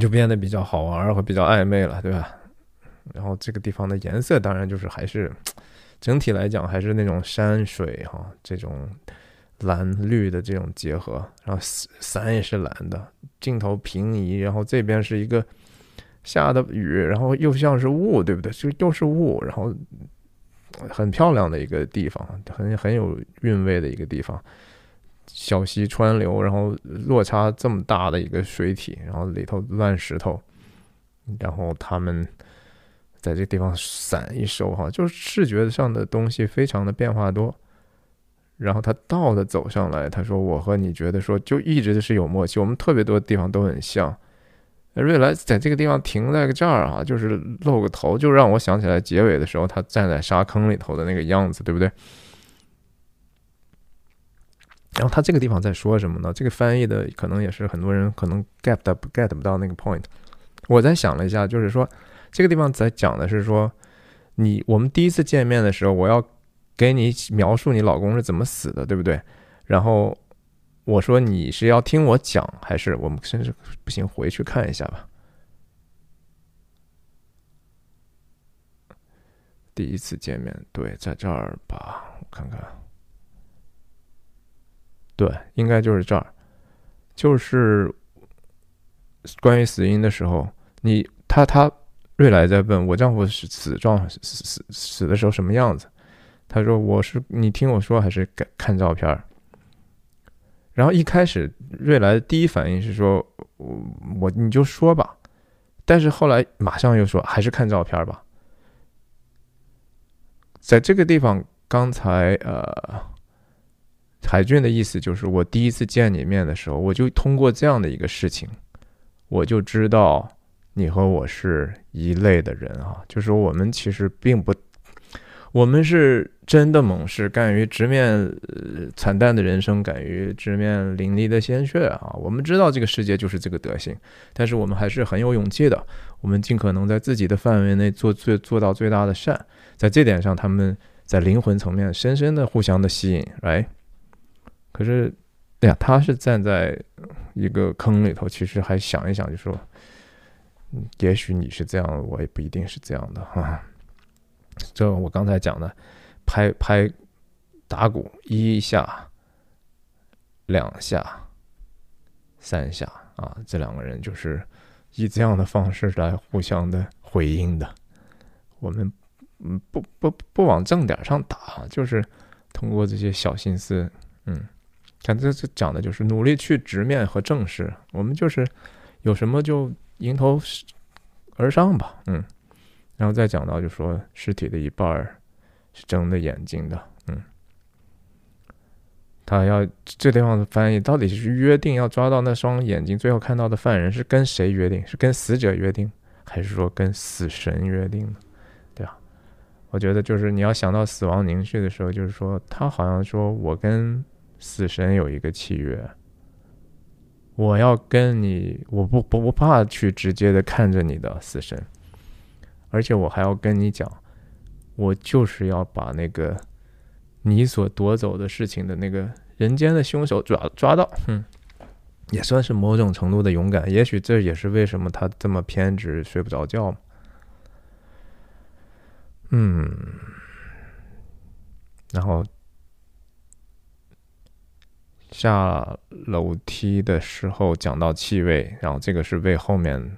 就变得比较好玩和比较暧昧了，对吧？然后这个地方的颜色当然就是还是。整体来讲还是那种山水哈，这种蓝绿的这种结合，然后伞也是蓝的，镜头平移，然后这边是一个下的雨，然后又像是雾，对不对？就又是雾，然后很漂亮的一个地方，很很有韵味的一个地方，小溪川流，然后落差这么大的一个水体，然后里头乱石头，然后他们。在这个地方伞一收哈，就是视觉上的东西非常的变化多。然后他倒的走上来，他说：“我和你觉得说就一直是有默契，我们特别多地方都很像。”瑞来在这个地方停在这儿啊，就是露个头，就让我想起来结尾的时候他站在沙坑里头的那个样子，对不对？然后他这个地方在说什么呢？这个翻译的可能也是很多人可能 get 不 get 不到那个 point。我在想了一下，就是说。这个地方在讲的是说，你我们第一次见面的时候，我要给你描述你老公是怎么死的，对不对？然后我说你是要听我讲，还是我们甚至不行回去看一下吧？第一次见面，对，在这儿吧，我看看，对，应该就是这儿，就是关于死因的时候，你他他瑞来在问我丈夫是死状死死死的时候什么样子？他说我是你听我说还是看照片？然后一开始瑞来的第一反应是说我我你就说吧，但是后来马上又说还是看照片吧。在这个地方，刚才呃，海俊的意思就是，我第一次见你面的时候，我就通过这样的一个事情，我就知道你和我是一类的人啊，就是我们其实并不，我们是真的猛士，敢于直面惨淡的人生，敢于直面淋漓的鲜血啊。我们知道这个世界就是这个德行，但是我们还是很有勇气的，我们尽可能在自己的范围内做最做到最大的善。在这点上，他们在灵魂层面深深的互相的吸引，right？可是，哎呀，他是站在一个坑里头，其实还想一想，就说，也许你是这样，我也不一定是这样的 [LAUGHS] 哈。这我刚才讲的，拍拍打鼓一下、两下、三下啊，这两个人就是以这样的方式来互相的回应的，我们。不不不往正点上打，就是通过这些小心思，嗯，看这这讲的就是努力去直面和正视，我们就是有什么就迎头而上吧，嗯，然后再讲到就说尸体的一半是睁着眼睛的，嗯，他要这地方的翻译到底是约定要抓到那双眼睛，最后看到的犯人是跟谁约定？是跟死者约定，还是说跟死神约定呢？我觉得就是你要想到死亡凝视的时候，就是说他好像说我跟死神有一个契约，我要跟你，我不不不怕去直接的看着你的死神，而且我还要跟你讲，我就是要把那个你所夺走的事情的那个人间的凶手抓抓到，嗯，也算是某种程度的勇敢。也许这也是为什么他这么偏执，睡不着觉。嗯，然后下楼梯的时候讲到气味，然后这个是为后面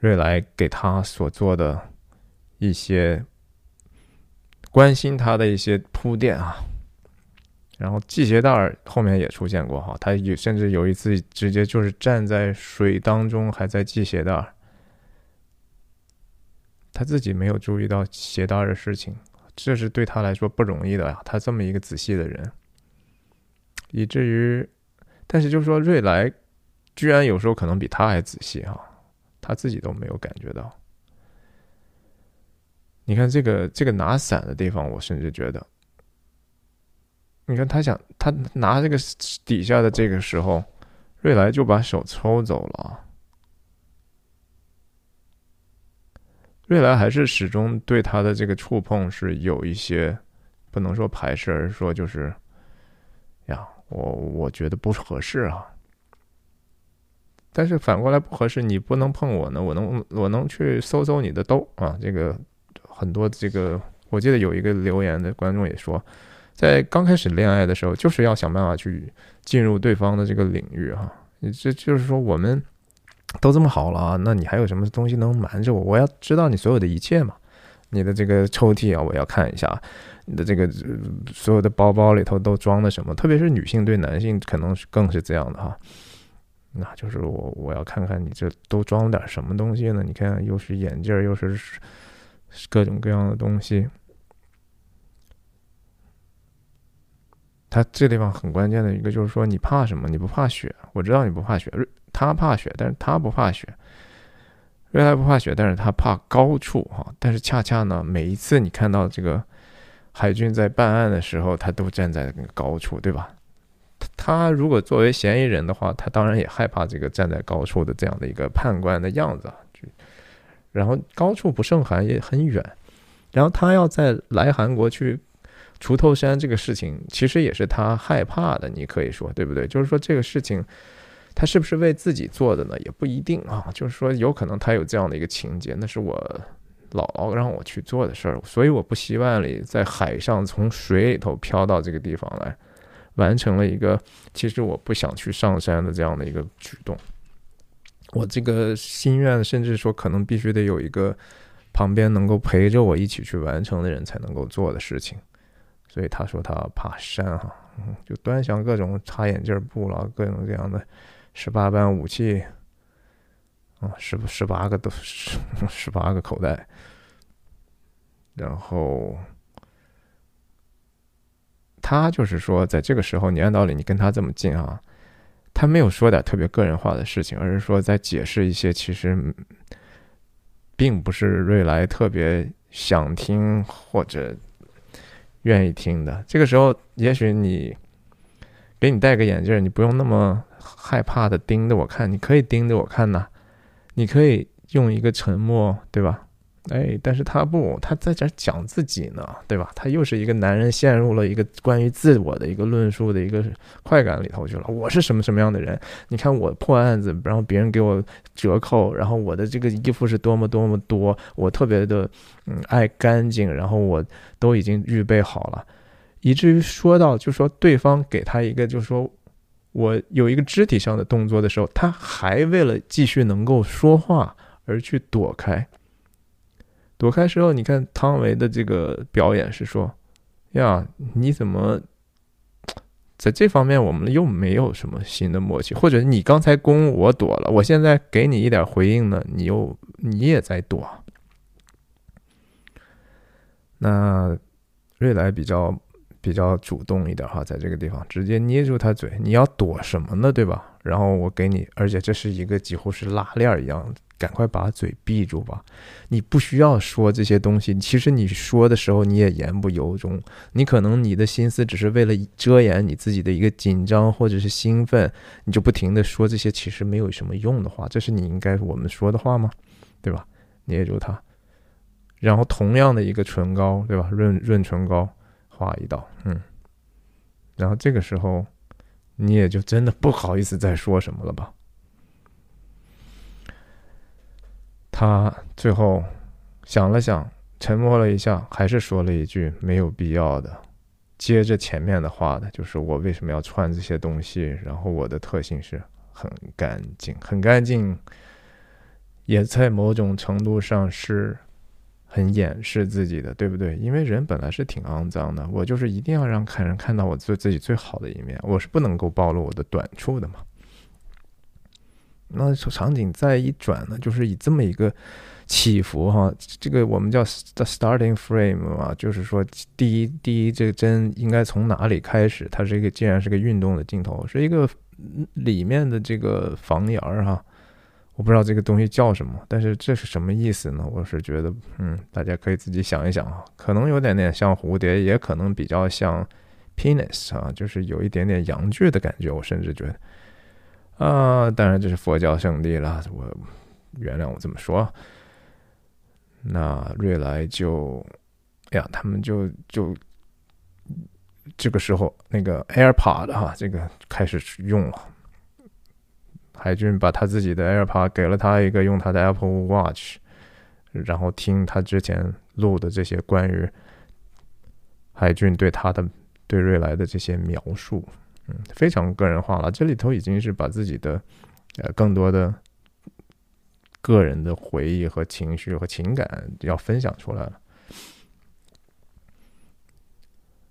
瑞来给他所做的一些关心他的一些铺垫啊。然后系鞋带后面也出现过哈，他有甚至有一次直接就是站在水当中还在系鞋带。他自己没有注意到鞋带的事情，这是对他来说不容易的呀。他这么一个仔细的人，以至于，但是就是说瑞来，居然有时候可能比他还仔细哈，他自己都没有感觉到。你看这个这个拿伞的地方，我甚至觉得，你看他想他拿这个底下的这个时候，瑞来就把手抽走了。瑞来还是始终对他的这个触碰是有一些不能说排斥，而是说就是，我我觉得不合适啊。但是反过来不合适，你不能碰我呢，我能我能去搜搜你的兜啊。这个很多这个，我记得有一个留言的观众也说，在刚开始恋爱的时候，就是要想办法去进入对方的这个领域哈。这就是说我们。都这么好了啊，那你还有什么东西能瞒着我？我要知道你所有的一切嘛。你的这个抽屉啊，我要看一下。你的这个所有的包包里头都装的什么？特别是女性对男性可能是更是这样的哈。那就是我我要看看你这都装了点什么东西呢？你看，又是眼镜，又是各种各样的东西。他这地方很关键的一个就是说，你怕什么？你不怕雪？我知道你不怕雪。他怕雪，但是他不怕雪。瑞来不怕雪，但是他怕高处哈。但是恰恰呢，每一次你看到这个海军在办案的时候，他都站在高处，对吧？他如果作为嫌疑人的话，他当然也害怕这个站在高处的这样的一个判官的样子。然后高处不胜寒，也很远。然后他要在来韩国去锄头山这个事情，其实也是他害怕的，你可以说对不对？就是说这个事情，他是不是为自己做的呢？也不一定啊。就是说有可能他有这样的一个情节，那是我姥姥让我去做的事儿，所以我不希望里在海上从水里头飘到这个地方来，完成了一个其实我不想去上山的这样的一个举动。我这个心愿，甚至说可能必须得有一个旁边能够陪着我一起去完成的人才能够做的事情，所以他说他怕山哈，就端详各种擦眼镜布了，各种各样的十八般武器，啊，十十八个都十八个口袋，然后他就是说，在这个时候，你按道理你跟他这么近啊。他没有说点特别个人化的事情，而是说在解释一些其实并不是瑞来特别想听或者愿意听的。这个时候，也许你给你戴个眼镜，你不用那么害怕的盯着我看，你可以盯着我看呐，你可以用一个沉默，对吧？哎，但是他不，他在这讲自己呢，对吧？他又是一个男人陷入了一个关于自我的一个论述的一个快感里头去了。我是什么什么样的人？你看我破案子，然后别人给我折扣，然后我的这个衣服是多么多么多，我特别的嗯爱干净，然后我都已经预备好了，以至于说到就说对方给他一个就说我有一个肢体上的动作的时候，他还为了继续能够说话而去躲开。躲开时候，你看汤唯的这个表演是说：“呀，你怎么在这方面我们又没有什么新的默契？或者你刚才攻我躲了，我现在给你一点回应呢，你又你也在躲。”那瑞来比较比较主动一点哈，在这个地方直接捏住他嘴，你要躲什么呢？对吧？然后我给你，而且这是一个几乎是拉链一样的。赶快把嘴闭住吧！你不需要说这些东西。其实你说的时候，你也言不由衷。你可能你的心思只是为了遮掩你自己的一个紧张或者是兴奋，你就不停的说这些其实没有什么用的话。这是你应该我们说的话吗？对吧？捏住它，然后同样的一个唇膏，对吧？润润唇膏画一道，嗯，然后这个时候你也就真的不好意思再说什么了吧。他最后想了想，沉默了一下，还是说了一句没有必要的，接着前面的话的，就是我为什么要穿这些东西？然后我的特性是很干净，很干净，也在某种程度上是很掩饰自己的，对不对？因为人本来是挺肮脏的，我就是一定要让看人看到我最自己最好的一面，我是不能够暴露我的短处的嘛。那场景再一转呢，就是以这么一个起伏哈，这个我们叫 the starting frame 啊，就是说第一第一这个针应该从哪里开始？它是一个既然是个运动的镜头，是一个里面的这个房檐儿哈，我不知道这个东西叫什么，但是这是什么意思呢？我是觉得，嗯，大家可以自己想一想啊，可能有点点像蝴蝶，也可能比较像 penis 啊，就是有一点点阳具的感觉，我甚至觉得。啊，当然这是佛教圣地了，我原谅我这么说。那瑞来就，哎呀，他们就就这个时候那个 AirPod 哈，这个开始用了。海军把他自己的 AirPod 给了他一个，用他的 Apple Watch，然后听他之前录的这些关于海军对他的对瑞来的这些描述。嗯，非常个人化了。这里头已经是把自己的，呃，更多的个人的回忆和情绪和情感要分享出来了。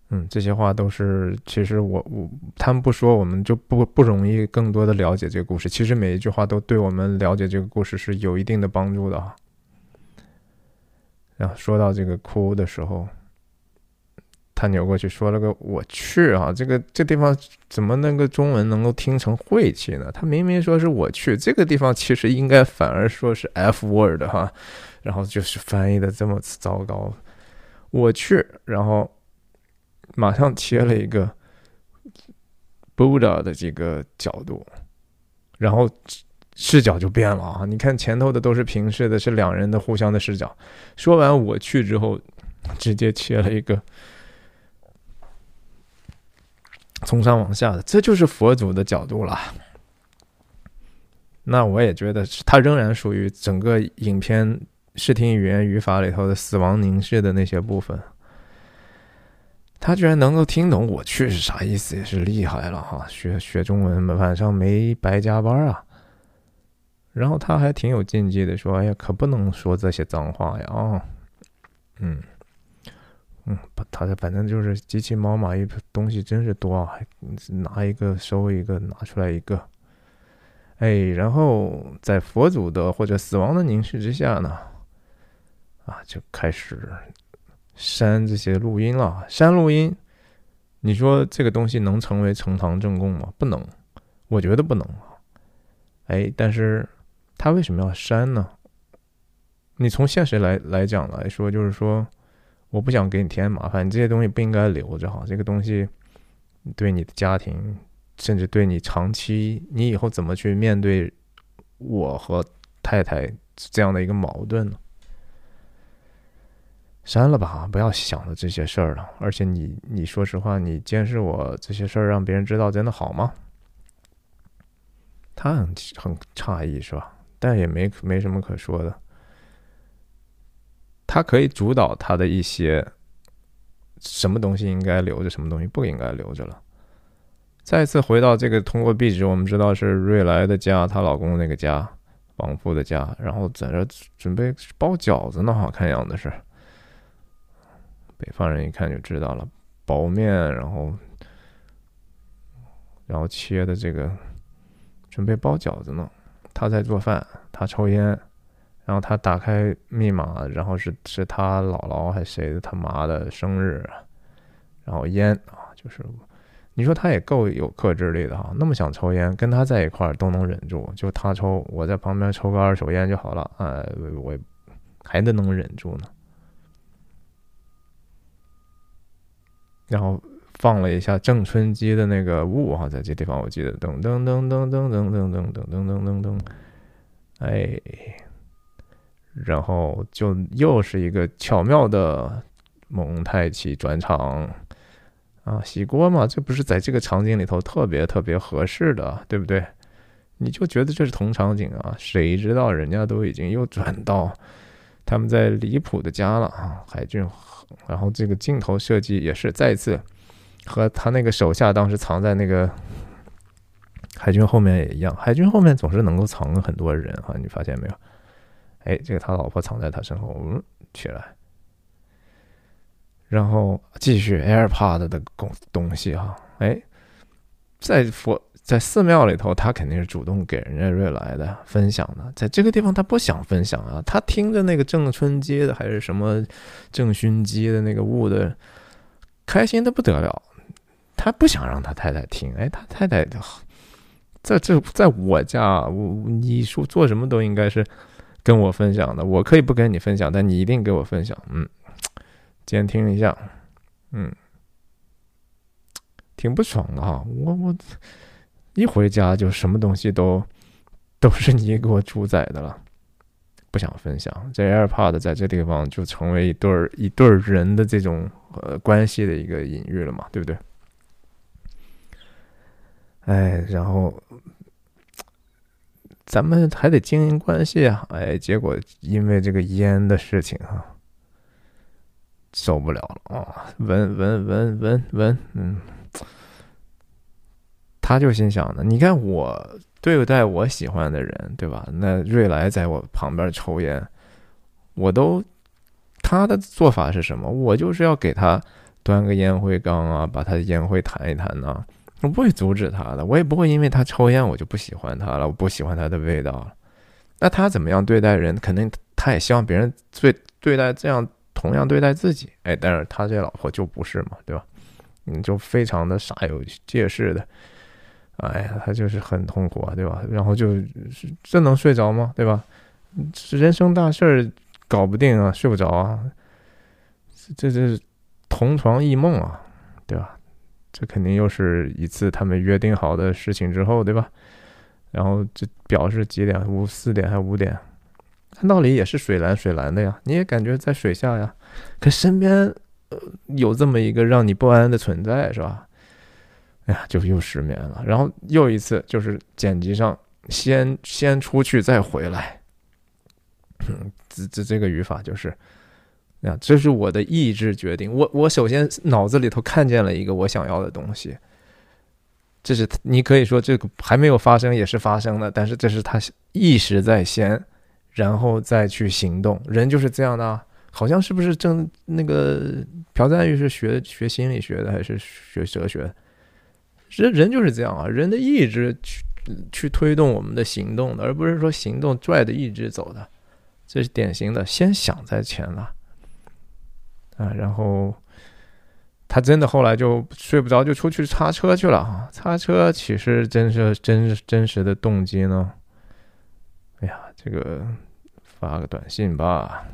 嗯，这些话都是，其实我我他们不说，我们就不不容易更多的了解这个故事。其实每一句话都对我们了解这个故事是有一定的帮助的哈。然后说到这个哭的时候。他扭过去说了个“我去啊”，这个这地方怎么那个中文能够听成晦气呢？他明明说是我去，这个地方其实应该反而说是 F word 哈，然后就是翻译的这么糟糕。我去，然后马上切了一个 Buddha 的这个角度，然后视角就变了啊！你看前头的都是平视的，是两人的互相的视角。说完我去之后，直接切了一个。从上往下的，这就是佛祖的角度了。那我也觉得，它仍然属于整个影片视听语言语法里头的死亡凝视的那些部分。他居然能够听懂我去是啥意思，也是厉害了哈！学学中文晚上没白加班啊。然后他还挺有禁忌的，说：“哎呀，可不能说这些脏话呀！”啊，嗯。嗯，他的反正就是机器猫嘛，一东西真是多，啊拿一个收一个，拿出来一个，哎，然后在佛祖的或者死亡的凝视之下呢，啊，就开始删这些录音了。删录音，你说这个东西能成为呈堂证供吗？不能，我觉得不能啊。哎，但是他为什么要删呢？你从现实来来讲来说，就是说。我不想给你添麻烦，你这些东西不应该留着哈。这个东西对你的家庭，甚至对你长期，你以后怎么去面对我和太太这样的一个矛盾呢？删了吧，不要想着这些事儿了。而且你，你说实话，你监视我这些事儿，让别人知道真的好吗？他很很诧异是吧？但也没没什么可说的。他可以主导他的一些什么东西应该留着，什么东西不应该留着了。再次回到这个通过壁纸，我们知道是瑞来的家，她老公那个家，亡夫的家，然后在这准备包饺子呢，好，看样子是。北方人一看就知道了，包面，然后然后切的这个，准备包饺子呢。他在做饭，他抽烟。然后他打开密码，然后是是他姥姥还是谁的他妈的生日，然后烟啊，就是你说他也够有克制力的哈，那么想抽烟，跟他在一块儿都能忍住，就他抽，我在旁边抽个二手烟就好了，哎，我还得能忍住呢。然后放了一下郑春基的那个雾哈，在这地方我记得噔噔噔噔噔噔噔噔噔噔噔噔，哎。然后就又是一个巧妙的蒙太奇转场啊，洗锅嘛，这不是在这个场景里头特别特别合适的，对不对？你就觉得这是同场景啊？谁知道人家都已经又转到他们在离谱的家了啊，海军。然后这个镜头设计也是再次和他那个手下当时藏在那个海军后面也一样，海军后面总是能够藏很多人啊，你发现没有？哎，这个他老婆藏在他身后，嗯，起来，然后继续 AirPod 的东东西哈，哎，在佛在寺庙里头，他肯定是主动给人家瑞来的分享的，在这个地方他不想分享啊，他听着那个郑春基的还是什么郑勋基的那个物的，开心的不得了，他不想让他太太听，哎，他太太在这在我家，我你说做什么都应该是。跟我分享的，我可以不跟你分享，但你一定给我分享。嗯，监听一下，嗯，挺不爽的哈。我我一回家就什么东西都都是你给我主宰的了，不想分享。这 AirPod 在这地方就成为一对儿一对儿人的这种呃关系的一个隐喻了嘛，对不对？哎，然后。咱们还得经营关系啊！哎，结果因为这个烟的事情啊，受不了了啊！闻闻闻闻闻，嗯，他就心想呢，你看我对待我喜欢的人，对吧？那瑞来在我旁边抽烟，我都他的做法是什么？我就是要给他端个烟灰缸啊，把他的烟灰弹一弹呐。我不会阻止他的，我也不会因为他抽烟我就不喜欢他了，我不喜欢他的味道了。那他怎么样对待人，肯定他也希望别人对对待这样同样对待自己。哎，但是他这老婆就不是嘛，对吧？你就非常的煞有介事的，哎呀，他就是很痛苦啊，对吧？然后就是这能睡着吗？对吧？人生大事儿搞不定啊，睡不着啊，这这是同床异梦啊，对吧？这肯定又是一次他们约定好的事情之后，对吧？然后这表示几点？五四点还是五点？按道理也是水蓝水蓝的呀，你也感觉在水下呀。可身边有这么一个让你不安的存在，是吧？哎呀，就又失眠了。然后又一次就是剪辑上，先先出去再回来。[CLEARS THROAT] 这这这个语法就是，啊，这是我的意志决定。我我首先脑子里头看见了一个我想要的东西，这是你可以说这个还没有发生也是发生的，但是这是他意识在先，然后再去行动。人就是这样的，好像是不是正那个朴赞玉是学学心理学的还是学哲学？人人就是这样啊，人的意志去去推动我们的行动的，而不是说行动拽着意志走的。这是典型的先想再前了啊，然后他真的后来就睡不着，就出去擦车去了啊。擦车其实真是真真实的动机呢？哎呀，这个发个短信吧，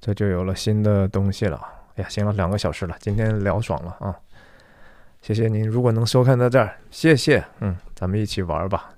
这就有了新的东西了。哎呀，行了，两个小时了，今天聊爽了啊！谢谢您，如果能收看到这儿，谢谢。嗯，咱们一起玩吧。